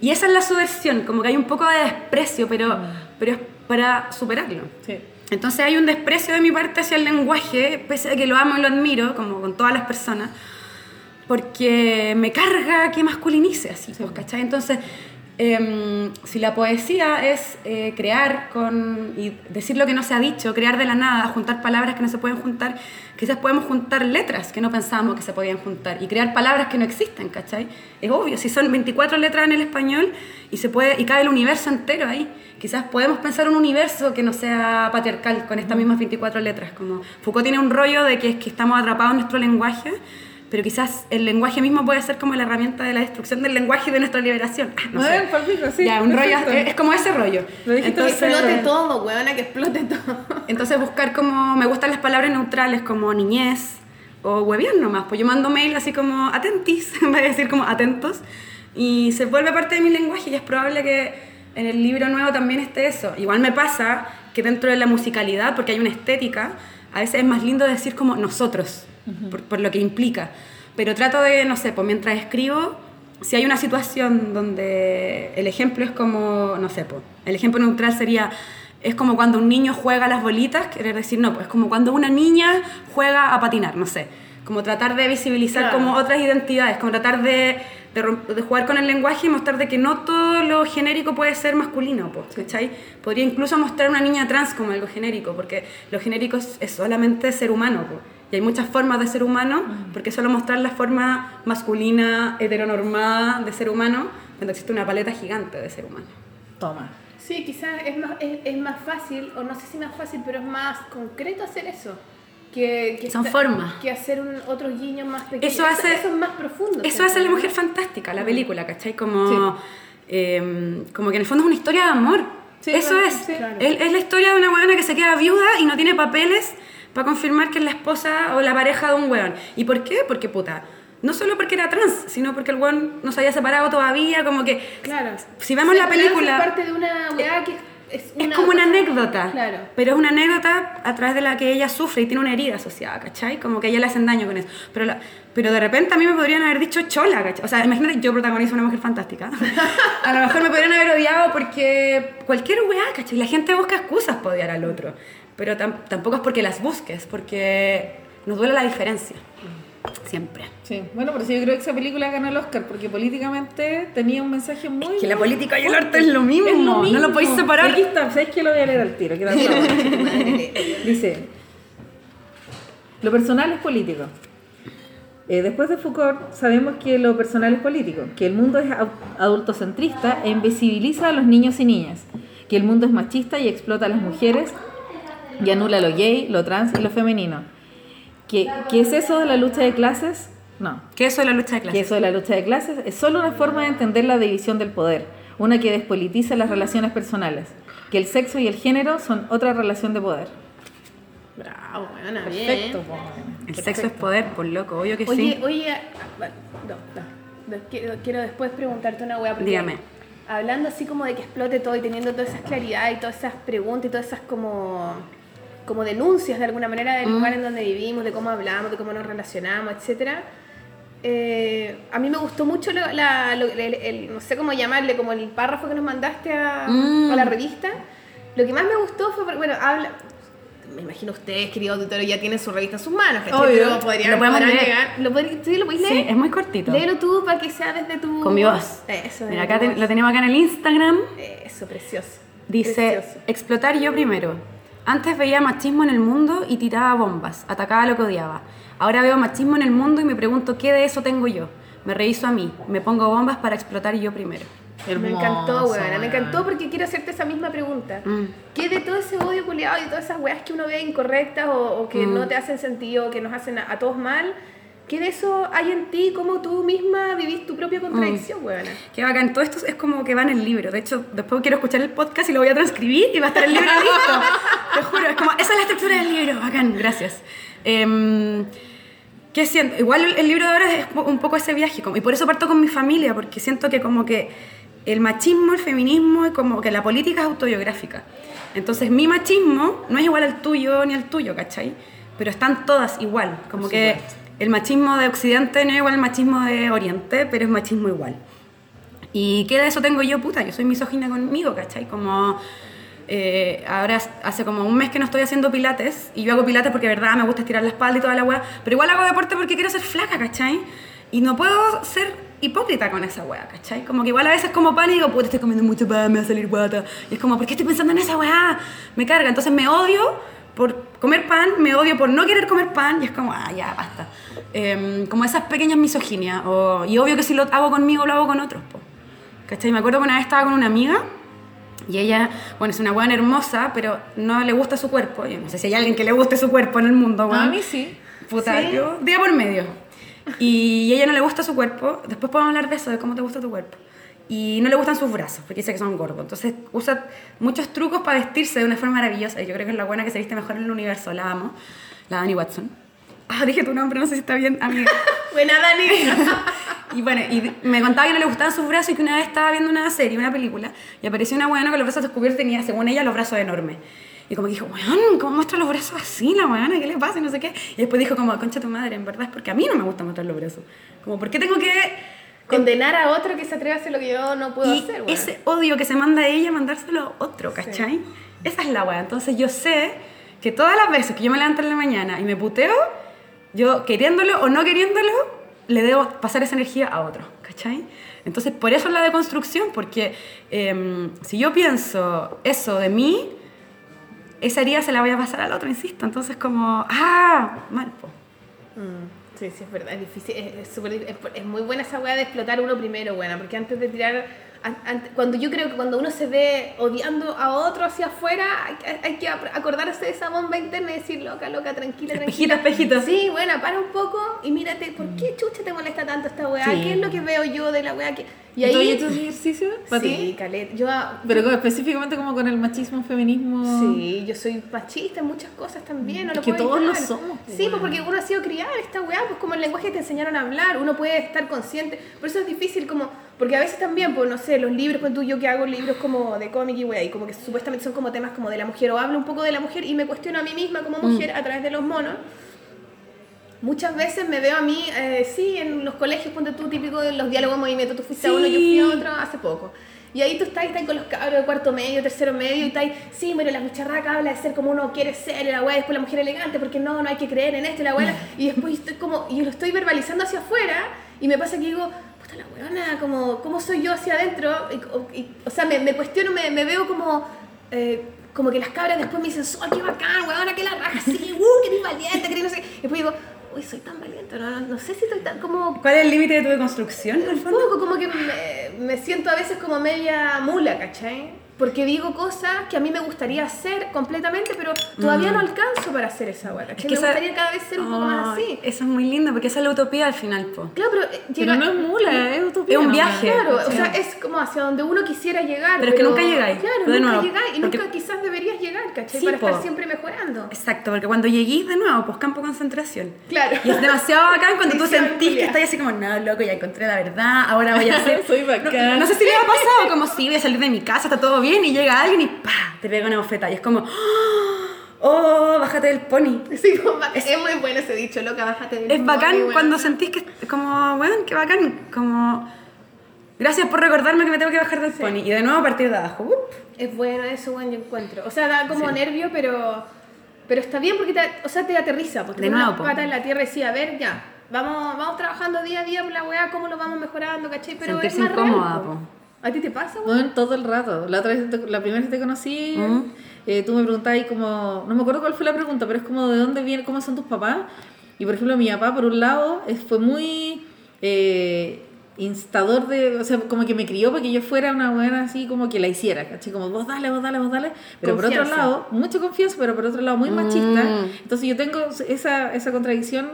Y esa es la subversión, como que hay un poco de desprecio, pero, pero es para superarlo. Sí. Entonces hay un desprecio de mi parte hacia el lenguaje, pese a que lo amo y lo admiro, como con todas las personas, porque me carga que masculinice así, pues, ¿cachai? Entonces, em, si la poesía es eh, crear con, y decir lo que no se ha dicho, crear de la nada, juntar palabras que no se pueden juntar, quizás podemos juntar letras que no pensábamos que se podían juntar y crear palabras que no existen, ¿cachai? Es obvio, si son 24 letras en el español y, se puede, y cabe el universo entero ahí, quizás podemos pensar un universo que no sea patriarcal con estas mismas 24 letras. Como Foucault tiene un rollo de que es que estamos atrapados en nuestro lenguaje, pero quizás el lenguaje mismo puede ser como la herramienta de la destrucción del lenguaje y de nuestra liberación. *laughs* Ah, no A sé. palpito, sí, ya, un rollo, perfecto. es, es como ese rollo. Lo dijiste Que Entonces, explote todo, weona, que explote todo. *laughs* entonces buscar como, me gustan las palabras neutrales como niñez o hueviar nomás, pues yo mando mail así como atentis, *laughs* en vez de decir como atentos, y se vuelve parte de mi lenguaje y es probable que en el libro nuevo también esté eso. Igual me pasa que dentro de la musicalidad, porque hay una estética, a veces es más lindo decir como nosotros, por, por lo que implica. Pero trato de, no sé, pues mientras escribo, si hay una situación donde el ejemplo es como, no sé, pues, el ejemplo neutral sería, es como cuando un niño juega a las bolitas, querer decir, no, pues es como cuando una niña juega a patinar, no sé. Como tratar de visibilizar Claro. como otras identidades, como tratar de, de, jugar con el lenguaje y mostrar de que no todo lo genérico puede ser masculino, pues, ¿cachai? Podría incluso mostrar una niña trans como algo genérico, porque lo genérico es, es solamente ser humano, pues. Y hay muchas formas de ser humano, porque solo mostrar la forma masculina, heteronormada de ser humano, cuando existe una paleta gigante de ser humano. Toma. Sí, quizás es más, es, es más fácil, o no sé si más fácil, pero es más concreto hacer eso. Que, que Son esta- formas. Que hacer un, otros guiños más pequeños. Eso hace- Eso, es más profundo. Eso hace La ¿no? Mujer Fantástica, la película, ¿cachai? Como, eh, como que en el fondo es una historia de amor. Sí, Eso claro, es. sí. Claro. Es, es la historia de una weona que se queda viuda y no tiene papeles para confirmar que es la esposa o la pareja de un weón. ¿Y por qué? Porque puta. No solo porque era trans, sino porque el weón no se había separado todavía, como que... Claro. Si vemos la Ser trans película... Es parte de una weá que es Es una como una anécdota, Claro. pero es una anécdota a través de la que ella sufre y tiene una herida asociada, ¿cachai? Como que a ella le hacen daño con eso. Pero, la- pero de repente a mí me podrían haber dicho chola, ¿cachai? O sea, imagínate, yo protagonizo una mujer fantástica. a lo mejor me podrían haber odiado porque cualquier weá, ¿cachai? La gente busca excusas para odiar al otro. Pero tam- tampoco es porque las busques, porque nos duele la diferencia. Siempre. Sí, bueno, pero sí, yo creo que esa película ganó el Oscar porque políticamente tenía un mensaje muy. que la política y el arte es lo mismo, no lo podéis separar. Aquí está, ¿sabes qué? Lo voy a leer al tiro. que. *laughs* Dice: Lo personal es político. Eh, después de Foucault, sabemos que lo personal es político, que el mundo es adultocentrista e invisibiliza a los niños y niñas, que el mundo es machista y explota a las mujeres y anula lo gay, lo trans y lo femenino. ¿Qué, qué es eso de la lucha de clases? No. Que eso es la lucha de Que clases. eso de la lucha de clases es solo una forma de entender la división del poder, una que despolitiza las relaciones personales, que el sexo y el género son otra relación de poder. Bravo, bien. Perfecto, po. El sexo es poder, por loco, obvio que Oye, sí. oye, ah, bueno, no, no. No, Quiero, quiero después preguntarte una porque Dígame. Hablando así como de que explote todo y teniendo todas esas claridades y todas esas preguntas y todas esas como, como denuncias de alguna manera del lugar en donde vivimos, de cómo hablamos, de cómo nos relacionamos, etcétera. eh, a mí me gustó mucho lo- la- lo- el, el- no sé cómo llamarle, como el párrafo que nos mandaste a, Mm. a la revista. Lo que más me gustó fue, bueno, habla, me imagino ustedes, querido auditorio, ya tienen su revista en sus manos. Obvio. Pero podrían- Lo podemos leer. llegar- ¿Lo podrí- ¿Sí? ¿Lo podéis Sí, leer? es muy cortito. Léelo tú para que sea desde tu... Con mi voz. Eso, Mira, acá voz. lo tenemos acá en el Instagram. Eso, precioso. Dice, Precioso. explotar yo primero. Antes veía machismo en el mundo y tiraba bombas, atacaba lo que odiaba. Ahora veo machismo en el mundo y me pregunto qué de eso tengo yo. Me reviso a mí, me pongo bombas para explotar yo primero. me Hermoso, encantó, weona. Me weón. encantó porque quiero hacerte esa misma pregunta. Mm. ¿Qué de todo ese odio culiado y todas esas weas que uno ve incorrectas o, o que Mm. no te hacen sentido, que nos hacen a, a todos mal? ¿Qué de eso hay en ti? ¿Cómo tú misma vivís tu propia contradicción, Mm. weona? Qué bacán, todo esto es como que va en el libro. De hecho, después quiero escuchar el podcast y lo voy a transcribir y va a estar el libro *laughs* listo. Te juro, es como, esa es la estructura del libro. Bacán, gracias. Em, ¿Qué siento? Igual el, libro de ahora es un poco ese viaje. como- y por eso parto con mi familia, porque siento que como que el machismo, el feminismo y como que la política es autobiográfica. Entonces mi machismo no es igual al tuyo ni al tuyo, ¿cachai? Pero están todas igual. Como que el machismo de Occidente no es igual al machismo de Oriente, pero es machismo igual. ¿Y qué de eso tengo yo, puta? Yo soy misógina conmigo, ¿cachai? Como eh, ahora hace como un mes que no estoy haciendo pilates y yo hago pilates porque verdad me gusta estirar la espalda y toda la weá, pero igual hago deporte porque quiero ser flaca, ¿cachai? Y no puedo ser hipócrita con esa weá, ¿cachai? Como que igual a veces como pan y digo, puta, estoy comiendo mucho pan, me va a salir guata. Y es como, ¿por qué estoy pensando en esa weá? Me carga. Entonces me odio por comer pan, me odio por no querer comer pan y es como, ah, ya, basta. Em, como esas pequeñas misoginias. O, y obvio que si lo hago conmigo, lo hago con otros, po. ¿Cachai? Me acuerdo que una vez estaba con una amiga y ella, bueno, es una buena hermosa, pero no le gusta su cuerpo. Yo no sé si hay alguien que le guste su cuerpo en el mundo, weón. A mí sí. Puta, ¿Sí? yo, día por medio. Y ella no le gusta su cuerpo. Después podemos hablar de eso, de cómo te gusta tu cuerpo. Y no le gustan sus brazos, porque dice que son gordos. Entonces usa muchos trucos para vestirse de una forma maravillosa. Y yo creo que es la buena que se viste mejor en el universo. La amo. La Dani Watson. Ah, dije tu nombre, no sé si está bien, amiga. *laughs* Buena, Dani. *laughs* Y bueno, y me contaba que no le gustaban sus brazos y que una vez estaba viendo una serie, una película, y apareció una buena con los brazos descubiertos y tenía, según ella, los brazos enormes. Y como que dijo, weón, ¿cómo muestra los brazos así la weona? ¿Qué le pasa? Y no sé qué. Y después dijo como, concha tu madre, en verdad es porque a mí no me gusta mostrar los brazos. Como, ¿por qué tengo que Condenar a otro que se atreve a hacer lo que yo no puedo y hacer, weón. ese odio que se manda a ella, mandárselo a otro, ¿cachai? Esa es la weá. Entonces yo sé que todas las veces que yo me levanto en la mañana y me puteo, yo queriéndolo o no queriéndolo, le debo pasar esa energía a otro, ¿cachai? Entonces por eso es la deconstrucción, porque em, si yo pienso eso de mí, esa herida se la voy a pasar al otro, insisto. Entonces como, ah, mal, po. Mm, Sí, sí, es verdad, es difícil, es, es, súper dif- es, es muy buena esa weá de explotar uno primero, buena, porque antes de tirar, an- cuando yo creo que cuando uno se ve odiando a otro hacia afuera, hay, que- hay que ap- acordarse de esa bomba interna y decir, loca, loca, tranquila, Espejito, tranquila. espejito. Sí, buena, para un poco y mírate, ¿por qué chucha te molesta tanto esta weá? Sí. ¿Qué es lo que veo yo de la weá? que Y ¿Y tú ahí... has hecho ejercicio? Pa' ti. Sí, Calet, yo... Pero específicamente como con el machismo, feminismo. Sí, yo soy machista en muchas cosas también, no Es lo que puedo todos lo somos, pues, Sí, pues porque uno ha sido criado esta weá, pues como el lenguaje que te enseñaron a hablar, uno puede estar consciente. Por eso es difícil como, porque a veces también, pues no sé, los libros, pues tú, yo que hago libros como de cómic y weá, y como que supuestamente son como temas como de la mujer, o hablo un poco de la mujer y me cuestiono a mí misma como mujer a través de los monos. Muchas veces me veo a mí, eh, sí, en los colegios, ponte tú, típico de los diálogos de movimiento, tú fuiste a uno, yo fui a otro hace poco. Y ahí tú estás, estás con los cabros de cuarto medio, tercero medio, y estás, sí, pero la mucharraca habla de ser como uno quiere ser, y la weá, después la mujer elegante, porque no, no hay que creer en esto, y la weá, y después estoy como, y lo estoy verbalizando hacia afuera, y me pasa que digo, puta la weona, como, ¿cómo soy yo hacia adentro? Y, o, y- o sea, me, me cuestiono, me, me veo como, eh, como que las cabras después me dicen, ¡Sol, qué bacán, weona, que la raja, sí, uh, que eres valiente, que no sé. qué". Y después digo, uy, soy tan valiente, no, no, no sé si estoy tan como ¿Cuál es el límite de tu deconstrucción, un poco como que me, me siento a veces como media mula, ¿cachai? Porque digo cosas que a mí me gustaría hacer completamente, pero todavía no alcanzo para hacer esa weá, ¿cachai? me esa- gustaría cada vez ser un poco más así. Eso es muy lindo, porque esa es la utopía al final, po. Claro, pero eh, Pero llega- no es mula, es utopía. Es un viaje. Claro, o Sí. sea, es como hacia donde uno quisiera llegar. Pero es que nunca llegáis, Claro, pero de nunca nuevo, llegáis y porque- nunca quizás deberías llegar, ¿cachai? Sí, para po. estar siempre mejorando. Exacto, porque cuando lleguís de nuevo, pues campo concentración. Claro. Y es demasiado bacán cuando tú sentís que estás así como, no, loco, ya encontré la verdad, ahora voy a hacer... *laughs* Soy bacán. No, no sé si le ha pasado, como si voy a salir de mi casa, está todo bien, y llega alguien y pa, te pega una bofeta. Y es como, oh, bájate del pony. *laughs* Sí, como ba- es, muy bueno ese dicho, loca, bájate del Es bacán pony, weón. cuando sentís que, como, weón, qué bacán, como, gracias por recordarme que me tengo que bajar del pony. Y de nuevo a partir de abajo. ¡up! Es bueno eso, bueno, yo encuentro. O sea, da como nervio, pero, pero está bien porque te, o sea, te aterriza. Porque De nuevo, patas en la tierra y sí, a ver, ya. Vamos, vamos trabajando día a día por la weá, cómo lo vamos mejorando, ¿cachai? Pero Sentirse es más real, incómoda, po. po. ¿A ti te pasa, weón? Bueno, todo el rato. La otra vez, te- la primera vez que te conocí, Mm. eh, tú me preguntabas como, no me acuerdo cuál fue la pregunta, pero es como de dónde viene, cómo son tus papás. Y por ejemplo, mi papá, por un lado, fue muy eh, instador de, o sea, como que me crió para que yo fuera una buena así, como que la hiciera, ¿cachai? Como vos dale, vos dale, vos dale. Pero por Confianza. otro lado, mucha confianza, pero por otro lado muy machista. Mm. Entonces yo tengo esa, esa contradicción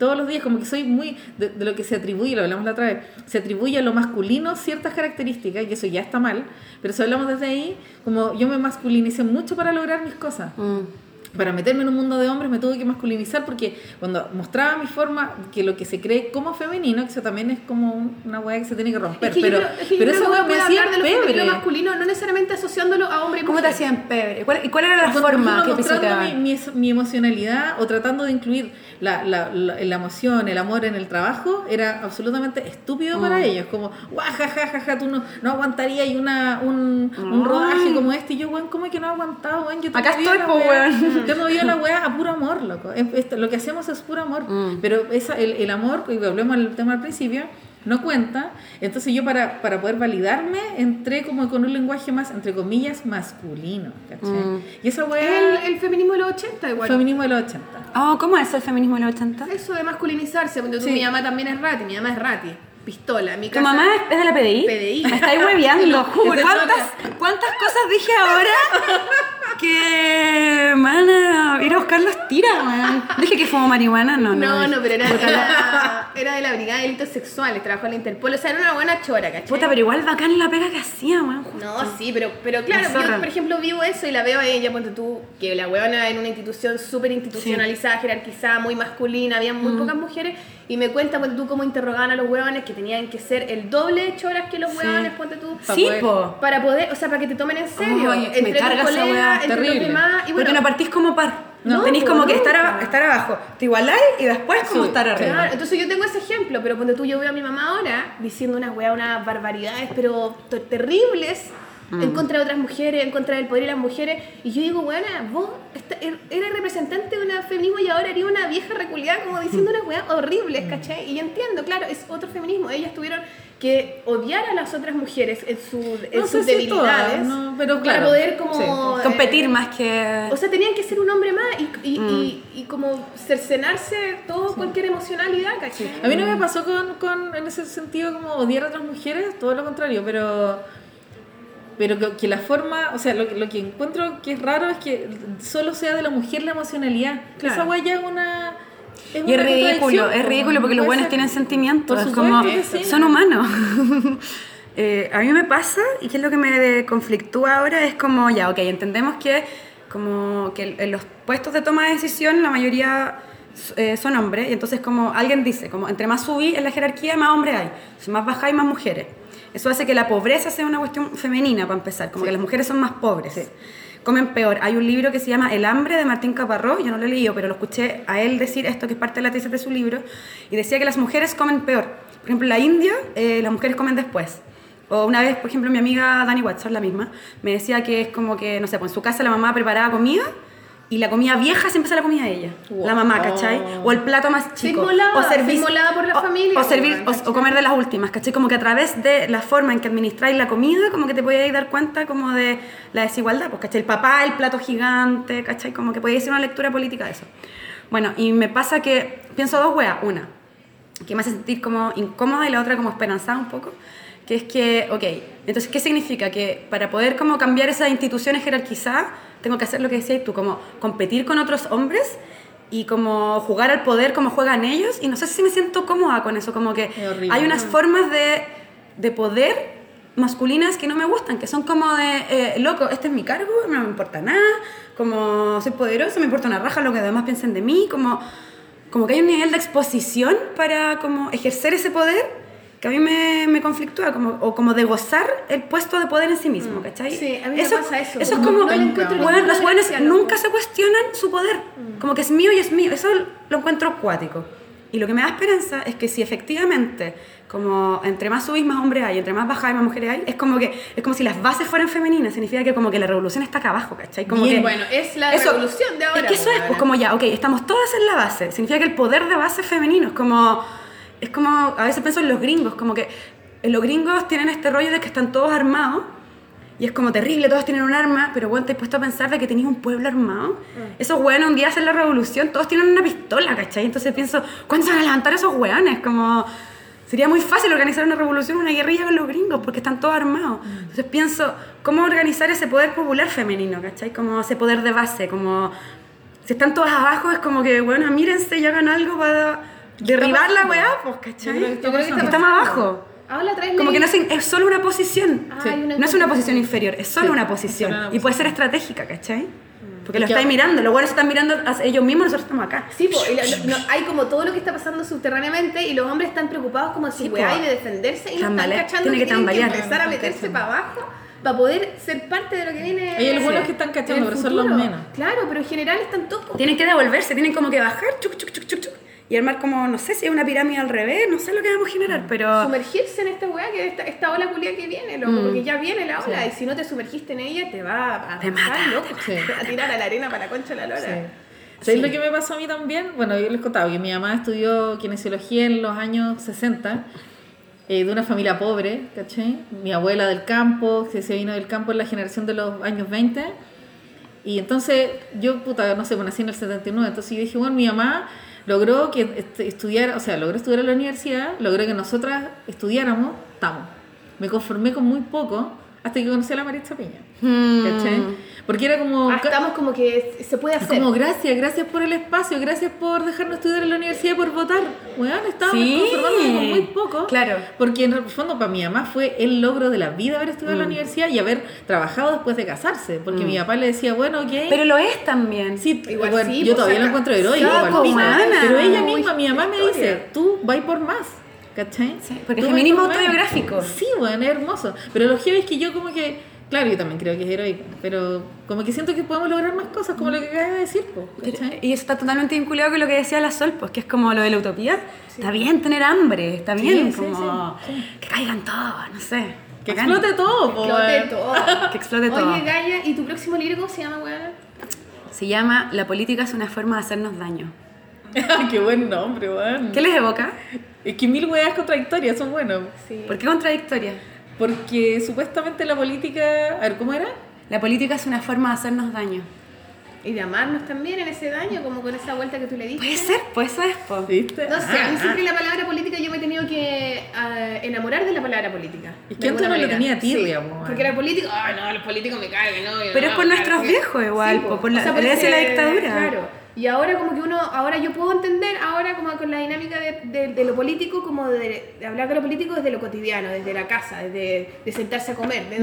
todos los días, como que soy muy de, de lo que se atribuye, lo hablamos la otra vez, se atribuye a lo masculino ciertas características, y eso ya está mal, pero si hablamos desde ahí, como yo me masculinicé mucho para lograr mis cosas. Mm. Para meterme en un mundo de hombres me tuve que masculinizar porque cuando mostraba mi forma, que lo que se cree como femenino, que eso también es como una weá que se tiene que romper, Es que pero, creo- es que yo pero uno me hacía pebre. masculino, no necesariamente asociándolo a hombre y ¿Cómo te hacían pebre? ¿Cuál, ¿Y cuál era la forma que mostrando mi, mi, mi emocionalidad o tratando de incluir la, la, la, la emoción, el amor en el trabajo, era absolutamente estúpido para Mm. ellos. Como, guau, ja, ja, tú no, no aguantarías y una, un, un rodaje como este. Y yo, weón, ¿cómo es que no he aguantado, weón? Yo te Acá estoy, po, weón. *laughs* Yo me movía la weá a puro amor, loco. Es- esto- lo que hacemos es puro amor. Mm. Pero esa, el, el amor, y volvemos al tema al principio, no cuenta. Entonces yo para, para poder validarme entré como con un lenguaje más, entre comillas, masculino. ¿cachai? Mm. Y esa Es weá... el, el feminismo de los 80 igual. Feminismo de los 80. Oh, ¿Cómo es el feminismo de los 80? Eso de masculinizarse, porque tú, Sí. mi mamá también es rati, mi mamá es rati, pistola. Mi ¿Tu casa- mamá es, de la PDI? PDI. Me estáis hueveando. *laughs* Lo juro. ¿Cuántas, ¿Cuántas cosas dije ahora que van a ir a buscar los tiras, man? Dije que fumo marihuana, no, no. No, no, pero era, era, era de la Brigada de Delitos Sexuales, trabajó en la Interpol, o sea, era una buena chora, ¿cachai? Puta, pero igual bacán la pega que hacía, man. No, sí, pero, pero claro, yo por ejemplo vivo eso y la veo a ella, ponte tú, que la huevona en una institución súper institucionalizada, jerarquizada, muy masculina, había muy pocas mujeres, y me cuenta, ponte tú, cómo interrogaban a los huevones que tenían que ser el doble de choras que los Sí. huevones, ponte tú. Sí, poder- po. Para poder, o sea, para que te tomen en serio. Ay, me entre tus carga esa entre terrible. demás. Y Porque no partís como par. No, Tenéis po, como que estar, a- estar abajo. Te igualáis y después como Sí, estar arriba. Claro, entonces yo tengo ese ejemplo, pero ponte tú, yo veo a mi mamá ahora diciendo unas weas, unas barbaridades, pero terribles Mm. en contra de otras mujeres, en contra del poder de las mujeres. Y yo digo, weona, vos esta- er- eres representante de una feminismo y ahora eres una vieja reculiada como diciendo unas weas horribles, Mm. ¿cachai? Y yo entiendo, claro, es otro feminismo. Ellas tuvieron que odiar a las otras mujeres en, su, en No sus si debilidades todas, no, pero para claro, poder como... sí. Competir eh, más que... o sea, tenían que ser un hombre más y, y, Mm. y, y como cercenarse todo, cualquier emocionalidad, ¿cachai? A mí no me pasó con, con, en ese sentido, como odiar a otras mujeres, todo lo contrario, pero. Pero que, que la forma, o sea, lo, que- lo que encuentro que es raro es que solo sea de la mujer la emocionalidad. Claro. Esa guay ya es una. Y es ridículo, es po, ridículo porque los buenos tienen sentimientos, es como, sí. son humanos. *laughs* Eh, a mí me pasa, y que es lo que me conflictúa ahora, es como, ya, ok, entendemos que como que en los puestos de toma de decisión la mayoría eh, son hombres, y entonces como alguien dice, como entre más subí en la jerarquía, más hombres hay, más hay, más mujeres. Eso hace que la pobreza sea una cuestión femenina, para empezar, como que las mujeres son más pobres. Comen peor. Hay un libro que se llama El hambre de Martín Caparrós, yo no lo he leído, pero lo escuché a él decir esto, que es parte de la tesis de su libro, y decía que las mujeres comen peor. Por ejemplo, en la India, eh, las mujeres comen después. O una vez, por ejemplo, mi amiga Dani Watson, la misma, me decía que es como que, no sé, pues en su casa la mamá preparaba comida y la comida vieja siempre se la comía ella. La mamá, ¿cachai? O el plato más chico. inmolaba, o se inmolaba por la o- familia, O, servir, o, o comer de las últimas, ¿cachai? Como que a través de la forma en que administráis la comida, como que te podíais dar cuenta como de la desigualdad, pues, ¿cachai? El papá, el plato gigante, ¿cachai? Como que podíais hacer una lectura política de eso. Bueno, y me pasa que pienso dos weas. Una, que me hace sentir como incómoda y la otra como esperanzada un poco, que es que, ok, entonces, ¿qué significa? Que para poder como cambiar esas instituciones jerarquizadas, tengo que hacer lo que decías tú, como competir con otros hombres y como jugar al poder como juegan ellos, y no sé si me siento cómoda con eso, como que horrible. hay unas formas de, de poder masculinas que no me gustan, que son como de, eh, loco, este es mi cargo, no me importa nada, como soy poderoso, me importa una raja lo que además piensen de mí, como, como que hay un nivel de exposición para como ejercer ese poder que a mí me, me conflictúa, como, o como de gozar el puesto de poder en sí mismo, ¿cachai? Sí, a mí me eso, pasa eso. Eso es Como no bueno, los buenos nunca se cuestionan su poder, como que es mío y es mío, eso lo encuentro cuático. Y lo que me da esperanza es que si efectivamente, como entre más subís, más hombres hay, entre más bajáis, más mujeres hay, es como que es como si las bases fueran femeninas, significa que como que la revolución está acá abajo, ¿cachai? Como Bien, que, bueno, es la revolución de ahora, Es que eso pues, es, pues ahora. como ya, ok, estamos todas en la base, significa que el poder de base es femenino, es como, es como, a veces pienso en los gringos, como que en los gringos tienen este rollo de que están todos armados, y es como terrible, todos tienen un arma, pero bueno, te has puesto a pensar de que tenéis un pueblo armado. Esos weones un día hacen la revolución, todos tienen una pistola, ¿cachai? Entonces pienso, ¿cuándo se van a levantar esos weones? Como, sería muy fácil organizar una revolución, una guerrilla con los gringos, porque están todos armados. Entonces pienso, ¿cómo organizar ese poder popular femenino, ¿cachai? Como ese poder de base, como, si están todos abajo, es como que, bueno, mírense y hagan algo para derribar la weá, pues, ¿cachai? Yo creo que está Yo creo que está Estamos pasando. abajo. Ah, la Como que no es, es solo una posición. Ah, hay una No es una posición inferior, es solo Sí, una posición. una y puede ser estratégica, ¿cachai? Porque lo estáis mirando, los buenos están mirando a ellos mismos, nosotros estamos acá. Sí, po, y lo- no, hay como todo lo que está pasando subterráneamente y los hombres están preocupados como si Sí, weá y de defenderse y no están cachando tiene que, que tienen que empezar a meterse para abajo para poder ser parte de lo que viene. Hay algunos Sí. que están cachando, pero son los menos. Claro, pero en general están todos Tienen que devolverse, tienen como que bajar, chuc, chuc, chuc, chuc, chuc, y armar como, no sé si es una pirámide al revés, no sé lo que vamos a generar, pero... sumergirse en esta weá, que esta, esta ola culia que viene, loco, Mm. porque ya viene la ola Sí. y si no te sumergiste en ella te va a, Te matar, mata, loco. te *laughs* Te va a tirar a la arena para la concha de la lora. Sí. ¿Sabéis lo que me pasó a mí también? Bueno, yo les contaba que mi mamá estudió kinesiología en los años 60, eh, de una familia pobre, ¿cachai? Mi abuela del campo, que se vino del campo en la generación de los años 20. Y entonces yo, puta, no sé, pues nací en el 79, entonces yo dije, bueno, mi mamá logró que est- estudiara, o sea, logró estudiar en la universidad, logró que nosotras estudiáramos, estamos. Me conformé con muy poco hasta que conocí a la Maritza Piña. Mm. Porque era como... Ah, estamos como que se puede hacer. Como gracias, gracias por el espacio, gracias por dejarnos estudiar en la universidad y por votar. Bueno, estábamos Sí. conformándonos con muy poco. Claro. Porque en el fondo para mi mamá fue el logro de la vida haber estudiado en Mm. la universidad y haber trabajado después de casarse. Porque mi papá le decía, bueno, ok. Pero lo es también. Sí, Igual bueno, sí, yo pues, todavía lo encuentro heroico. mana. Pero ella misma, mi mamá me historia. dice, tú vas por más. ¿Cachai? Sí, porque vas feminismo autobiográfico. Sí, bueno, es hermoso. Pero lo heavy es que yo como que, claro, yo también creo que es heroico, pero como que siento que podemos lograr más cosas, como lo que acabas de decir, po. Y eso está totalmente vinculado con lo que decía la Sol, pues que es como lo de la utopía. Está bien tener hambre, está bien, sí, como que caigan todos, no sé. Que Bacán. explote todo, po, Explote weón. todo. *laughs* Que explote todo. Oye, Gaia, ¿y tu próximo libro cómo se llama, weón? Se llama La política es una forma de hacernos daño. *laughs* Qué buen nombre, weón. ¿Qué les evoca? Es que mil weas contradictorias son buenos. Sí. ¿Por qué contradictoria? Porque supuestamente la política. A ver, ¿cómo era? La política es una forma de hacernos daño. Y de amarnos también en ese daño, como con esa vuelta que tú le diste. Puede ser, pues eso es, po. ¿Viste? No sé, a mí Ah, siempre la palabra política yo me he tenido que ah, enamorar de la palabra política. De que antes le manera. tenía tirria, Sí, po, Porque era político, ay no, los políticos me caen, no. Pero no, es por nuestros viejos igual, po, por la herencia de la dictadura. Claro. Y ahora como que uno, ahora yo puedo entender, ahora como con la dinámica de, de- de lo político, como de, de hablar de lo político desde lo cotidiano, desde la casa, desde de sentarse a comer, de,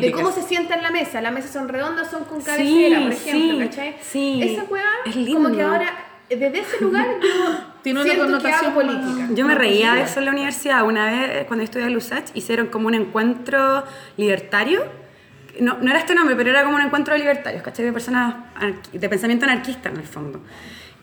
de cómo se sienta en la mesa. Las mesas son redondas, son con cabecera, por ejemplo, sí, ¿cachai? sí. Esa weá, Es como que ahora, desde ese lugar yo *laughs* Tiene una connotación política. Yo me reía de eso en la universidad. Una vez, eh, cuando estudié en Lusach, hicieron como un encuentro libertario. No, no era este nombre, pero era como un encuentro de libertarios, ¿cachai? De personas de pensamiento anarquista en el fondo.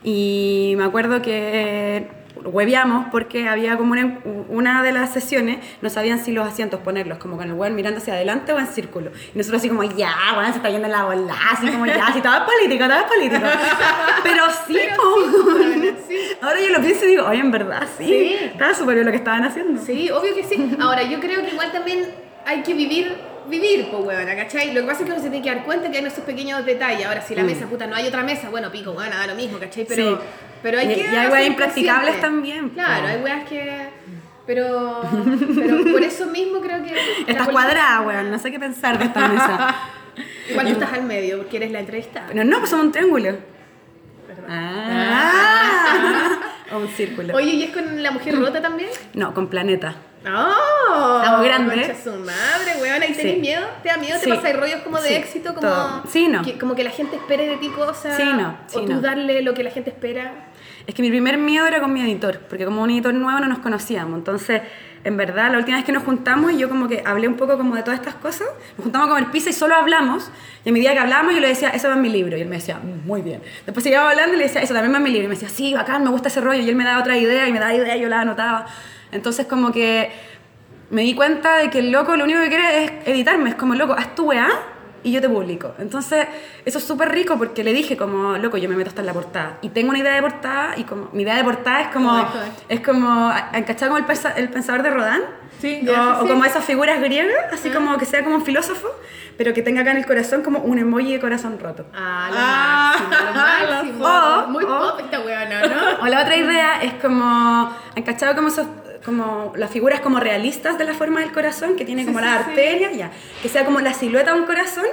Y me acuerdo que hueveamos porque había como una, una de las sesiones, no sabían si los asientos ponerlos, como con el weón mirando hacia adelante o en círculo. Y nosotros así como, ya, bueno, se está yendo la bola, así como, ya, si todo es político, todo es político. *laughs* Pero sí, po. Ahora yo lo pienso y digo, oye, en verdad, sí. Sí. Estaba súper bien lo que estaban haciendo. Sí, obvio que sí. Ahora, yo creo que igual también hay que vivir, vivir, pues, huevona, ¿cachai? Lo que pasa es que uno se tiene que dar cuenta que hay esos pequeños detalles. Ahora, si la mesa, puta, no hay otra mesa, bueno, pico, bueno, da lo mismo, ¿cachai? Pero, Mm. Sí. pero hay que. y hay weas impracticables también. Claro, hay weas que. Pero, pero por eso mismo creo que. *laughs* Estás cuadrada, weón, no sé qué pensar de esta mesa. *laughs* Igual tú estás al medio, porque eres la entrevistada. Pero no, pues somos un triángulo. Ah. O *laughs* un círculo. Oye, ¿y es con la mujer rota también? No, con planeta. ¡Oh! Estamos grandes. Su madre, weona. ¿Y Sí. tenés miedo? ¿Te da miedo? ¿Te Sí. pasa rollos como de Sí, éxito? Como todo. Sí, no. Que, como que la gente espere de ti cosas. Sí, no, sí, o tú no. darle lo que la gente espera. Es que mi primer miedo era con mi editor, porque como un editor nuevo no nos conocíamos. Entonces, en verdad, la última vez que nos juntamos, yo como que hablé un poco como de todas estas cosas, nos juntamos a comer pizza y solo hablamos. Y a medida que hablábamos, yo le decía, eso va en mi libro. Y él me decía, "Mm, muy bien. Después seguíamos hablando y le decía, eso también va en mi libro. Y me decía, sí, bacán, me gusta ese rollo. Y él me daba otra idea y me daba idea y yo la anotaba. Entonces, como que me di cuenta de que el loco lo único que quiere es editarme. Es como, loco, haz tu weá y yo te publico. Entonces, eso es súper rico porque le dije como, loco, yo me meto hasta en la portada. Y tengo una idea de portada y como, mi idea de portada es como, joder. es como, ¿encachado como el, el pensador de Rodin? Sí, o, sí, o como esas figuras griegas, así como que sea como un filósofo, pero que tenga acá en el corazón como un emoji de corazón roto. Ah, lo Ah, máximo, lo máximo. Oh, Muy oh. pop esta weona, ¿no? *laughs* O la otra idea es como, ¿encachado como esos, como las figuras como realistas de la forma del corazón, que tiene como sí, las sí. arterias, ya, que sea como la silueta de un corazón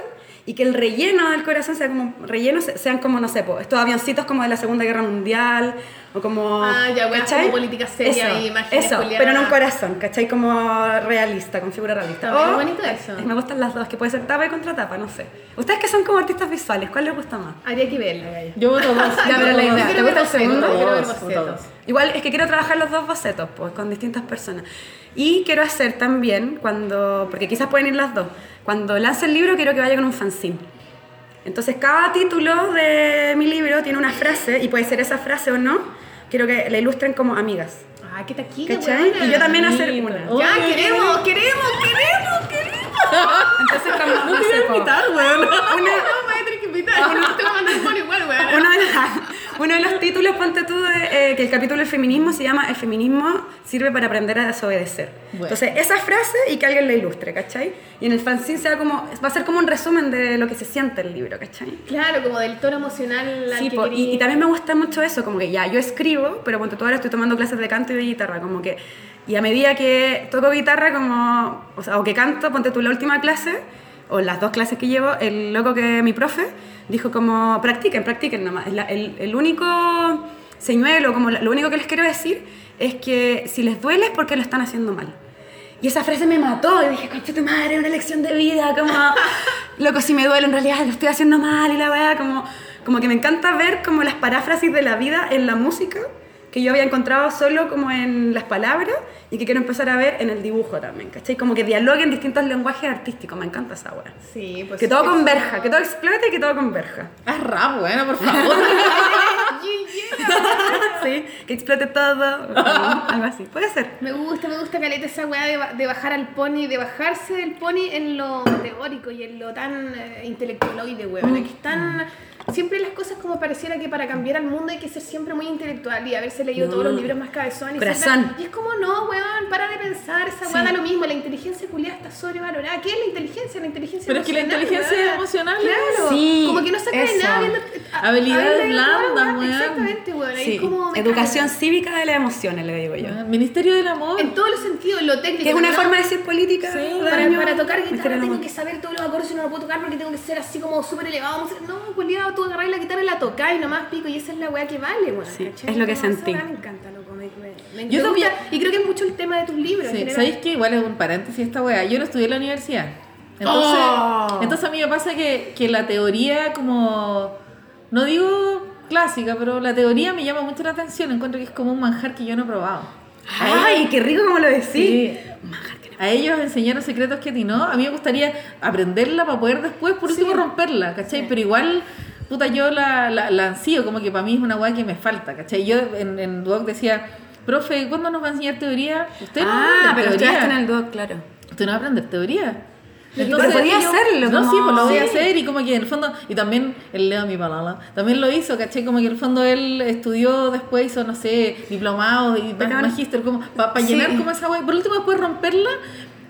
y que el relleno del corazón sea como, rellenos se- sean como, no sé, po, estos avioncitos como de la Segunda Guerra Mundial, o como... Ah, ya, ¿cachai? como política seria Eso, y imágenes Eso, pero no un corazón, ¿cachai? Como realista, con figura realista. Está O- bonito eso. Me gustan las dos, que puede ser tapa y contratapa, no sé. Ustedes que son como artistas visuales, ¿cuál les gusta más? Habría que verla. Yo voto dos. *laughs* Ya, pero la Yo idea, ¿te gusta el segundo? bocetos. voto dos. Igual es que quiero trabajar los dos bocetos, pues, con distintas personas. Y quiero hacer también, cuando, porque quizás pueden ir las dos, cuando lance el libro quiero que vaya con un fanzine. Entonces cada título de mi libro tiene una frase, y puede ser esa frase o no, quiero que la ilustren como amigas. Ah, qué taquilla. Y yo también hacer una. Oh. Ya, queremos, queremos, queremos, queremos. *laughs* Entonces como, No no sé, voy a po, *laughs* invitar, weón. *laughs* No. Te a mandar mono igual, weona. uno de, los- uno de los títulos, ponte tú, de, eh, que el capítulo del feminismo se llama El feminismo sirve para aprender a desobedecer. Bueno. Entonces, esa frase y que alguien la ilustre, ¿cachai? Y en el fanzine sea como, va a ser como un resumen de lo que se siente el libro, ¿cachai? Claro, como del tono emocional al Sí, que po, querí- y, y también me gusta mucho eso, como que ya, yo escribo, pero ponte tú ahora estoy tomando clases de canto y de guitarra, como que, y a medida que toco guitarra, como, o sea, o que canto, ponte tú la última clase, o las dos clases que llevo, el loco que mi profe dijo como, practiquen, practiquen nomás. La- el, el único señuelo, como lo único que les quiero decir es que si les duele es porque lo están haciendo mal. Y esa frase me mató y dije, concha tu madre, una lección de vida, como, *laughs* loco, si me duele en realidad lo estoy haciendo mal y la weá, como, como que me encanta ver como las paráfrasis de la vida en la música que yo había encontrado solo como en las palabras y que quiero empezar a ver en el dibujo también, ¿cachai? Como que dialoguen distintos lenguajes artísticos, me encanta esa weá. Sí, pues. Que todo es- converja, que todo explote y que todo converja. Haz rap, bueno, por favor. *laughs* *laughs* sí, que explote todo, algo así. Puede ser. Me gusta, me gusta caleta esa weá de, ba- de bajar al pony, de bajarse del pony en lo teórico y en lo tan eh, intelectualoide, weón. Que están. Siempre las cosas como pareciera que para cambiar al mundo hay que ser siempre muy intelectual y haberse leído todos los libros más cabezones. y Corazón. siempre- Y es como, no, weón, para de pensar, esa weá da lo mismo. La inteligencia culiada está sobrevalorada. ¿Qué es la inteligencia? La inteligencia Pero es que la emocional, inteligencia weón. emocional Claro. Sí, como que no saca de nada viendo. Habilidades blandas, weón. Exactamente, weón. Sí, como educación cívica de las emociones, le digo yo. Ministerio del Amor. En todos los sentidos, en lo técnico. Que es una forma de decir política. Para, año. para tocar guitarra tengo que saber todos los acordes y no lo puedo tocar porque tengo que ser así como súper elevado. No, culiado, tú agarrás la guitarra y la tocás y nomás pico y esa es la weá que vale, weón. Sí, es lo que sentí. Me encanta, loco. Me, me, me- Yo gusta, y creo que es mucho el tema de tus libros. Sí. ¿sabéis que igual es un paréntesis esta weá? Yo no estudié en la universidad. Entonces, Oh. entonces a mí me pasa que, que la teoría como, no digo clásica, pero la teoría me llama mucho la atención. Encuentro que es como un manjar que yo no he probado. Ay, qué rico como lo decís. Sí. A ellos enseñaron secretos que a ti no. A mí me gustaría aprenderla para poder después, por último, romperla, ¿cachai? Pero igual, puta, yo la, la, la ansío, como que para mí es una weá que me falta, ¿cachai? Yo en, en Duoc decía, profe, ¿cuándo nos va a enseñar teoría? Usted no Ah, aprender pero teoría. en el DUOC, claro. Usted no va a aprender teoría. Pero podía hacerlo, No, como- sí, pues lo voy a hacer y como que en el fondo, y también el Leo mi palabra, también lo hizo, ¿cachai? Como que en el fondo él estudió después, hizo, no sé, diplomados y Pero- magíster, como para Sí. llenar como esa wea. Por último, después romperla,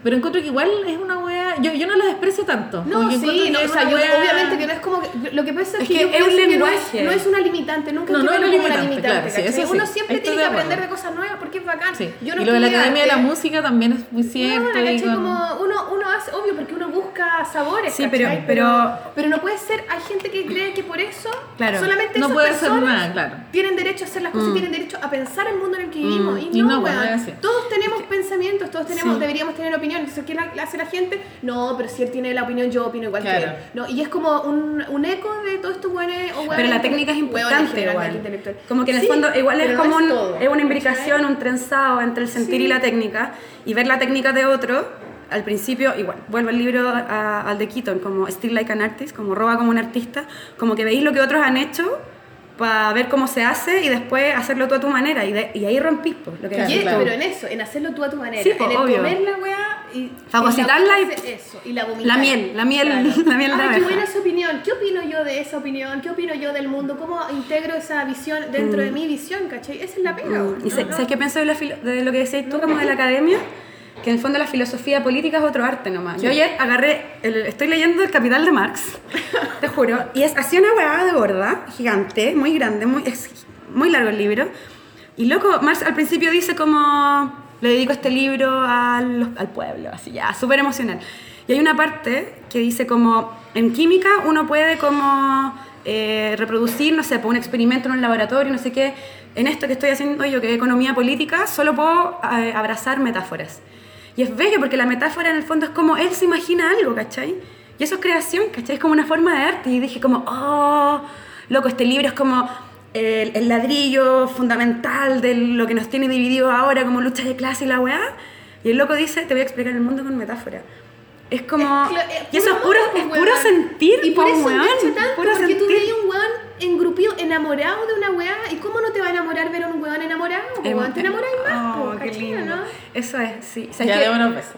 pero encuentro que igual es una wea, yo, yo no la desprecio tanto. No, sí, que no, o sea, yo- wea- obviamente que no es como que, lo que pasa es, Es que, que es un pienso que no lenguaje. es, no es una limitante, nunca No, no es una limitante, claro, sí, Uno siempre tiene que aprender de cosas nuevas porque es bacán. Sí. Yo no y lo de la Academia de la Música también es muy No, cierto. con- Como uno, uno hace, obvio, porque uno busca sabores, Sí, pero- pero- pero no puede ser, hay gente que cree que por eso Claro. solamente No esas puede personas nada, claro. tienen derecho a hacer las cosas y tienen derecho a pensar el mundo en el que vivimos. Y, y no, no, bueno, weón. es así. todos tenemos pensamientos, todos tenemos, deberíamos tener opinión. Entonces, ¿qué la- hace la gente? No, pero si él tiene la opinión, yo opino igual que él. No, y es como un, un eco de todo esto bueno o Pero la técnica es importante igual. Como que en el fondo igual es como un- es una imbricación, un trenzado entre el sentir y la técnica. Y ver la técnica de otro, al principio, igual, vuelvo al libro a- al de Keaton, como Still Like an Artist, como roba como un artista, como que veis lo que otros han hecho para ver cómo se hace y después hacerlo tú a tu manera. Y, de- y ahí rompís, pues, lo que Claro, tú. pero en eso, en hacerlo tú a tu manera. Sí, po, en el obvio. comer la weá y. Fagocitarla y Eso, y la vomitar. La miel, la miel, *laughs* la miel de qué buena esa opinión. ¿Qué opino yo de esa opinión? ¿Qué opino yo del mundo? ¿Cómo integro esa visión dentro de mi visión? ¿Cachai? Esa es la pega. Mm. ¿Y sé- No, no. sabes qué pienso de, la filo- de lo que decías tú como de la academia? Que en el fondo la filosofía política es otro arte nomás. Yo ayer agarré, el- estoy leyendo El Capital de Marx, te juro, y es así una huevada de gorda, gigante, muy grande, muy, es muy largo el libro. Y loco, Marx al principio dice como, le dedico este libro al, al pueblo, así ya, súper emocional. Y hay una parte que dice como, en química uno puede como eh, reproducir, no sé, por un experimento en un laboratorio, no sé qué. En esto que estoy haciendo yo, que es economía política, solo puedo eh, abrazar metáforas. Y es bello porque la metáfora en el fondo es como él se imagina algo, ¿cachai? Y eso es creación, ¿cachai? Es como una forma de arte. Y dije como, oh, loco, este libro es como el, ladrillo fundamental de lo que nos tiene dividido ahora como lucha de clase y la weá. Y el loco dice, te voy a explicar el mundo con metáfora. Es como... Es es y eso es puro, es pues, puro weón. sentir, Y por po, eso weón, tanto, puro porque tú sentir. veis un weón engrupido, enamorado de una weá. ¿Y cómo no te va a enamorar ver a un weón enamorado? po, Em- weón? Te enamoras más, Oh, po, qué ¿cachai, lindo. no? Eso es, sí. ¿Sabes Ya qué? de unos besos.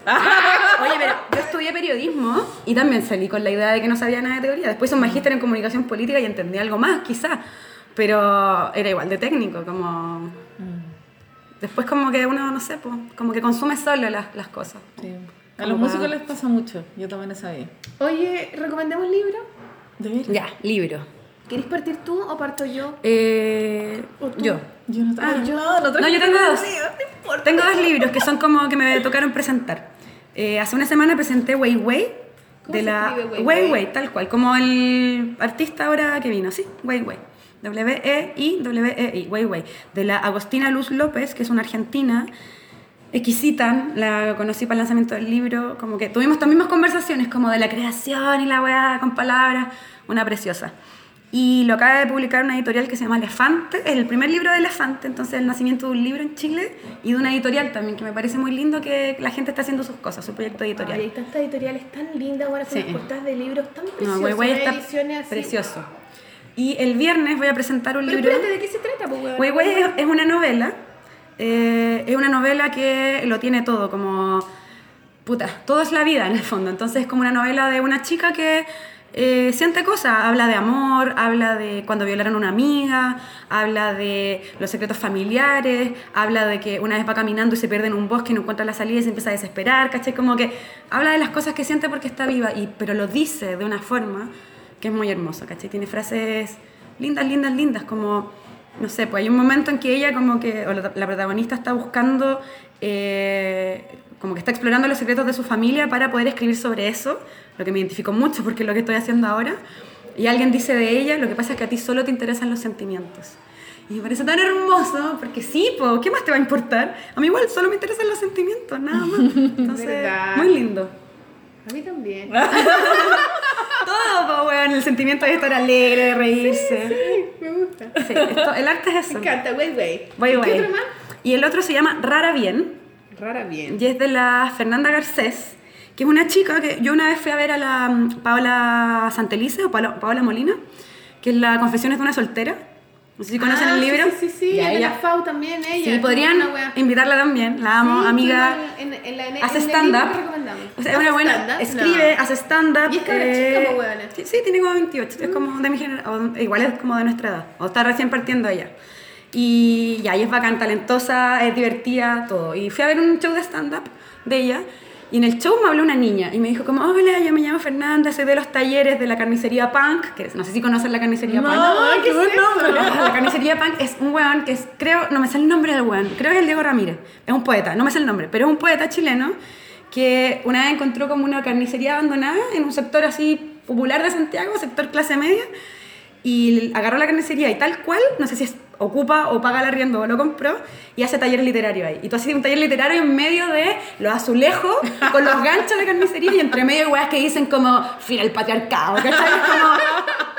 Oye, pero yo estudié periodismo y también salí con la idea de que no sabía nada de teoría. Después un magíster en comunicación política y entendí algo más, quizás. Pero era igual de técnico, como... Después como que uno, no sé, pues, como que consume solo las, las cosas. Sí. A los músicos les pasa mucho. Yo también he sabido. Oye, ¿recomendemos libro? ¿De? Ya, libro. ¿Querés partir tú o parto yo? Eh, ¿O tú? yo. Yo no Ah, yo no, no yo tengo dos. Tengo dos libros que son como que me tocaron presentar. Eh, hace una semana presenté Wei Wei ¿Cómo de se la escribe Wei Wei Wei? Wei, tal cual, como el artista ahora que vino, sí, Wei Wei. W-E-I, W-E-I, Wei Wei. De la Agostina Luz López, que es una argentina exquisita, la conocí para el lanzamiento del libro, como que tuvimos estas mismas conversaciones, como de la creación y la weá con palabras, una preciosa. Y lo acaba de publicar una editorial que se llama Elefante, es el primer libro de Elefante, entonces el nacimiento de un libro en Chile y de una editorial también, que me parece muy lindo que la gente está haciendo sus cosas, su proyecto editorial. Ay, hay tantas editoriales tan lindas ahora con Sí. las portadas de libros tan No, preciosas. Wei hay está ediciones así. precioso. Y el viernes voy a presentar un Pero libro... espérate, ¿de qué se trata, pues, weón? Wei Wei es- es una novela, eh, es una novela que lo tiene todo, como, puta, todo es la vida en el fondo, entonces es como una novela de una chica que eh, siente cosas, habla de amor, habla de cuando violaron a una amiga, habla de los secretos familiares, habla de que una vez va caminando y se pierde en un bosque y no encuentra la salida y se empieza a desesperar, ¿cachai? Como que habla de las cosas que siente porque está viva, y, pero lo dice de una forma que es muy hermosa, ¿cachai? Tiene frases lindas, lindas, lindas, como, no sé, pues hay un momento en que ella como que, o la, la protagonista está buscando, eh, como que está explorando los secretos de su familia para poder escribir sobre eso, lo que me identificó mucho porque es lo que estoy haciendo ahora, y alguien dice de ella, lo que pasa es que a ti solo te interesan los sentimientos. Y me parece tan hermoso, porque sí, po, ¿qué más te va a importar? A mí igual solo me interesan los sentimientos, nada más. *laughs* Entonces, Verdad. muy lindo. A mí también. *laughs* Todo, po, weón, el sentimiento de estar alegre, de reírse. me gusta. Sí, esto- el arte es eso. Me encanta, Wei Wei. Wei ¿Y Wei. ¿Qué otro más? Y el otro se llama Rara Bien, Rara bien. y es de la Fernanda Garcés, que es una chica que yo una vez fui a ver a la mm, Paola Santelice o Paola, Paola Molina, que es la Confesiones de una soltera. No sé si conocen Ah, el libro. Sí, sí, sí. Ella- la FAU también, ella. Sí, podrían invitarla también, la amo, Sí, amiga. en, en, en hace stand-up. que. O sea, es una ¿Hace buena. stand-up? Escribe, No. hace stand-up. Y es cabra chica, po, weona. sí, sí, tiene como 28. Es como de mi generación. Igual es como de nuestra edad. O está recién partiendo ella. Y ya, y es bacán, talentosa, es divertida, todo. Y fui a ver un show de stand-up de ella. Y en el show me habló una niña y me dijo como, hola, yo me llamo Fernanda, soy de los talleres de la carnicería Punk, que no sé si conocen la carnicería Punk. No, qué buen nombre. La carnicería Punk es un weón que es, creo, no me sé el nombre del weón, creo que es el Diego Ramírez, es un poeta, no me sé el nombre, pero es un poeta chileno que una vez encontró como una carnicería abandonada en un sector así popular de Santiago, sector clase media, y agarró la carnicería y tal cual, no sé si es ocupa o paga el arriendo o lo compró y hace taller literario ahí. Y tú haces un taller literario en medio de los azulejos con los ganchos de carnicería y entre medio weas que dicen como fin al patriarcado, ¿cachai? Como-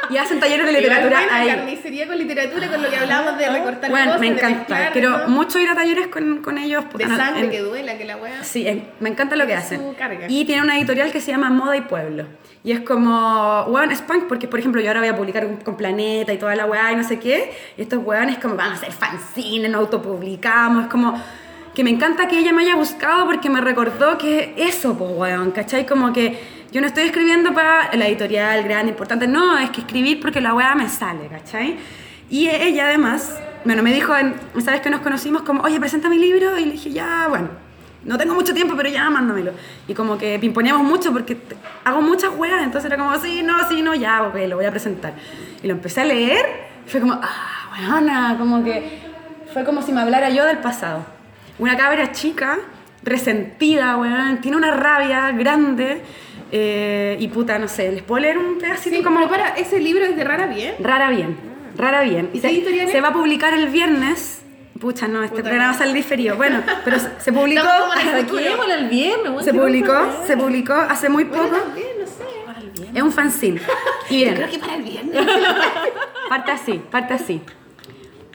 y hacen talleres de literatura buena, ahí. carnicería con literatura, con lo que hablábamos de recortar Bueno, cosas, me encanta. Quiero ¿no? mucho ir a talleres con, con ellos. De no, sangre en- que duela, que la wea. Sí, en- me encanta lo que hacen. carga. Y tiene una editorial que se llama Moda y Pueblo. Y es como, weón, es punk, porque por ejemplo yo ahora voy a publicar con, Planeta y toda la weá y no sé qué. Y estos weones como van a hacer fanzine, nos autopublicamos. Es como que me encanta que ella me haya buscado porque me recordó que eso, pues weón, ¿cachai? Como que yo no estoy escribiendo para la editorial grande, importante. No, es que escribir porque la weá me sale, ¿cachai? Y ella además, bueno, me dijo, vez que nos conocimos, como, oye, presenta mi libro. Y le dije, ya, bueno no tengo mucho tiempo, pero ya mándamelo. Y como que pimponeamos mucho porque hago muchas weas, entonces era como, sí, no, sí, no, ya, ok, lo voy a presentar. Y lo empecé a leer, fue como, ah, weona, como que fue como si me hablara yo del pasado. Una cabra chica, resentida, weón, tiene una rabia grande, eh, y puta, no sé, les puedo leer un pedacito Sí, como... como para, ese libro es de rara bien. Rara bien, rara bien. ¿Y se, se va a publicar el viernes. Pucha, no, este Puta programa que- va a salir diferido. Bueno, pero se, *laughs* publicó. El viernes, *laughs* Se ¿qué publicó, se publicó hace muy poco. Es un fanzine. Y *laughs* miren, Creo que para el viernes. *laughs* parte así, parte así.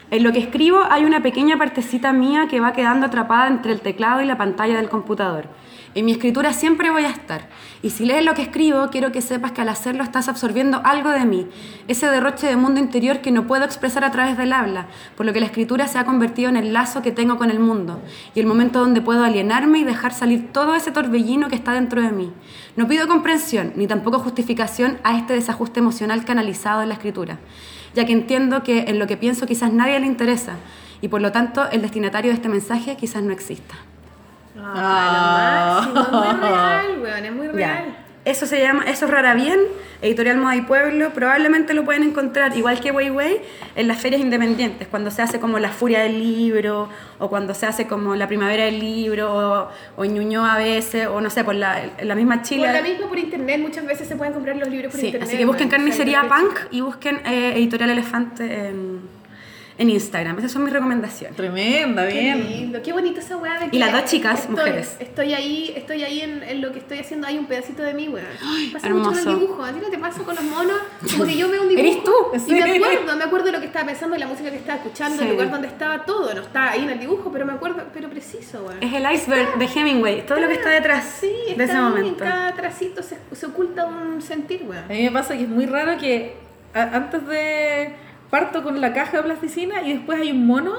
En lo que escribo hay una pequeña partecita mía que va quedando atrapada entre el teclado y la pantalla del computador. En mi escritura siempre voy a estar. Y si lees lo que escribo, quiero que sepas que al hacerlo estás absorbiendo algo de mí, ese derroche de mundo interior que no puedo expresar a través del habla, por lo que la escritura se ha convertido en el lazo que tengo con el mundo y el momento donde puedo alienarme y dejar salir todo ese torbellino que está dentro de mí. No pido comprensión ni tampoco justificación a este desajuste emocional canalizado en la escritura, ya que entiendo que en lo que pienso quizás nadie le interesa y por lo tanto el destinatario de este mensaje quizás no exista. Ah, lo máximo, es muy real, weón, es muy Ya. real. Eso se llama, eso es rara bien, editorial Moda y Pueblo, probablemente lo pueden encontrar, igual que Way Way, en las ferias independientes, cuando se hace como la furia del libro, o cuando se hace como la primavera del libro, o, o en Ñuñoa a veces, o no sé, por la, la misma Chile. Por la misma por internet, muchas veces se pueden comprar los libros por Sí, internet. así que busquen Carnicería Punk y busquen eh, Editorial Elefante en, en Instagram. Esas son mis recomendaciones. Tremenda, Qué bien. lindo, qué bonito esa weá de que Y las dos chicas, estoy, mujeres. Estoy ahí, estoy ahí en, en lo que estoy haciendo, hay un pedacito de mí, weón. Pasa mucho hermoso. con el dibujo, a ti no te pasa con los monos, como que yo veo un *laughs* dibujo. ¿Eres tú? Y me acuerdo, me acuerdo de lo que estaba pensando, de la música que estaba escuchando, Sí. el lugar donde estaba todo, no estaba ahí en el dibujo, pero me acuerdo, pero preciso, weón. Es el iceberg de Hemingway, todo lo que está detrás Sí, de está ese ahí, momento. En cada tracito se, se oculta un sentir, weón. A mí me pasa que es muy raro que a- antes de parto con la caja de plasticina y después hay un mono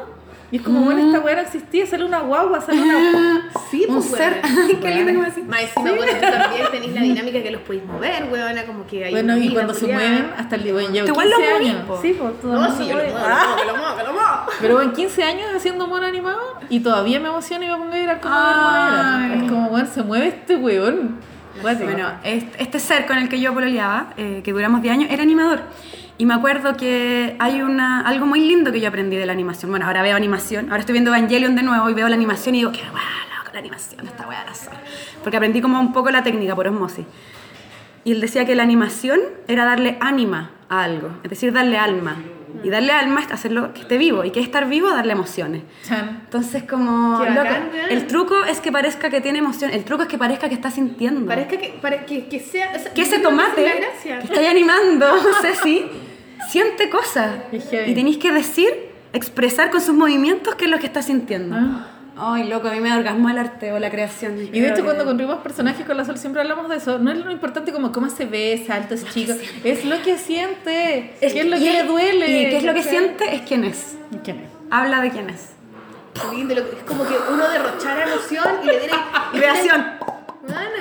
y es como, bueno, esta weá no existía, sale una guagua, sale una... *gasps* Sí, Un pues, ser. weón. *laughs* Qué lindo como así. Más encima, bueno, tú también tenés la *laughs* dinámica que los podéis mover, weona, como que hay Bueno, y cuando se mueven, hasta el bueno, Tú igual lo 15 movís, años. po. Sí, pues todo No, sí, yo lo muevo, Ah. que lo muevo, que lo muevo. *laughs* Pero en 15 años haciendo mono animado y todavía me emociono y me pongo a llorar como Ay. Es como, bueno, se mueve este weón. Bueno, este, este ser con el que yo pololeaba, eh, que duramos 10 años, era animador. Y me acuerdo que hay una, algo muy lindo que yo aprendí de la animación. Bueno, ahora veo animación, ahora estoy viendo Evangelion de nuevo y veo la animación y digo, qué guay, loco, la animación, esta weá la zorra. Porque aprendí como un poco la técnica por osmosis. Y él decía que la animación era darle ánima a algo, es decir, darle alma. Y darle alma es hacerlo que esté vivo. Y que es estar vivo, darle emociones. Entonces, como. Loco, el truco es que parezca que tiene emoción. El truco es que parezca que está sintiendo. Parezca que, pare- que, que sea. o sea, que ese tomate que está ahí animando, *laughs* Ceci, siente cosas. Y tenéis que decir, expresar con sus movimientos qué es lo que está sintiendo. Ah. Ay, loco, a mí me da orgasmo el arte o la creación. Y de hecho cuando construimos personajes con la Sol siempre hablamos de eso. No es lo importante como cómo se ve, es alto, es chico. Es lo que siente. Es- ¿Qué es lo que le duele? Y qué es lo que ¿cachai? siente es quién es. ¿Quién es? Habla de quién es. Es como que uno derrochara emoción y le diera. *laughs* Creación.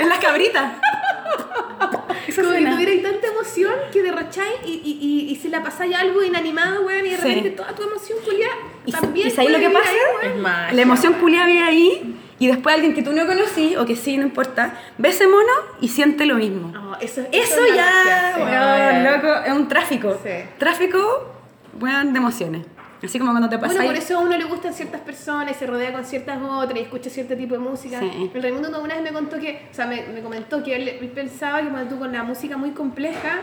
En las cabritas. *laughs* Eso como que suena. tuvierais tanta emoción que derrocháis y, y, y, y se la pasáis algo inanimado, weón, y de Sí. repente toda tu emoción, Julia, Y, también. y ¿sabes lo que pasa? ahí, weón. Es más. La emoción culia vive ahí y después alguien que tú no conocí o que sí, no importa, ve ese mono y siente lo mismo. No, eso, Eso ya, weón, loco, es un tráfico. Sí. Tráfico, weón, de emociones. Así como cuando te pasa Bueno, por eso a uno le gustan ciertas personas se rodea con ciertas otras y escucha cierto tipo de música. Sí. El Raimundo una vez me contó que, o sea, me, me comentó que él, él pensaba que cuando tú con la música muy compleja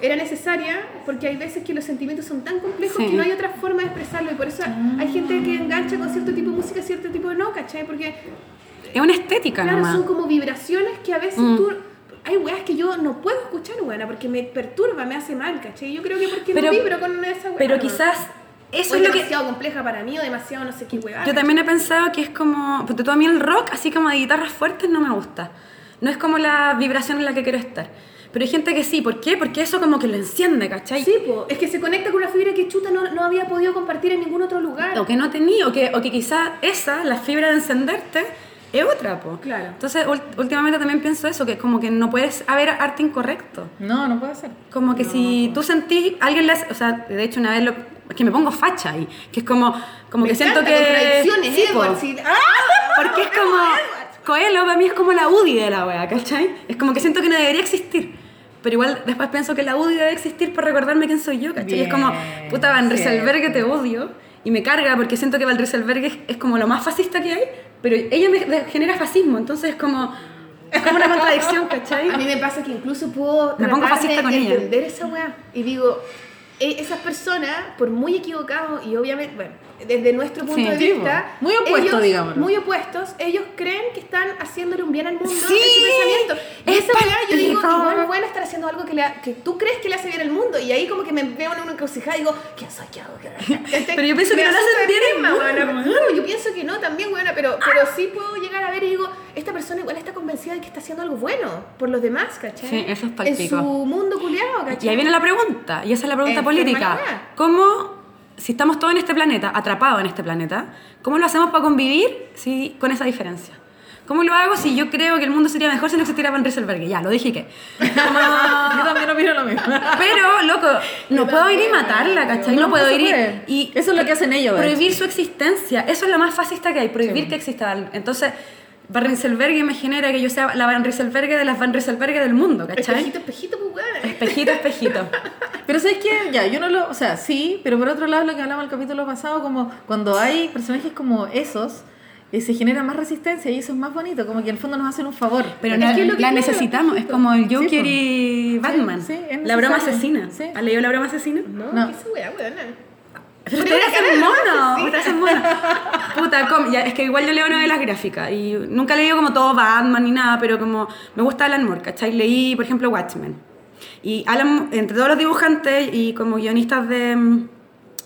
era necesaria porque hay veces que los sentimientos son tan complejos Sí. que no hay otra forma de expresarlo y por eso hay gente que engancha con cierto tipo de música cierto tipo de no, ¿cachai? Porque, Es una estética claro, nomás. son como vibraciones que a veces Mm. tú... Hay weas que yo no puedo escuchar, buena, porque me perturba, me hace mal, ¿cachai? Yo creo que porque Pero- no vibro con esa wea. Pero quizás eso o es es lo que... demasiado compleja para mí o demasiado no sé qué wea. Yo también he pensado que es como... Porque tú a mí el rock, así como de guitarras fuertes, no me gusta. No es como la vibración en la que quiero estar. Pero hay gente que sí. ¿Por qué? Porque eso como que lo enciende, ¿cachai? Sí, po, es que se conecta con una fibra que chuta no, no había podido compartir en ningún otro lugar. O que no tenía, o que, o que quizás esa, la fibra de encenderte, es otra, po. Claro. Entonces, últimamente también pienso eso, que como que no puedes haber arte incorrecto. No, no puede ser. Como que si tú sentís, alguien le hace, o sea, de hecho una vez lo, que me pongo facha ahí, que es como, como Me que siento que... contradicciones, Sí, Edward, po. sí. Porque es *laughs* como, Coelho para mí es como la UDI de la wea, ¿cachai? Es como que siento que no debería existir. Pero igual después pienso que la UDI debe existir por recordarme quién soy yo, ¿cachai? Y es como, Bien, puta, Van. Rieselberg te odio. Y me carga porque siento que Van Rieselberg es, es como lo más fascista que hay, pero ella me genera fascismo, entonces es como, es como una contradicción, ¿cachai? *laughs* A mí me pasa que incluso puedo Me pongo fascista de con ella. entender esa weá. Y digo, esas personas, por muy equivocados y obviamente, bueno, desde nuestro punto Sí, de vista. Muy opuestos, digámoslo. Muy opuestos, ellos creen que están haciéndole un bien al mundo Sí, en su pensamiento. Y es esa weá yo digo, igual bueno estar haciendo algo que, le ha- que tú crees que le hace bien al mundo. Y ahí como que me veo en una encrucijada y digo, ¿qué soy? ¿Qué hago? ¿Qué hago? *laughs* Pero yo pienso que no asusta hacen bien misma, mundo, yo pienso que no también, buena, pero, pero sí puedo llegar a ver y digo, esta persona igual está convencida de que está haciendo algo bueno por los demás, ¿cachai? Sí, eso es En su mundo culiado, ¿cachai? Y ahí viene la pregunta, y esa es la pregunta Enferma política. ¿Cómo, si estamos todos en este planeta, atrapados en este planeta, cómo lo hacemos para convivir si, con esa diferencia? ¿Cómo lo hago si yo creo que el mundo sería mejor si no existiera Van Rieselberg? Ya, lo dije que. *laughs* Yo también opino lo mismo. Pero, loco, no puedo ir y matarla, ¿cachai? No, No, puedo ir y, puede. y- Eso es lo que hacen ellos, Prohibir su existencia. Eso es lo más fascista que hay, prohibir Sí. que exista algo. Entonces, Van Rieselberghe me genera que yo sea la Van Rieselberghe de las Van Rieselberghe del mundo, ¿cachai? Espejito, espejito, pues weón. Espejito, espejito. *laughs* Pero ¿sabes qué? Ya, yo no lo... O sea, sí, pero por otro lado, lo que hablamos el capítulo pasado, como cuando hay personajes como esos, eh, se genera más resistencia y eso es más bonito, como que en el fondo nos hacen un favor. Pero Es no, que es lo que la quiero, necesitamos, es como el Joker Sí, y Batman. sí, es la broma asesina. Sí. ¿Has leído la broma asesina? No, No. ¿qué esa weá, weona? Pero ustedes hacen mono, *laughs* ustedes hacen mono. Puta, com- ya, es que igual yo leo novelas gráficas y nunca leído como todo Batman ni nada, pero como me gusta Alan Moore, ¿cachai? Leí, por ejemplo, Watchmen. Y Alan, entre todos los dibujantes y como guionistas de,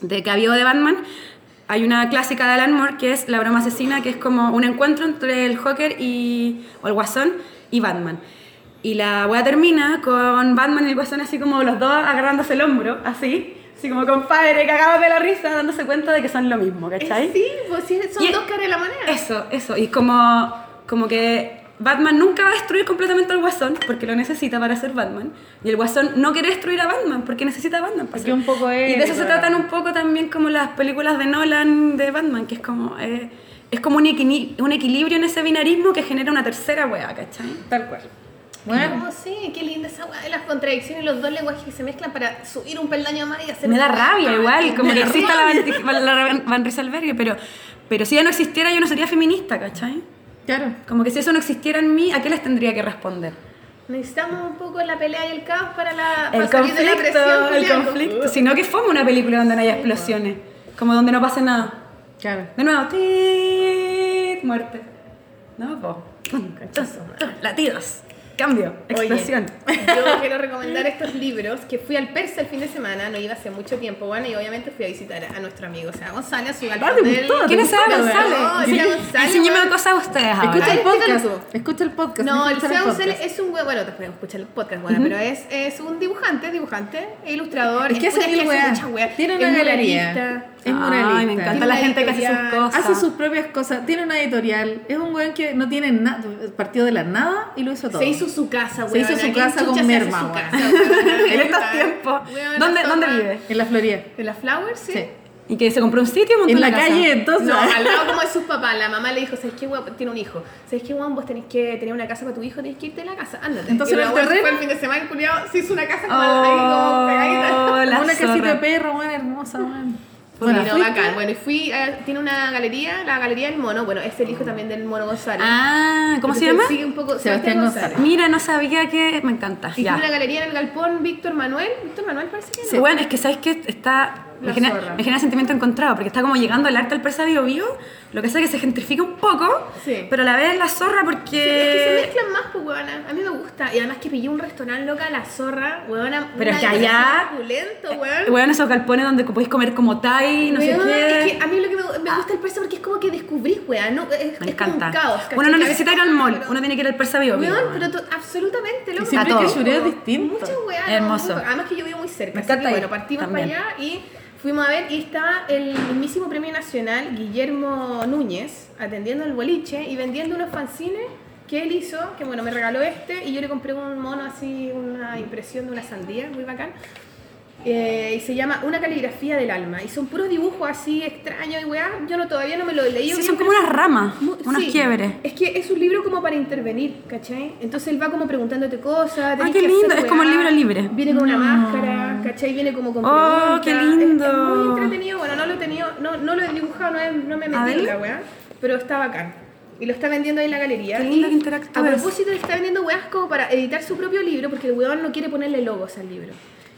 de que ha habido de Batman, hay una clásica de Alan Moore que es La broma asesina, que es como un encuentro entre el Joker y, o el Guasón y Batman. Y la wea termina con Batman y el Guasón así como los dos agarrándose el hombro, así, así como compadre, cagados de la risa, dándose cuenta de que son lo mismo, ¿cachai? Eh, Sí, pues sí, son Y- dos caras de la moneda. Eso, eso. Y como, como que Batman nunca va a destruir completamente al Guasón porque lo necesita para ser Batman. Y el Guasón no quiere destruir a Batman porque necesita a Batman. para Porque un poco Y es- de eso se tratan un poco también como las películas de Nolan de Batman, que es como... eh, es como un, un equilibrio en ese binarismo que genera una tercera wea, ¿cachai? Tal cual. Bueno, No, sí, qué linda esa weá de las contradicciones y los dos lenguajes que se mezclan para subir un peldaño más y hacer. Me da rabia igual, como que exista la la Van- Rieselberghe, pero, pero si ella no existiera yo no sería feminista, ¿cachai? claro. Como que si eso no existiera en mí, ¿a qué les tendría que responder? Necesitamos un poco la pelea y el caos para, la, para El salir de la conflicto, presión. el conflicto. Sino que fue una película donde no haya explosiones. Como donde no pase nada. Claro. De nuevo, tit, muerte. No, po. Latidos. Cambio. Explosión. Oye, yo quiero recomendar estos libros que fui al Persa el fin de semana, no iba hace mucho tiempo, bueno, y obviamente fui a visitar a nuestro amigo, o sea, González, a su galpón ¿te del- gustó? ¿Quién es? González? González, cosas a ustedes. Escucha el podcast. Escucha el podcast. No, el. González es un buen, bueno, después escuchar el podcast, bueno, pero es, es un dibujante, dibujante, e ilustrador. Es que hace mil. Tiene una galería. Muralista. Es Ay, muralista. me encanta la gente que hace sus editorial, cosas. Hace sus propias cosas, tiene una editorial, es un weón que no tiene nada, partió de la nada y lo hizo todo. Se hizo su casa, Se hizo su ¿Quién casa con merma, weón. En estos tiempos. ¿Dónde, ¿Dónde vive? En la Florida. ¿En la Flowers? Sí. Sí. Y que se compró un sitio y montó En la casa. calle, entonces. No, al lado como de sus papás, la mamá le dijo, ¿sabes qué, weón? Tiene un hijo. ¿Sabes qué, weón? Vos tenés que tener una casa para tu hijo, tenés que irte de la casa, ándate. Entonces, y el weón terreno- fue el fin de semana, el culiao se hizo una casa como ahí como. Oh, la *laughs* una casita zorra. de perro, weón, hermosa, weón. Bueno, Bueno, no, fuiste- bacán. Bueno, y fui, a- tiene una galería, la Galería del Mono, bueno, es el hijo también del Mono González. Ah, ¿cómo se llama? Sigue un poco Sebastián González. Mira, no sabía que... Me encanta. Y Ya. tiene una galería en el galpón Víctor Manuel. Víctor Manuel parece que no. Sí, bueno, es que sabes que está. Me genera, me genera sentimiento encontrado, porque está como llegando el arte al Persa Bio Bio, lo que hace que se gentrifica un poco, Sí. pero a la vez la zorra Sí, porque. es que se mezclan más, pues, weona. A mí me gusta. Y además que pillé un restaurante loca, La Zorra, weona. Pero es que allá- Suculento, weón. Bueno, esos galpones donde podéis comer como Thai, no sé Weón, qué. Es que a mí lo que me, me gusta el persa porque es como que descubrís, weón. No, es, Me es como encanta. un caos. ¿cachai? uno no necesita ir al mall, pero- uno tiene que ir al Persa Bio Bio. Weón, pero to- absolutamente, loco. siempre A que es distinto. Muchas weas. Hermoso. Además que yo vivo muy cerca. Me así que, encanta bueno, partimos también. para allá y fuimos a ver y está el mismísimo premio nacional Guillermo Núñez atendiendo el boliche y vendiendo unos fanzines que él hizo, que bueno, me regaló este y yo le compré un mono así, una impresión de una sandía, muy bacán. Eh, y se llama Una caligrafía del alma. Y son puros dibujos así extraños y weá. Yo no, todavía no me lo he leído. Sí, bien, son como unas ramas, unos sí. quiebres. Es que es un libro como para intervenir, ¿cachai? Entonces él va como preguntándote cosas. tenés qué que lindo, hacer es como el libro libre. Viene con una máscara, ¿cachai? Viene como con Oh, qué Es- lindo. Es, muy entretenido. Bueno, no lo he tenido, no, no lo he dibujado, no, he- no me he metido en la weá. Pero está bacán. Y lo está vendiendo ahí en la galería. Qué lindo Y que. A propósito, está vendiendo weas como para editar su propio libro porque el weón no quiere ponerle logos al libro.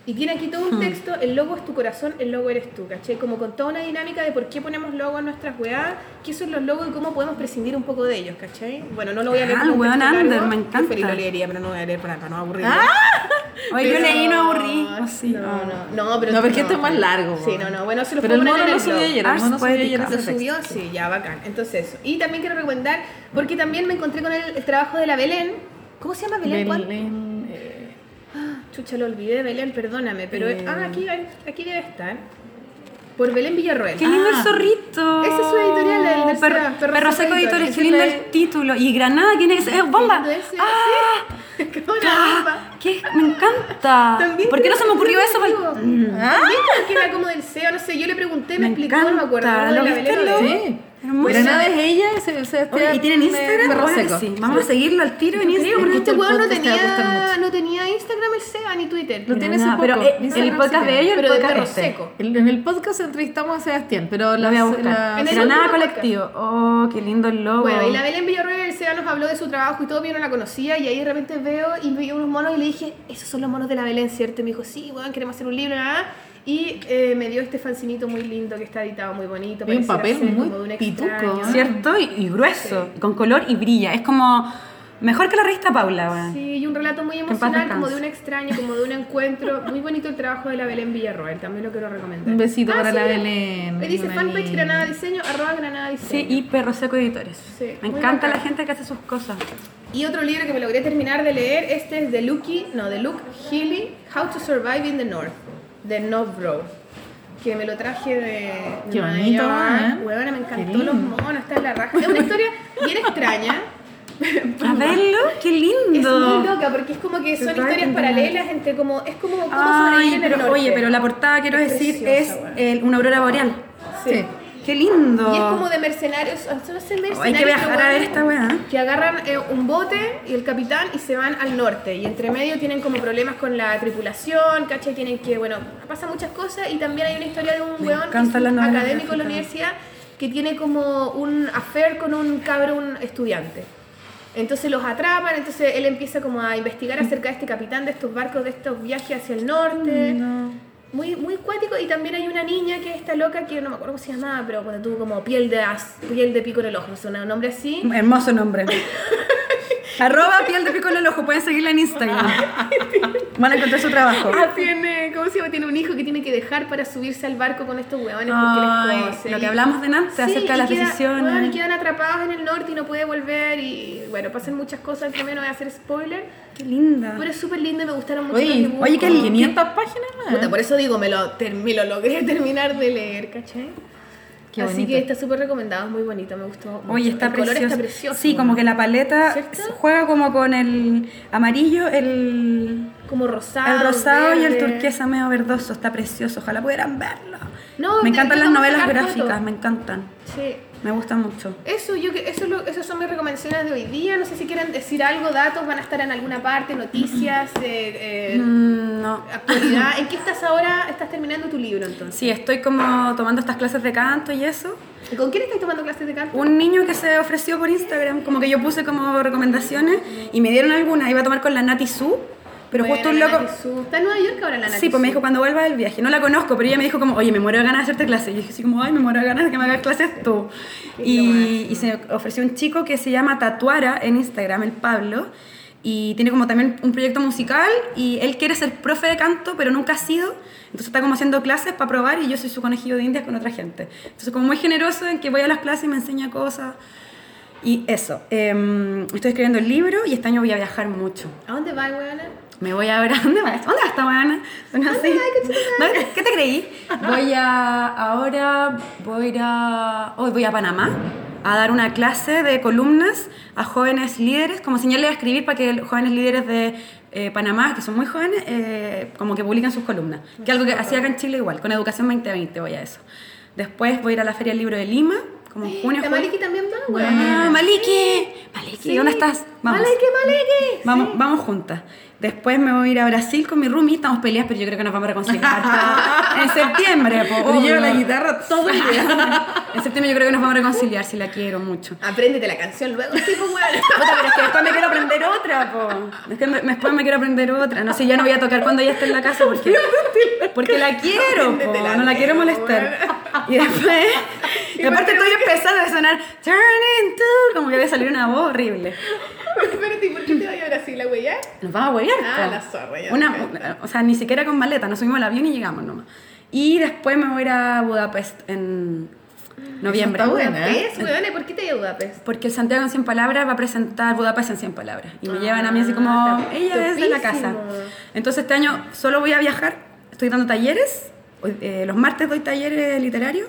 Y tiene aquí todo Hmm. un texto, el logo es tu corazón, el logo eres tú, ¿cachai? Como con toda una dinámica de por qué ponemos logo en nuestras weas, qué son los logos y cómo podemos prescindir un poco de ellos, ¿cachai? Bueno, no lo voy a leer Ah, weón, under, me Yo encanta. feliz lo leería, pero no voy a leer para, para no aburrirme. Oye, *laughs* yo Pero- leí no aburrí. así. No, no, no, pero No, porque esto es más largo, Sí, no, no, bueno, se lo Pero el mono lo el subió ayer, el mono subió ayer ¿Lo subió? Sí, ya, bacán. Entonces eso. Y también quiero recomendar, porque también me encontré con el, el trabajo de la Belén. ¿Cómo se llama Belén? Belén, Chucha, lo olvidé, Belén, perdóname. Pero, Eh. ah, aquí, aquí debe estar. Por Belén Villarroel. Qué lindo Ah. el zorrito. Esa es su editorial, el del perro, Perro Perro Seco Editores. qué lindo es el título. Y Granada tiene que ser. ¡eh, ¡Bomba! Ese, ¡Ah! *laughs* sí. Bomba. ¿Qué? Me encanta. También ¿Por qué no se me ocurrió eso? También Mm. porque era como del SEO, no sé, yo le pregunté, me, Me explicó, no me acuerdo. encanta. ¿Lo viste. Sí. Granada es ella, se, se, Oye, ¿Y tienen Instagram? Perro Bueno, seco. sí. Vamos a seguirlo al tiro en Instagram. porque este weón no tenía, mucho. no tenía Instagram el Seba ni Twitter. Lo tiene hace Nada, poco. pero eh, Instagram el podcast de ellos, el pero de podcast este. seco. El- en el podcast entrevistamos a Sebastián, pero Lo voy a buscar. las- En el Granada Colectivo. Oh, qué lindo el logo. Bueno, y la Belén Villarroel, el Seba nos habló de su trabajo y todo, yo no la conocía, y ahí de repente veo y vi unos monos y le dije, esos son los monos de la Belén, ¿cierto? Y me dijo, sí, weón, queremos hacer un libro, nada. Y eh, me dio este fancinito muy lindo que está editado muy bonito. Y un papel ser muy como de un pituco, extraño. ¿Cierto? Y, y grueso, con color y brilla. Es como mejor que la revista Paula, weón. Sí, y un relato muy emocional, como de un extraño, como de un encuentro. Muy bonito el trabajo de la Belén Villarroel, también lo quiero recomendar. Un besito para la Belén, Me dice fanpage. Granada Diseño, arroba Granada Diseño. Sí, y Perro Seco Editores. Sí, Me encanta bacán. la gente que hace sus cosas. Y otro libro que me logré terminar de leer, este es de Lucky, no, de Luke Healy, How to Survive in the North, de Novbro, que me lo traje de, Qué Nueva bonito, York. ¿eh? Huevona, me encantó los monos, está en la raja. Es una historia bien extraña. *laughs* A verlo, qué Es lindo. muy loca porque es como que son historias paralelas entre como es como cómo Ay, el pero oye, pero la portada quiero Es decir preciosa, es el- una aurora boreal. Sí. Qué lindo. Y es como de mercenarios, son esos mercenarios Hay que viajar a ver esta weá. que agarran eh, un bote y el capitán y se van al norte y entre medio tienen como problemas con la tripulación, ¿cachai? Tienen que, bueno, pasan muchas cosas y también hay una historia de un Me weón que es un académico en la universidad que tiene como un affair con un cabrón estudiante. Entonces los atrapan, entonces él empieza como a investigar acerca de este capitán de estos barcos, de estos viajes hacia el norte. Muy, muy cuático y también hay una niña que es esta loca que no me acuerdo cómo se llamaba, pero cuando tuvo como piel de as, piel de pico en el ojo, no sé, un nombre así. Hermoso nombre. *laughs* Arroba piel de pico en el ojo, pueden seguirla en Instagram. Van a encontrar su trabajo. Ah, tiene, ¿cómo se llama? Tiene un hijo que tiene que dejar para subirse al barco con estos huevones Ay, porque les lo que hablamos de antes, acerca de las queda- decisiones. hueón, y quedan atrapados en el norte y no puede volver y bueno, pasan muchas cosas, que no voy a hacer spoiler, Qué linda. pero es súper lindo y me gustaron mucho los Oye, dibujos. oye, qué 500 páginas más. Puta, por eso digo, me lo, me lo logré *laughs* terminar de leer, ¿cachai? Qué Así bonito. que está súper recomendado, muy bonito, me gustó. Oye, mucho. está el color precioso. está precioso. Sí, como que la paleta ¿Cierto? juega como con el amarillo, el, como rosado. el rosado y el turquesa medio verdoso. Está precioso, ojalá pudieran verlo. No, me encantan las novelas gráficas, me encantan. Sí. Me gustan mucho. Eso, yo eso es lo- esas son mis recomendaciones de hoy día. No sé si quieren decir algo, datos, van a estar en alguna parte, noticias, eh, eh, Mm, no. actualidad. ¿En qué estás ahora? ¿Estás terminando tu libro entonces? Sí, estoy como tomando estas clases de canto y eso. ¿Y ¿Con quién estás tomando clases de canto? Un niño que se ofreció por Instagram, como que yo puse como recomendaciones y me dieron algunas. Iba a tomar con la Nati Su, pero Bueno, justo un loco. Está en Nueva York ahora la Nati Sí, pues me dijo cuando vuelva del viaje. No la conozco, pero ella me dijo como, oye, me muero de ganas de hacerte clases. Y yo dije así como, ay, me muero de ganas de que me hagas clases tú. Y, y se ofreció un chico que se llama Tatuara en Instagram, el Pablo. Y tiene como también un proyecto musical y él quiere ser profe de canto, pero nunca ha sido. Entonces está como haciendo clases para probar y yo soy su conejillo de indias con otra gente. Entonces como muy generoso en que voy a las clases y me enseña cosas. Y eso, em, estoy escribiendo el libro y este año voy a viajar mucho. ¿A dónde vas, weona? Me voy a ver. ¿a *laughs* ¿Dónde vas? ¿Dónde vas esta ¿Qué te creí? Voy a. Ahora voy a. Hoy voy a Panamá a dar una clase de columnas a jóvenes líderes, como señalarles a escribir para que los jóvenes líderes de eh, Panamá, que son muy jóvenes, eh, como que publiquen sus columnas. Que algo que hacía acá en Chile igual, con Educación 2020 voy a eso. Después voy a ir a la Feria del Libro de Lima, como en junio. ¿La julio. Maliki también va, Ah, weona? Maliki, Maliki, ¿dónde estás? Vamos. Maliki, Maliki. Vamos, vamos juntas. Después me voy a ir a Brasil con mi roomie. Estamos peleadas, pero yo creo que nos vamos a reconciliar. *laughs* en septiembre, po, lleva la guitarra todo el día. *laughs* En septiembre yo creo que nos vamos a reconciliar, si la quiero mucho. Apréndete la canción luego, sí, pues. Puta, pero es que después me quiero aprender otra, po. Es que me- después me quiero aprender otra. No sé, ya no voy a tocar cuando ella esté en la casa porque, porque la quiero, po. No la quiero molestar. Y después, y aparte estoy empezando a sonar Turn into, como que debe salir una voz horrible. Espérate, ¿y por qué te vas a Brasil, la? Nos vamos a huevear. Ah, la zorra, ya Una, encanta. o sea, ni siquiera con maleta, nos subimos al avión y llegamos nomás. Y después me voy a ir a Budapest en noviembre. está buena, ¿eh? Budapest, ¿y por qué te llevas a Budapest? Porque Santiago en 100 palabras va a presentar Budapest en 100 palabras. Y me llevan a mí así como, Ah, ella desde la topísimo. casa. Entonces este año solo voy a viajar, estoy dando talleres. Eh, los martes doy talleres literarios.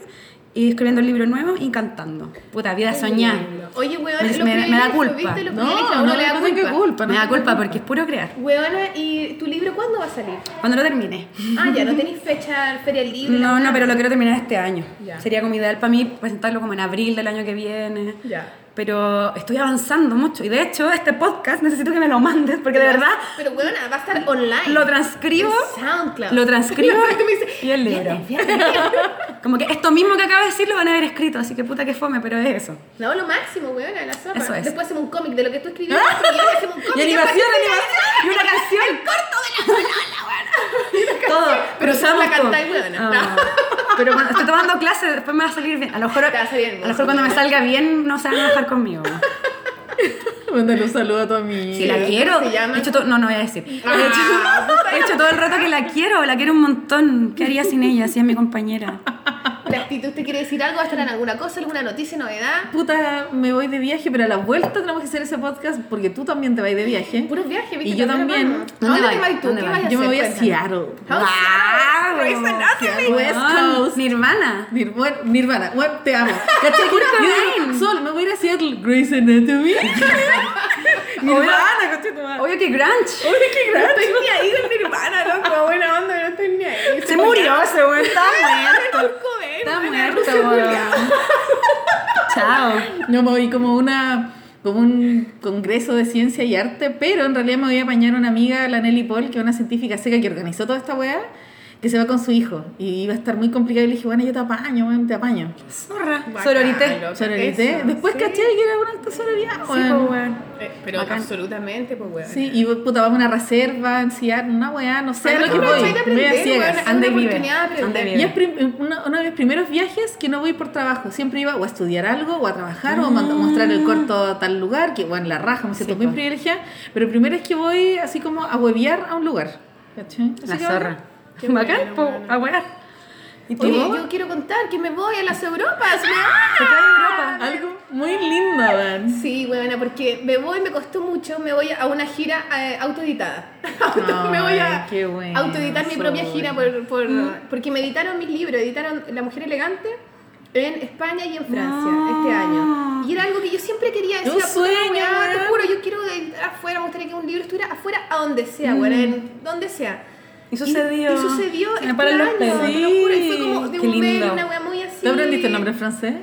Y escribiendo el libro nuevo y cantando. Puta, vida soñada. Oye, weón, Me- los me- me da culpa. No, no, no le da no culpa. culpa. no Me da culpa porque es puro crear. Weona, ¿y tu libro cuándo va a salir? Cuando lo termine. Ah, ya, no tenéis fecha, feria libre. No, no, nada. pero lo quiero terminar este año. Ya. Sería como ideal para mí presentarlo como en abril del año que viene. Ya. Pero estoy avanzando mucho y de hecho este podcast necesito que me lo mandes porque de verdad Pero weona, va a estar online. lo transcribo, SoundCloud. lo transcribo *laughs* y el libro. *laughs* Como que esto mismo que acabo de decir lo van a haber escrito, así que puta que fome, pero es eso. No, lo máximo, weona, la zorra. Eso es. Después hacemos un cómic de lo que tú escribiste y hacemos un cómic. *laughs* Y animación, animación, y una canción. El corto de la Todo, pero tú usamos la cantáis, weona. Ah. Pero cuando estoy tomando clases, después me va a salir bien. A lo mejor, a salir bien, a lo mejor cuando me salga bien, no se van a enojar conmigo. *laughs* Mándale un saludo a tu amiga. Si la ¿cómo quiero, se llama? he hecho todo, no, no voy a decir. Ah, he, hecho, he hecho todo el rato que la quiero, la quiero un montón. ¿Qué haría sin ella si es mi compañera? La actitud te quiere decir algo, va a estar en alguna cosa, alguna noticia, novedad. Puta, me voy de viaje, pero a la vuelta tenemos que hacer ese podcast porque tú también te vas de viaje. Puros viajes, ¿viste? Y yo También también. vamos. ¿A ¿Dónde dónde te vas? tú? ¿Dónde ¿Qué vas? Yo me voy a. Seattle. ¡Wow! Grey's Anatomy. West Coast. Nirvana. Nirvana, bueno, te amo. *laughs* ¿Cachai? Sol, me voy a ir a Seattle. Grey's Anatomy. *laughs* Nirvana, ¿cachai? tu madre. Obvio que grunge. Oye, qué No grande. estoy ni ahí con Nirvana, loco. Buena onda, no estoy ni ahí. Se murió ese weón, *laughs* está muerto. Está muerto. *laughs* Chao. No, me voy como una como un congreso de ciencia y arte, pero en realidad me voy a apañar a una amiga, la Nelly Paul, que es una científica seca que organizó toda esta weá, que se va con su hijo. Y iba a estar muy complicado y le dije, bueno, yo te apaño, weón, te apaño. Zorra. Sororité. Sororité. Después sí. caché que era una acta sororidad, Sí. Eh, Pero Bacán. absolutamente, pues, weón. Sí, y puta, vamos a una reserva, en Seattle, una weá, no sé Hay lo que voy. Voy a ciegas. weón. Anda y una vive. y es uno, uno de mis primeros viajes que no voy por trabajo. Siempre iba o a estudiar algo, o a trabajar, o a mostrar el corto a tal lugar, que bueno, la raja, me siento Sí, muy privilegiada. Pero primero es que voy así como a huevear a un lugar. ¿Cachai? La zorra. Qué Bacán, po, bueno. a wear. ¿Y tú? Oye, ¿Se yo quiero contar que me voy a las Europas. me- cae Europa? Algo muy lindo, man. Sí, buena, porque me voy, me costó mucho, me voy a una gira eh, autoeditada. *laughs* me voy a Ay, qué bueno, autoeditar mi propia gira por, por- porque me editaron mis libros, editaron La Mujer Elegante en España y en Francia este año. Y era algo que yo siempre quería decir, Un "Puta, sueño, weá, te weón". juro, yo quiero editar afuera, me gustaría que un libro estuviera afuera a donde sea, weón, en donde sea. Y sucedió. Y, sucedió Se me este paran los año, pelos. te lo juro, y fue como de Qué un lindo. una wea muy así. ¿Te aprendiste el nombre en francés?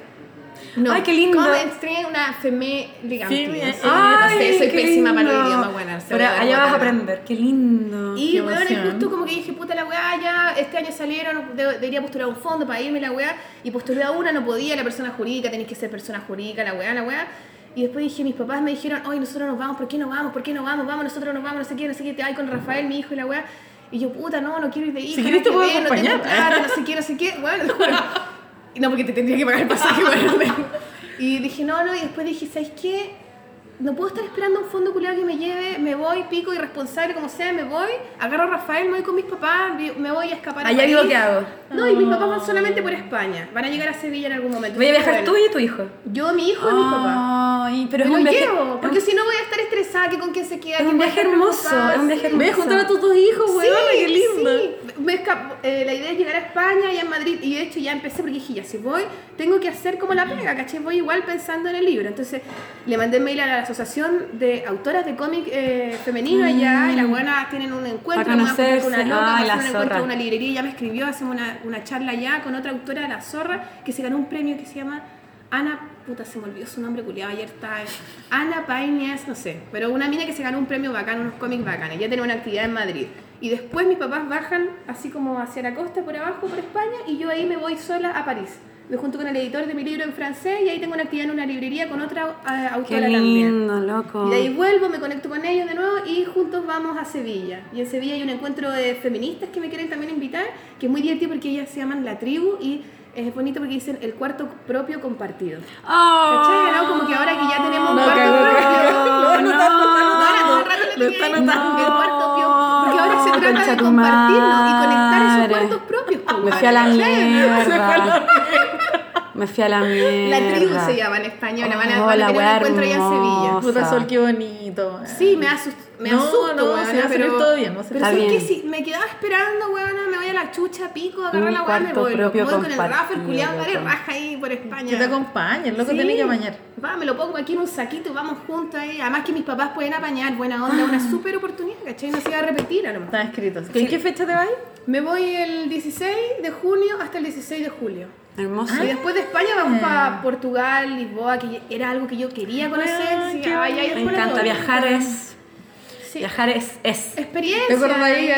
No, Ay, qué lindo. Como una femé no sé, Ay, no sé, soy qué pésima para lindo. idiomas, buena. se Pero voy a dar allá vas a aprender. Qué lindo. Y Qué bueno, y justo como que dije, puta la weá, ya este año salieron, de- debería postular un fondo para irme la weá, y postulé a una, no podía, la persona jurídica, tenés que ser persona jurídica, la weá, la weá. Y después dije, mis papás me dijeron, hoy nosotros nos vamos, ¿por qué no vamos? ¿Por qué no vamos? Vamos, nosotros nos vamos, no sé qué, no sé qué, te ay con Rafael, mi hijo y la weá. Y yo, puta, no, no quiero ir de hija, Si querés no te puedo ver, no tengo acompañar. plata, no sé qué, no sé qué, bueno, *laughs* juro. Y no, porque te tendría que pagar el pasaje, *laughs* bueno. Y dije, no, no, y después dije, ¿sabes qué? No puedo estar esperando un fondo culiado que me lleve, me voy, pico, irresponsable como sea, me voy, agarro a Rafael, me voy con mis papás, me voy a escapar a Allá vivo, ¿qué hago? No, y mis papás van solamente por España, van a llegar a Sevilla en algún momento. Voy a viajar Bueno, tú y tu hijo. Yo, mi hijo y mis papás. Ay, pero es Me un lo viaje. llevo, porque si no voy a estar estresada, que con quién se queda, Es un voy a viaje hermoso, es un viaje sí. hermoso. Ve a juntar a tus dos hijos, weón, qué lindo. Sí, me escapo- eh, la idea es llegar a España y en Madrid, y de hecho ya empecé porque dije, ya si voy, tengo que hacer como la pega, ¿cachai? Voy igual pensando en el libro. Entonces le mandé mail a la Asociación de Autoras de Cómic eh, Femenino allá, y las buenas tienen un encuentro, Para me voy a juntar con una loca, la un encuentro en una librería, ya me escribió, hacemos una, una charla allá con otra autora, La Zorra, que se ganó un premio que se llama Ana, puta, se me olvidó su nombre, culiado, ayer está. Ana Paines, no sé, pero una mina que se ganó un premio bacán, unos cómics bacanes. Ya tenemos una actividad en Madrid. Y después mis papás bajan así como hacia la costa, por abajo, por España, y yo ahí me voy sola a París. Me junto con el editor de mi libro en francés y ahí tengo una actividad en una librería con otra eh, Qué autora también. loco. Y de ahí vuelvo, me conecto con ellos de nuevo y juntos vamos a Sevilla. Y en Sevilla hay un encuentro de feministas que me quieren también invitar, que es muy divertido porque ellas se llaman La Tribu y es bonito porque dicen el cuarto propio compartido. Oh, ¿Cachai? ¿No? Como que ahora que ya tenemos No, cuarto propio. cagó. Lo anotando, lo Lo tenía está ahí, anotando. el cuarto propio. Porque ahora se trata concha de compartirlo y conectar esos madre. cuartos propios. pues, Me fui a la mierda. *laughs* Me fui a la mierda. La tribu se llama en español. van a, Oh, van a la tener un wea encuentro allá en Sevilla. Puta sol, qué bonito. Sí, me da sus- me No, asusto, no, weona, sí va a salir pero, todo bien, pero bien. que si me quedaba esperando, weona, me voy a la chucha, pico, agarrar Un la weá, me voy. Me voy con el compartido, Rafael culiado, dale raja ahí por España. Que te acompañe, el loco Sí. tiene que bañar. Va, me lo pongo aquí en un saquito y vamos juntos ahí. Además que mis papás pueden apañar, buena onda, una súper oportunidad, ¿cachai? No se va a repetir a lo mejor. Está escrito. ¿En qué fecha te vas? Me voy el 16 de junio hasta el 16 de julio. Hermoso. Y después de España vamos para Portugal, Lisboa, que era algo que yo quería conocer. Ah, sí, ay, ay, Me encanta viajar es Sí. viajar es es Experiencia. ¿Te acuerdas ahí?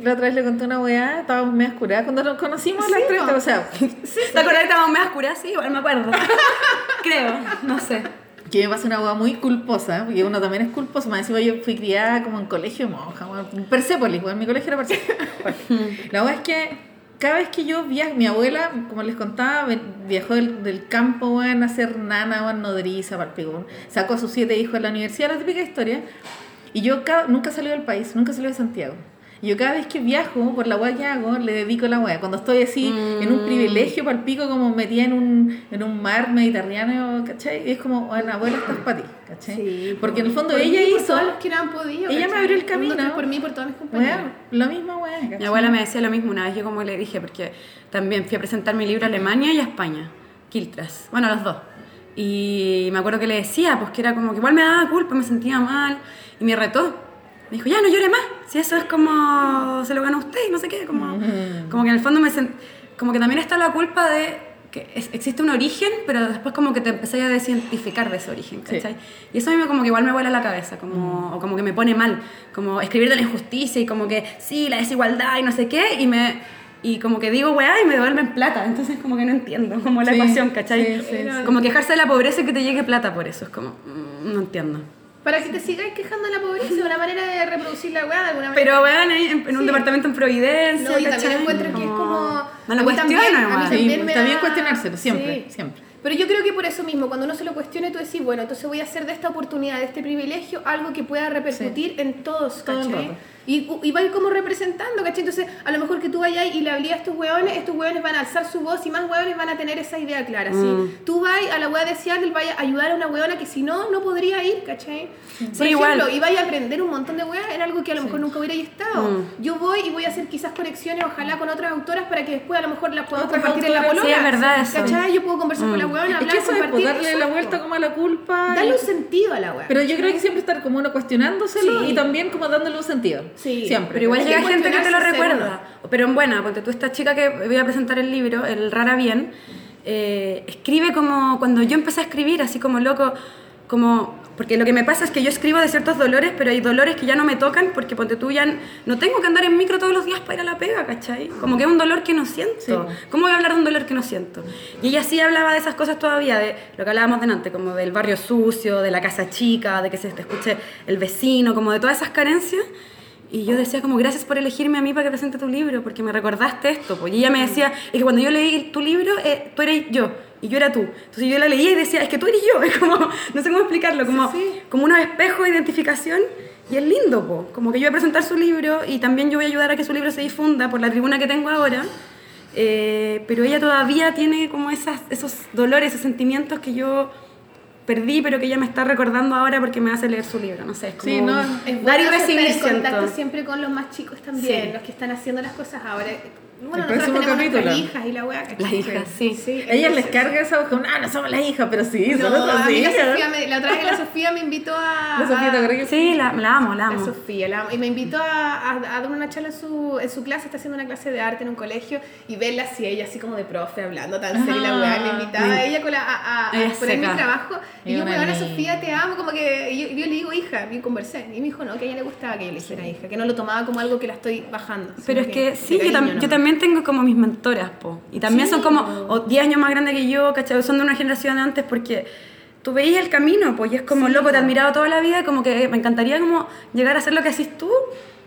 y- La otra vez le conté una weá, estábamos medio oscuradas cuando nos conocimos Sí, las tres, po. o sea, ¿Te acuerdas que estábamos medio oscuras? Sí, igual me acuerdo. *laughs* Creo, no sé. que me pasa una weá muy culposa, ¿eh? porque uno también es culposo, más encima yo fui criada como en colegio de monja, en Persépolis, weón, mi colegio era Persépolis. *laughs* La weá es que cada vez que yo viajo, mi abuela, como les contaba, viajó del, campo, a ser nana, weón, nodriza, palpico, weón. sacó a sus siete hijos de la universidad, la típica historia, y yo ca- nunca salí del país, nunca salí de Santiago. Yo cada vez que viajo, por la weá que hago, le dedico la weá. Cuando estoy así, en un privilegio palpico, como metida en un, en un mar mediterráneo, ¿cachai? Es como, bueno, abuela, estás para ti, ¿cachai? Sí, Porque en el fondo por ella mí y por hizo... todos los que no han podido. ella me ¿cachai? abrió el camino. tres por mí, por todos mis compañeros. Weá, la misma weá. Mi abuela me decía lo mismo una vez, yo como le dije, porque también fui a presentar mi libro a Alemania y a España, Kiltras, bueno, los dos. Y me acuerdo que le decía, pues que era como que igual me daba culpa, me sentía mal, y me retó. Me dijo, ya no llore más, si eso es como se lo gana usted y no sé qué, como, como que en el fondo me sent- como que también está la culpa de que es- existe un origen, pero después como que te empecé a desidentificar de ese origen, Sí. ¿cachai? Y eso a mí me como que igual me vuela la cabeza, como, o como que me pone mal, como escribir de la injusticia y como que sí, la desigualdad y no sé qué, y me y como que digo weá y me devuelven plata, entonces como que no entiendo como la Sí, ecuación, ¿cachai? sí, sí, sí. Como quejarse de la pobreza y que te llegue plata por eso, es como, mm, no entiendo. Para que te sigáis quejando de la pobreza, una manera de reproducir la weá de alguna manera. Pero weón, ahí en, en un Sí. departamento en Providencia, No, yo también encuentro que es como. Me lo mí también- cuestiono a mí nomás. Sí, también me da- cuestionárselo, siempre, Sí. siempre. Pero yo creo que por eso mismo, cuando uno se lo cuestione, tú decís, bueno, entonces voy a hacer de esta oportunidad, de este privilegio, algo que pueda repercutir en todos, Todo ¿cachai? rato. Y, y va a ir como representando, ¿cachai? Entonces, a lo mejor que tú vayas y le hablías a estos hueones, estos hueones van a alzar su voz y más hueones van a tener esa idea clara, ¿sí? Mm. Tú vas a la hueá de Seattle, vayas a ayudar a una hueona que si no, no podría ir, ¿cachai? Por Sí, ejemplo, igual. y vaya a aprender un montón de hueás en algo que a lo mejor nunca hubiera estado. Mm. Yo voy y voy a hacer quizás conexiones, ojalá con otras autoras, para que después a lo mejor las podamos compartir en la polola. sí, es verdad eso. ¿Cachai? Yo puedo conversar con la hueona, Es que eso es pues, darle la vuelta como a la culpa. Darle y- un sentido a la hueá. Pero yo creo que siempre estar como uno cuestionándoselo Sí. y también como dándole un sentido. Sí. Siempre. Pero igual llega gente que te lo recuerda. Pero en buena, porque tú, esta chica que voy a presentar el libro, el Rara Bien, eh, escribe como cuando yo empecé a escribir, así como loco, como. Porque lo que me pasa es que yo escribo de ciertos dolores, pero hay dolores que ya no me tocan porque ponte tú ya no tengo que andar en micro todos los días para ir a la pega, ¿cachai? Como que es un dolor que no siento. Sí. ¿Cómo voy a hablar de un dolor que no siento? Y ella sí hablaba de esas cosas todavía, de lo que hablábamos delante, como del barrio sucio, de la casa chica, de que se te escuche el vecino, como de todas esas carencias. Y yo decía como, gracias por elegirme a mí para que presente tu libro, porque me recordaste esto. Pues. Y ella me decía, es que cuando yo leí tu libro, eh, tú eres yo, y yo era tú. Entonces yo la leía y decía, es que tú eres yo. *laughs* Es como, no sé cómo explicarlo, como, como unos espejos de identificación. Y es lindo, po. como que yo voy a presentar su libro y también yo voy a ayudar a que su libro se difunda por la tribuna que tengo ahora. Eh, pero ella todavía tiene como esas, esos dolores, esos sentimientos que yo perdí, pero que ella me está recordando ahora porque me hace leer su libro. No sé, es como Sí, no, Es dar y recibir, contacto siempre con los más chicos también, Sí. los que están haciendo las cosas ahora. Bueno, El nosotros próximo capítulo. hijas y la weá, ¿cachai? Las hijas, sí. sí ellas les carga esa voz como, ah, no somos las hijas, pero sí, No, son nuestras a mí la hijas. Sofía, me- la otra vez la Sofía me invitó a... La Sofía, ¿te que Sí, la, la amo, la La amo. Sofía, la amo. y me invitó a, a- a dar una charla en su, en su clase, está haciendo una clase de arte en un colegio, y verla así, ella así como de profe, hablando tan seria, y la weá, me invitaba a ella con la, a, a, a exponer mi trabajo, y yo, niña. Sofía, te amo, como que yo, yo le digo hija, y conversé, y me dijo, no, que a ella le gustaba que yo le hiciera hija, que no lo tomaba como algo que la estoy bajando. Pero es que sí, yo, cariño tam- yo nomás. También tengo como mis mentoras, po. Y también Sí, son como po. o 10 años más grandes que yo, ¿cachai? Son de una generación antes porque tú veías el camino, pues, y es como, loco, te he admirado toda la vida, como que me encantaría como llegar a hacer lo que haces tú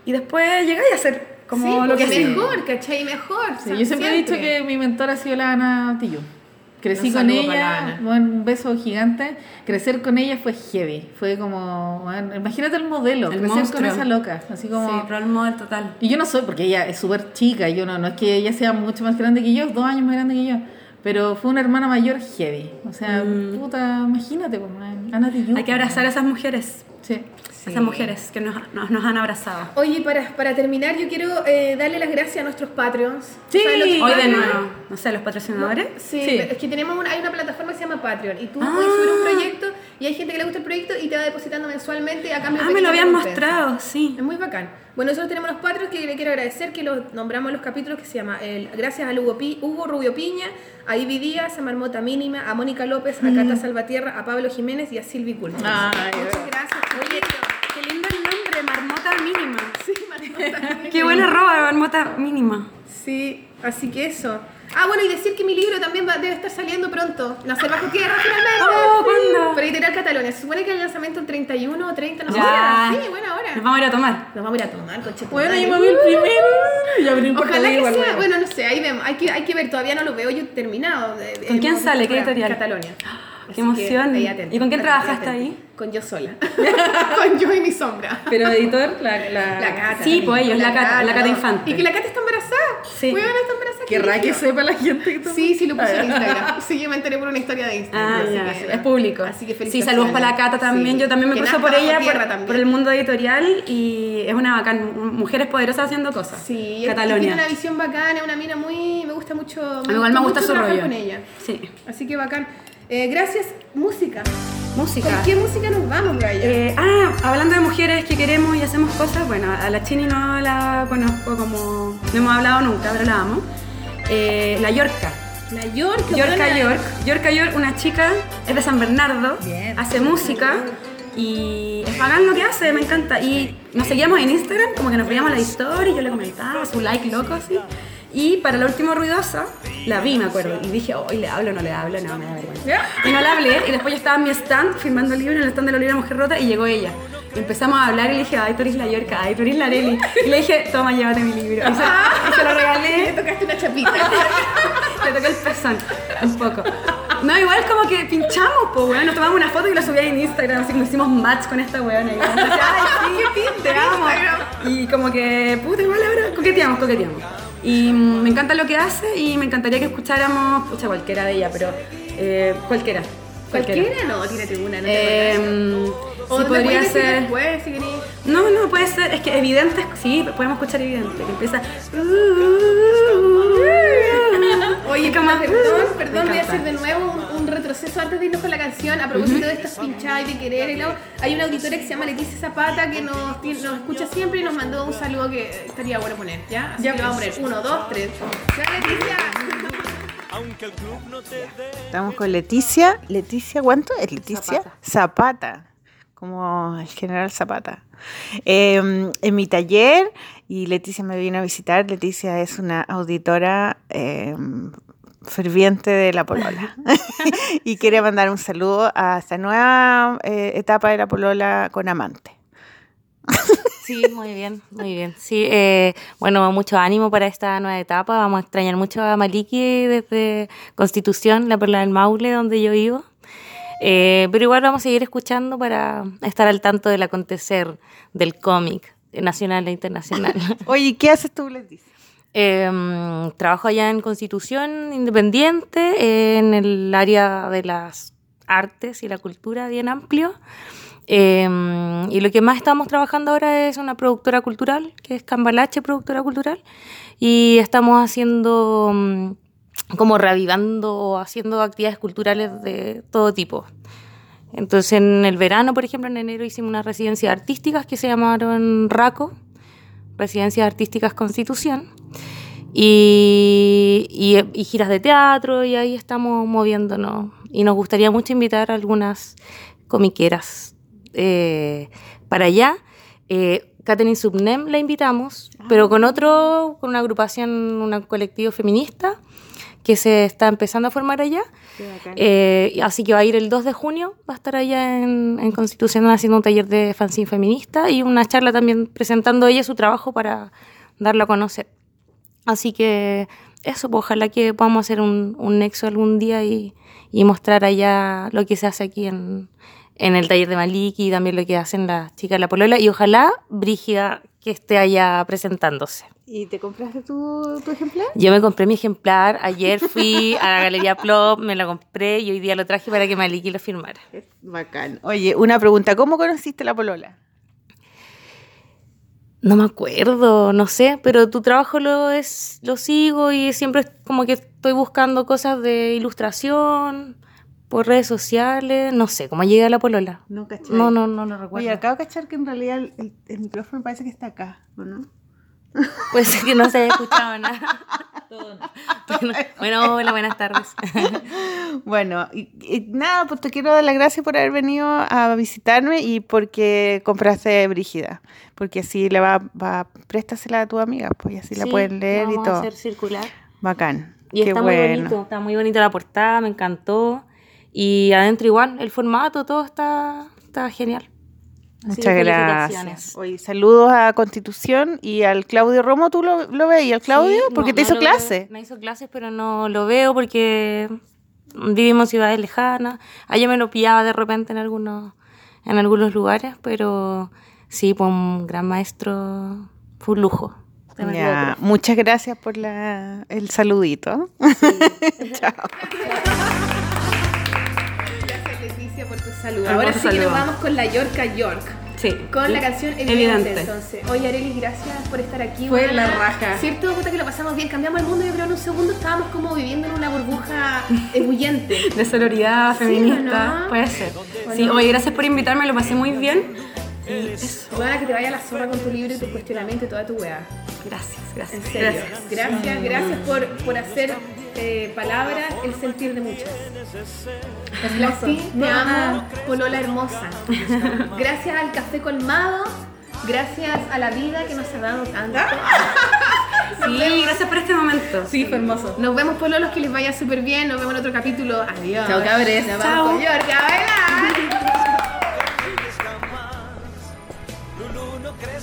y después llegar a hacer como sí, lo que haces. mejor, ¿cachai? Mejor. Sí, yo siempre he dicho que mi mentora ha sido la Ana Tillo. Crecí con ella, bueno, un beso gigante. Crecer con ella fue heavy. Fue como, bueno, imagínate el modelo, El crecer monstruo. con esa loca. Así como. Sí, role model total. Y yo no soy, porque ella es súper chica, yo no, no es que ella sea mucho más grande que yo, dos años más grande que yo. Pero fue una hermana mayor heavy. O sea, puta, imagínate, pues, Ana. Hay que abrazar a esas mujeres. Sí. Esas mujeres que nos, nos, nos han abrazado. Oye, para, para terminar, yo quiero eh, darle las gracias a nuestros Patreons. Sí, ¿Sabes lo que es Hoy de nuevo, no sé, los patrocinadores. Sí, Sí. es que tenemos una, hay una plataforma que se llama Patreon y tú Ah. puedes subir un proyecto y hay gente que le gusta el proyecto y te va depositando mensualmente a cambio de Ah, me lo habían mostrado, sí. Es muy bacán. Bueno, nosotros tenemos los Patreons que le quiero agradecer que los nombramos los capítulos que se llama el, gracias a Hugo, Pi- Hugo Rubio Piña, a Ivy Díaz, a Marmota Mínima, a Mónica López, a Cata Salvatierra, a Pablo Jiménez y a Silvi Culto. Muchas gracias. Oye, qué lindo el nombre, Marmota Mínima. Sí, *laughs* Marmota Mínima. Qué buena roba, Marmota Mínima. Sí, así que eso. Ah, bueno, y decir que mi libro también va- debe estar saliendo pronto. La Salvaje Tierra, finalmente. Oh, ¿cuándo? Catalonia. Se supone que el lanzamiento el 31 o 30, no sé. Ya. Sí, buena hora. Nos vamos a ir a tomar. Nos vamos a ir a tomar, coche. Bueno, yo me vi el primero. Y abrí un Ojalá que igual, sea, bueno. bueno, no sé, ahí vemos, hay que, hay que ver, todavía no lo veo yo terminado. ¿Con quién hemos sale? ¿Qué editorial? Catalonia. *gasps* Qué emoción. ahí atento, ¿Y con quién trabajaste ahí? Con yo sola. *laughs* con yo y mi sombra. Pero editor, la. la... La Cata. Sí, pues ellos, la Cata, la Cata. Infante. Y que la Cata está embarazada. Sí. Huevona, está embarazada. Querrá que sepa la gente que tú. Sí, sí, lo puse en Instagram. Sí, yo me enteré por una historia de Instagram. Ah, ya, que, sí, es público. Así que Sí, felicitaciones. saludos para la Cata también. Sí. Yo también me nazca por ella, por, también. por el mundo editorial y es una bacán. Mujeres poderosas haciendo cosas. Sí, y tiene Catalonia. una visión bacana, una mina muy... Me gusta mucho... A mí igual me gusta mucho su rollo. con ella. Sí. Así que bacán. Eh, gracias, música. Música. ¿Con qué música nos vamos, Brian? Eh, ah, hablando de mujeres que queremos y hacemos cosas, bueno, a la Chini no la conozco como. No hemos hablado nunca, pero la amo. Eh, la Yorka. la York. Yorka. York. Yorka York, una chica, es de San Bernardo, Bien. hace música y es bacán lo que hace, me encanta. Y nos seguíamos en Instagram, como que nos veíamos la historia y yo le comentaba su like loco así. Y para la última ruidosa, la vi, me acuerdo, y dije, hoy le hablo, no le hablo, no, me da vergüenza. Y no la hablé, y después yo estaba en mi stand, firmando el libro en el stand de la Olivia Mujer Rota, y llegó ella. Y empezamos a hablar y le dije, ay, tú eres la Yorka, ay, tú eres la Areli. Y le dije, toma, llévate mi libro. Y se, y se lo *laughs* Le regalé, tocaste una chapita. *laughs* le toqué el pezón, un poco. No, igual como que pinchamos, pues, weón. Nos tomamos una foto y la subí en Instagram, así como hicimos match con esta weona. Y ay, sí, *laughs* te amo. Y como que, puta, igual ahora coqueteamos, coqueteamos. Y mm, me encanta lo que hace y me encantaría que escucháramos, pucha, cualquiera de ella, pero eh, cualquiera. ¿Cualquiera? No, tírate una, no te Eh, acuerdas. O sí, te podría ser. después, si querés. No, no, puede ser. Es que evidente, sí, podemos escuchar evidente. Que empieza. Oye, como- perdón, perdón, voy a hacer de nuevo un, un retroceso antes de irnos con la canción. A propósito de estas pinchadas y de querer y luego, hay una auditora que se llama Leticia Zapata que nos, escucha siempre y nos mandó un saludo que estaría bueno poner, ¿ya? Así Ya, que lo vamos a poner. Uno, dos, tres. ¡Ya, Leticia! Estamos con Leticia. Leticia, ¿cuánto es Leticia? Zapata. Como el general Zapata. Eh, en mi taller, y Leticia me vino a visitar. Leticia es una auditora eh, ferviente de la Polola. *laughs* *laughs* y quiere mandar un saludo a esta nueva eh, etapa de la Polola con amante. Sí, muy bien, muy bien. Sí, eh, bueno, mucho ánimo para esta nueva etapa. Vamos a extrañar mucho a Maliki desde Constitución, la Perla del Maule, donde yo vivo. Eh, pero igual vamos a seguir escuchando para estar al tanto del acontecer del cómic nacional e internacional. *laughs* Oye, ¿qué haces tú, Leticia? Eh, trabajo allá en Constitución Independiente, en el área de las artes y la cultura bien amplio. Eh, y lo que más estamos trabajando ahora es una productora cultural, que es Cambalache Productora Cultural, y estamos haciendo mm, como reavivando haciendo actividades culturales de todo tipo. Entonces en el verano, por ejemplo, en enero hicimos unas residencias artísticas que se llamaron RACO, Residencias Artísticas Constitución, y, y- y giras de teatro, y ahí estamos moviéndonos. Y nos gustaría mucho invitar a algunas comiqueras eh, para allá. Eh, Catherine Subnem la invitamos, pero con otro, con una agrupación, un colectivo feminista que se está empezando a formar allá. Eh, así que va a ir el 2 de junio, va a estar allá en, en Constitución haciendo un taller de fanzine feminista y una charla también presentando ella su trabajo para darlo a conocer. Así que eso, pues, ojalá que podamos hacer un, nexo algún día y, y mostrar allá lo que se hace aquí en, en el taller de Maliki y también lo que hacen las chicas de la Polola. Y ojalá Brígida que esté allá presentándose. ¿Y te compraste tu, tu ejemplar? Yo me compré mi ejemplar, ayer fui a la Galería Plop, me lo compré y hoy día lo traje para que Maliki lo firmara. Es bacán. Oye, una pregunta. ¿Cómo conociste la polola? No me acuerdo, no sé, pero tu trabajo lo es lo sigo y siempre es como que estoy buscando cosas de ilustración por redes sociales, no sé, cómo llegué a la polola. No, ¿cachai? No, no, no lo recuerdo. Oye, acabo de cachar que en realidad el, el- el micrófono parece que está acá, ¿o no? *laughs* Puede ser que no se haya escuchado nada. *laughs* Bueno, bueno, hola, buenas tardes. *laughs* Bueno, y, y nada, pues te quiero dar las gracias por haber venido a visitarme y porque compraste Brígida. Porque así le va, va préstasela a tu amiga, pues y así la pueden leer y todo. a hacer circular. Bacán. Y Qué está bueno. muy bonito, está muy bonita la portada, me encantó. Y adentro igual, el formato, todo está, está genial. Así Muchas gracias. Oye, saludos a Constitución y al Claudio Romo. ¿Tú lo, lo al Claudio? Sí, porque no, te no hizo lo veo. clase. Me hizo clases, pero no lo veo porque vivimos en ciudades lejanas. Allá me lo pillaba de repente en algunos, en algunos lugares, pero sí, pues un gran maestro, fue un lujo. Ya, muchas gracias por la, el saludito. *laughs* Chao. *laughs* Gracias por tu saludo. Ahora sí que nos vamos con la Yorka York. Sí. Con la canción Evidente. Evidente. Entonces, oye Arelis, gracias por estar aquí. Fue buena. la raja. Cierto, puta que lo pasamos bien. Cambiamos el mundo, yo creo en un segundo estábamos como viviendo en una burbuja *laughs* ebulliente. De sororidad, Sí, feminista, ¿no? puede ser. Sí, oye, gracias por invitarme, lo pasé muy bien. Bueno, que te vaya a la zorra con tu libro y tu cuestionamiento y toda tu weá. Gracias, En gracias. serio. Gracias. Gracias, gracias, por, por hacer eh, palabras el sentir de muchas. Lassi, te amo, Polola hermosa. *laughs* Gracias al café colmado, gracias a la vida que nos ha dado tanto. *laughs* Sí, gracias por este momento. Sí, fue hermoso. Nos vemos Pololos, que les vaya súper bien. Nos vemos en otro capítulo. Adiós. Chao, cabres. Nos Chao. *laughs*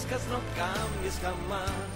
vamos con York a bailar.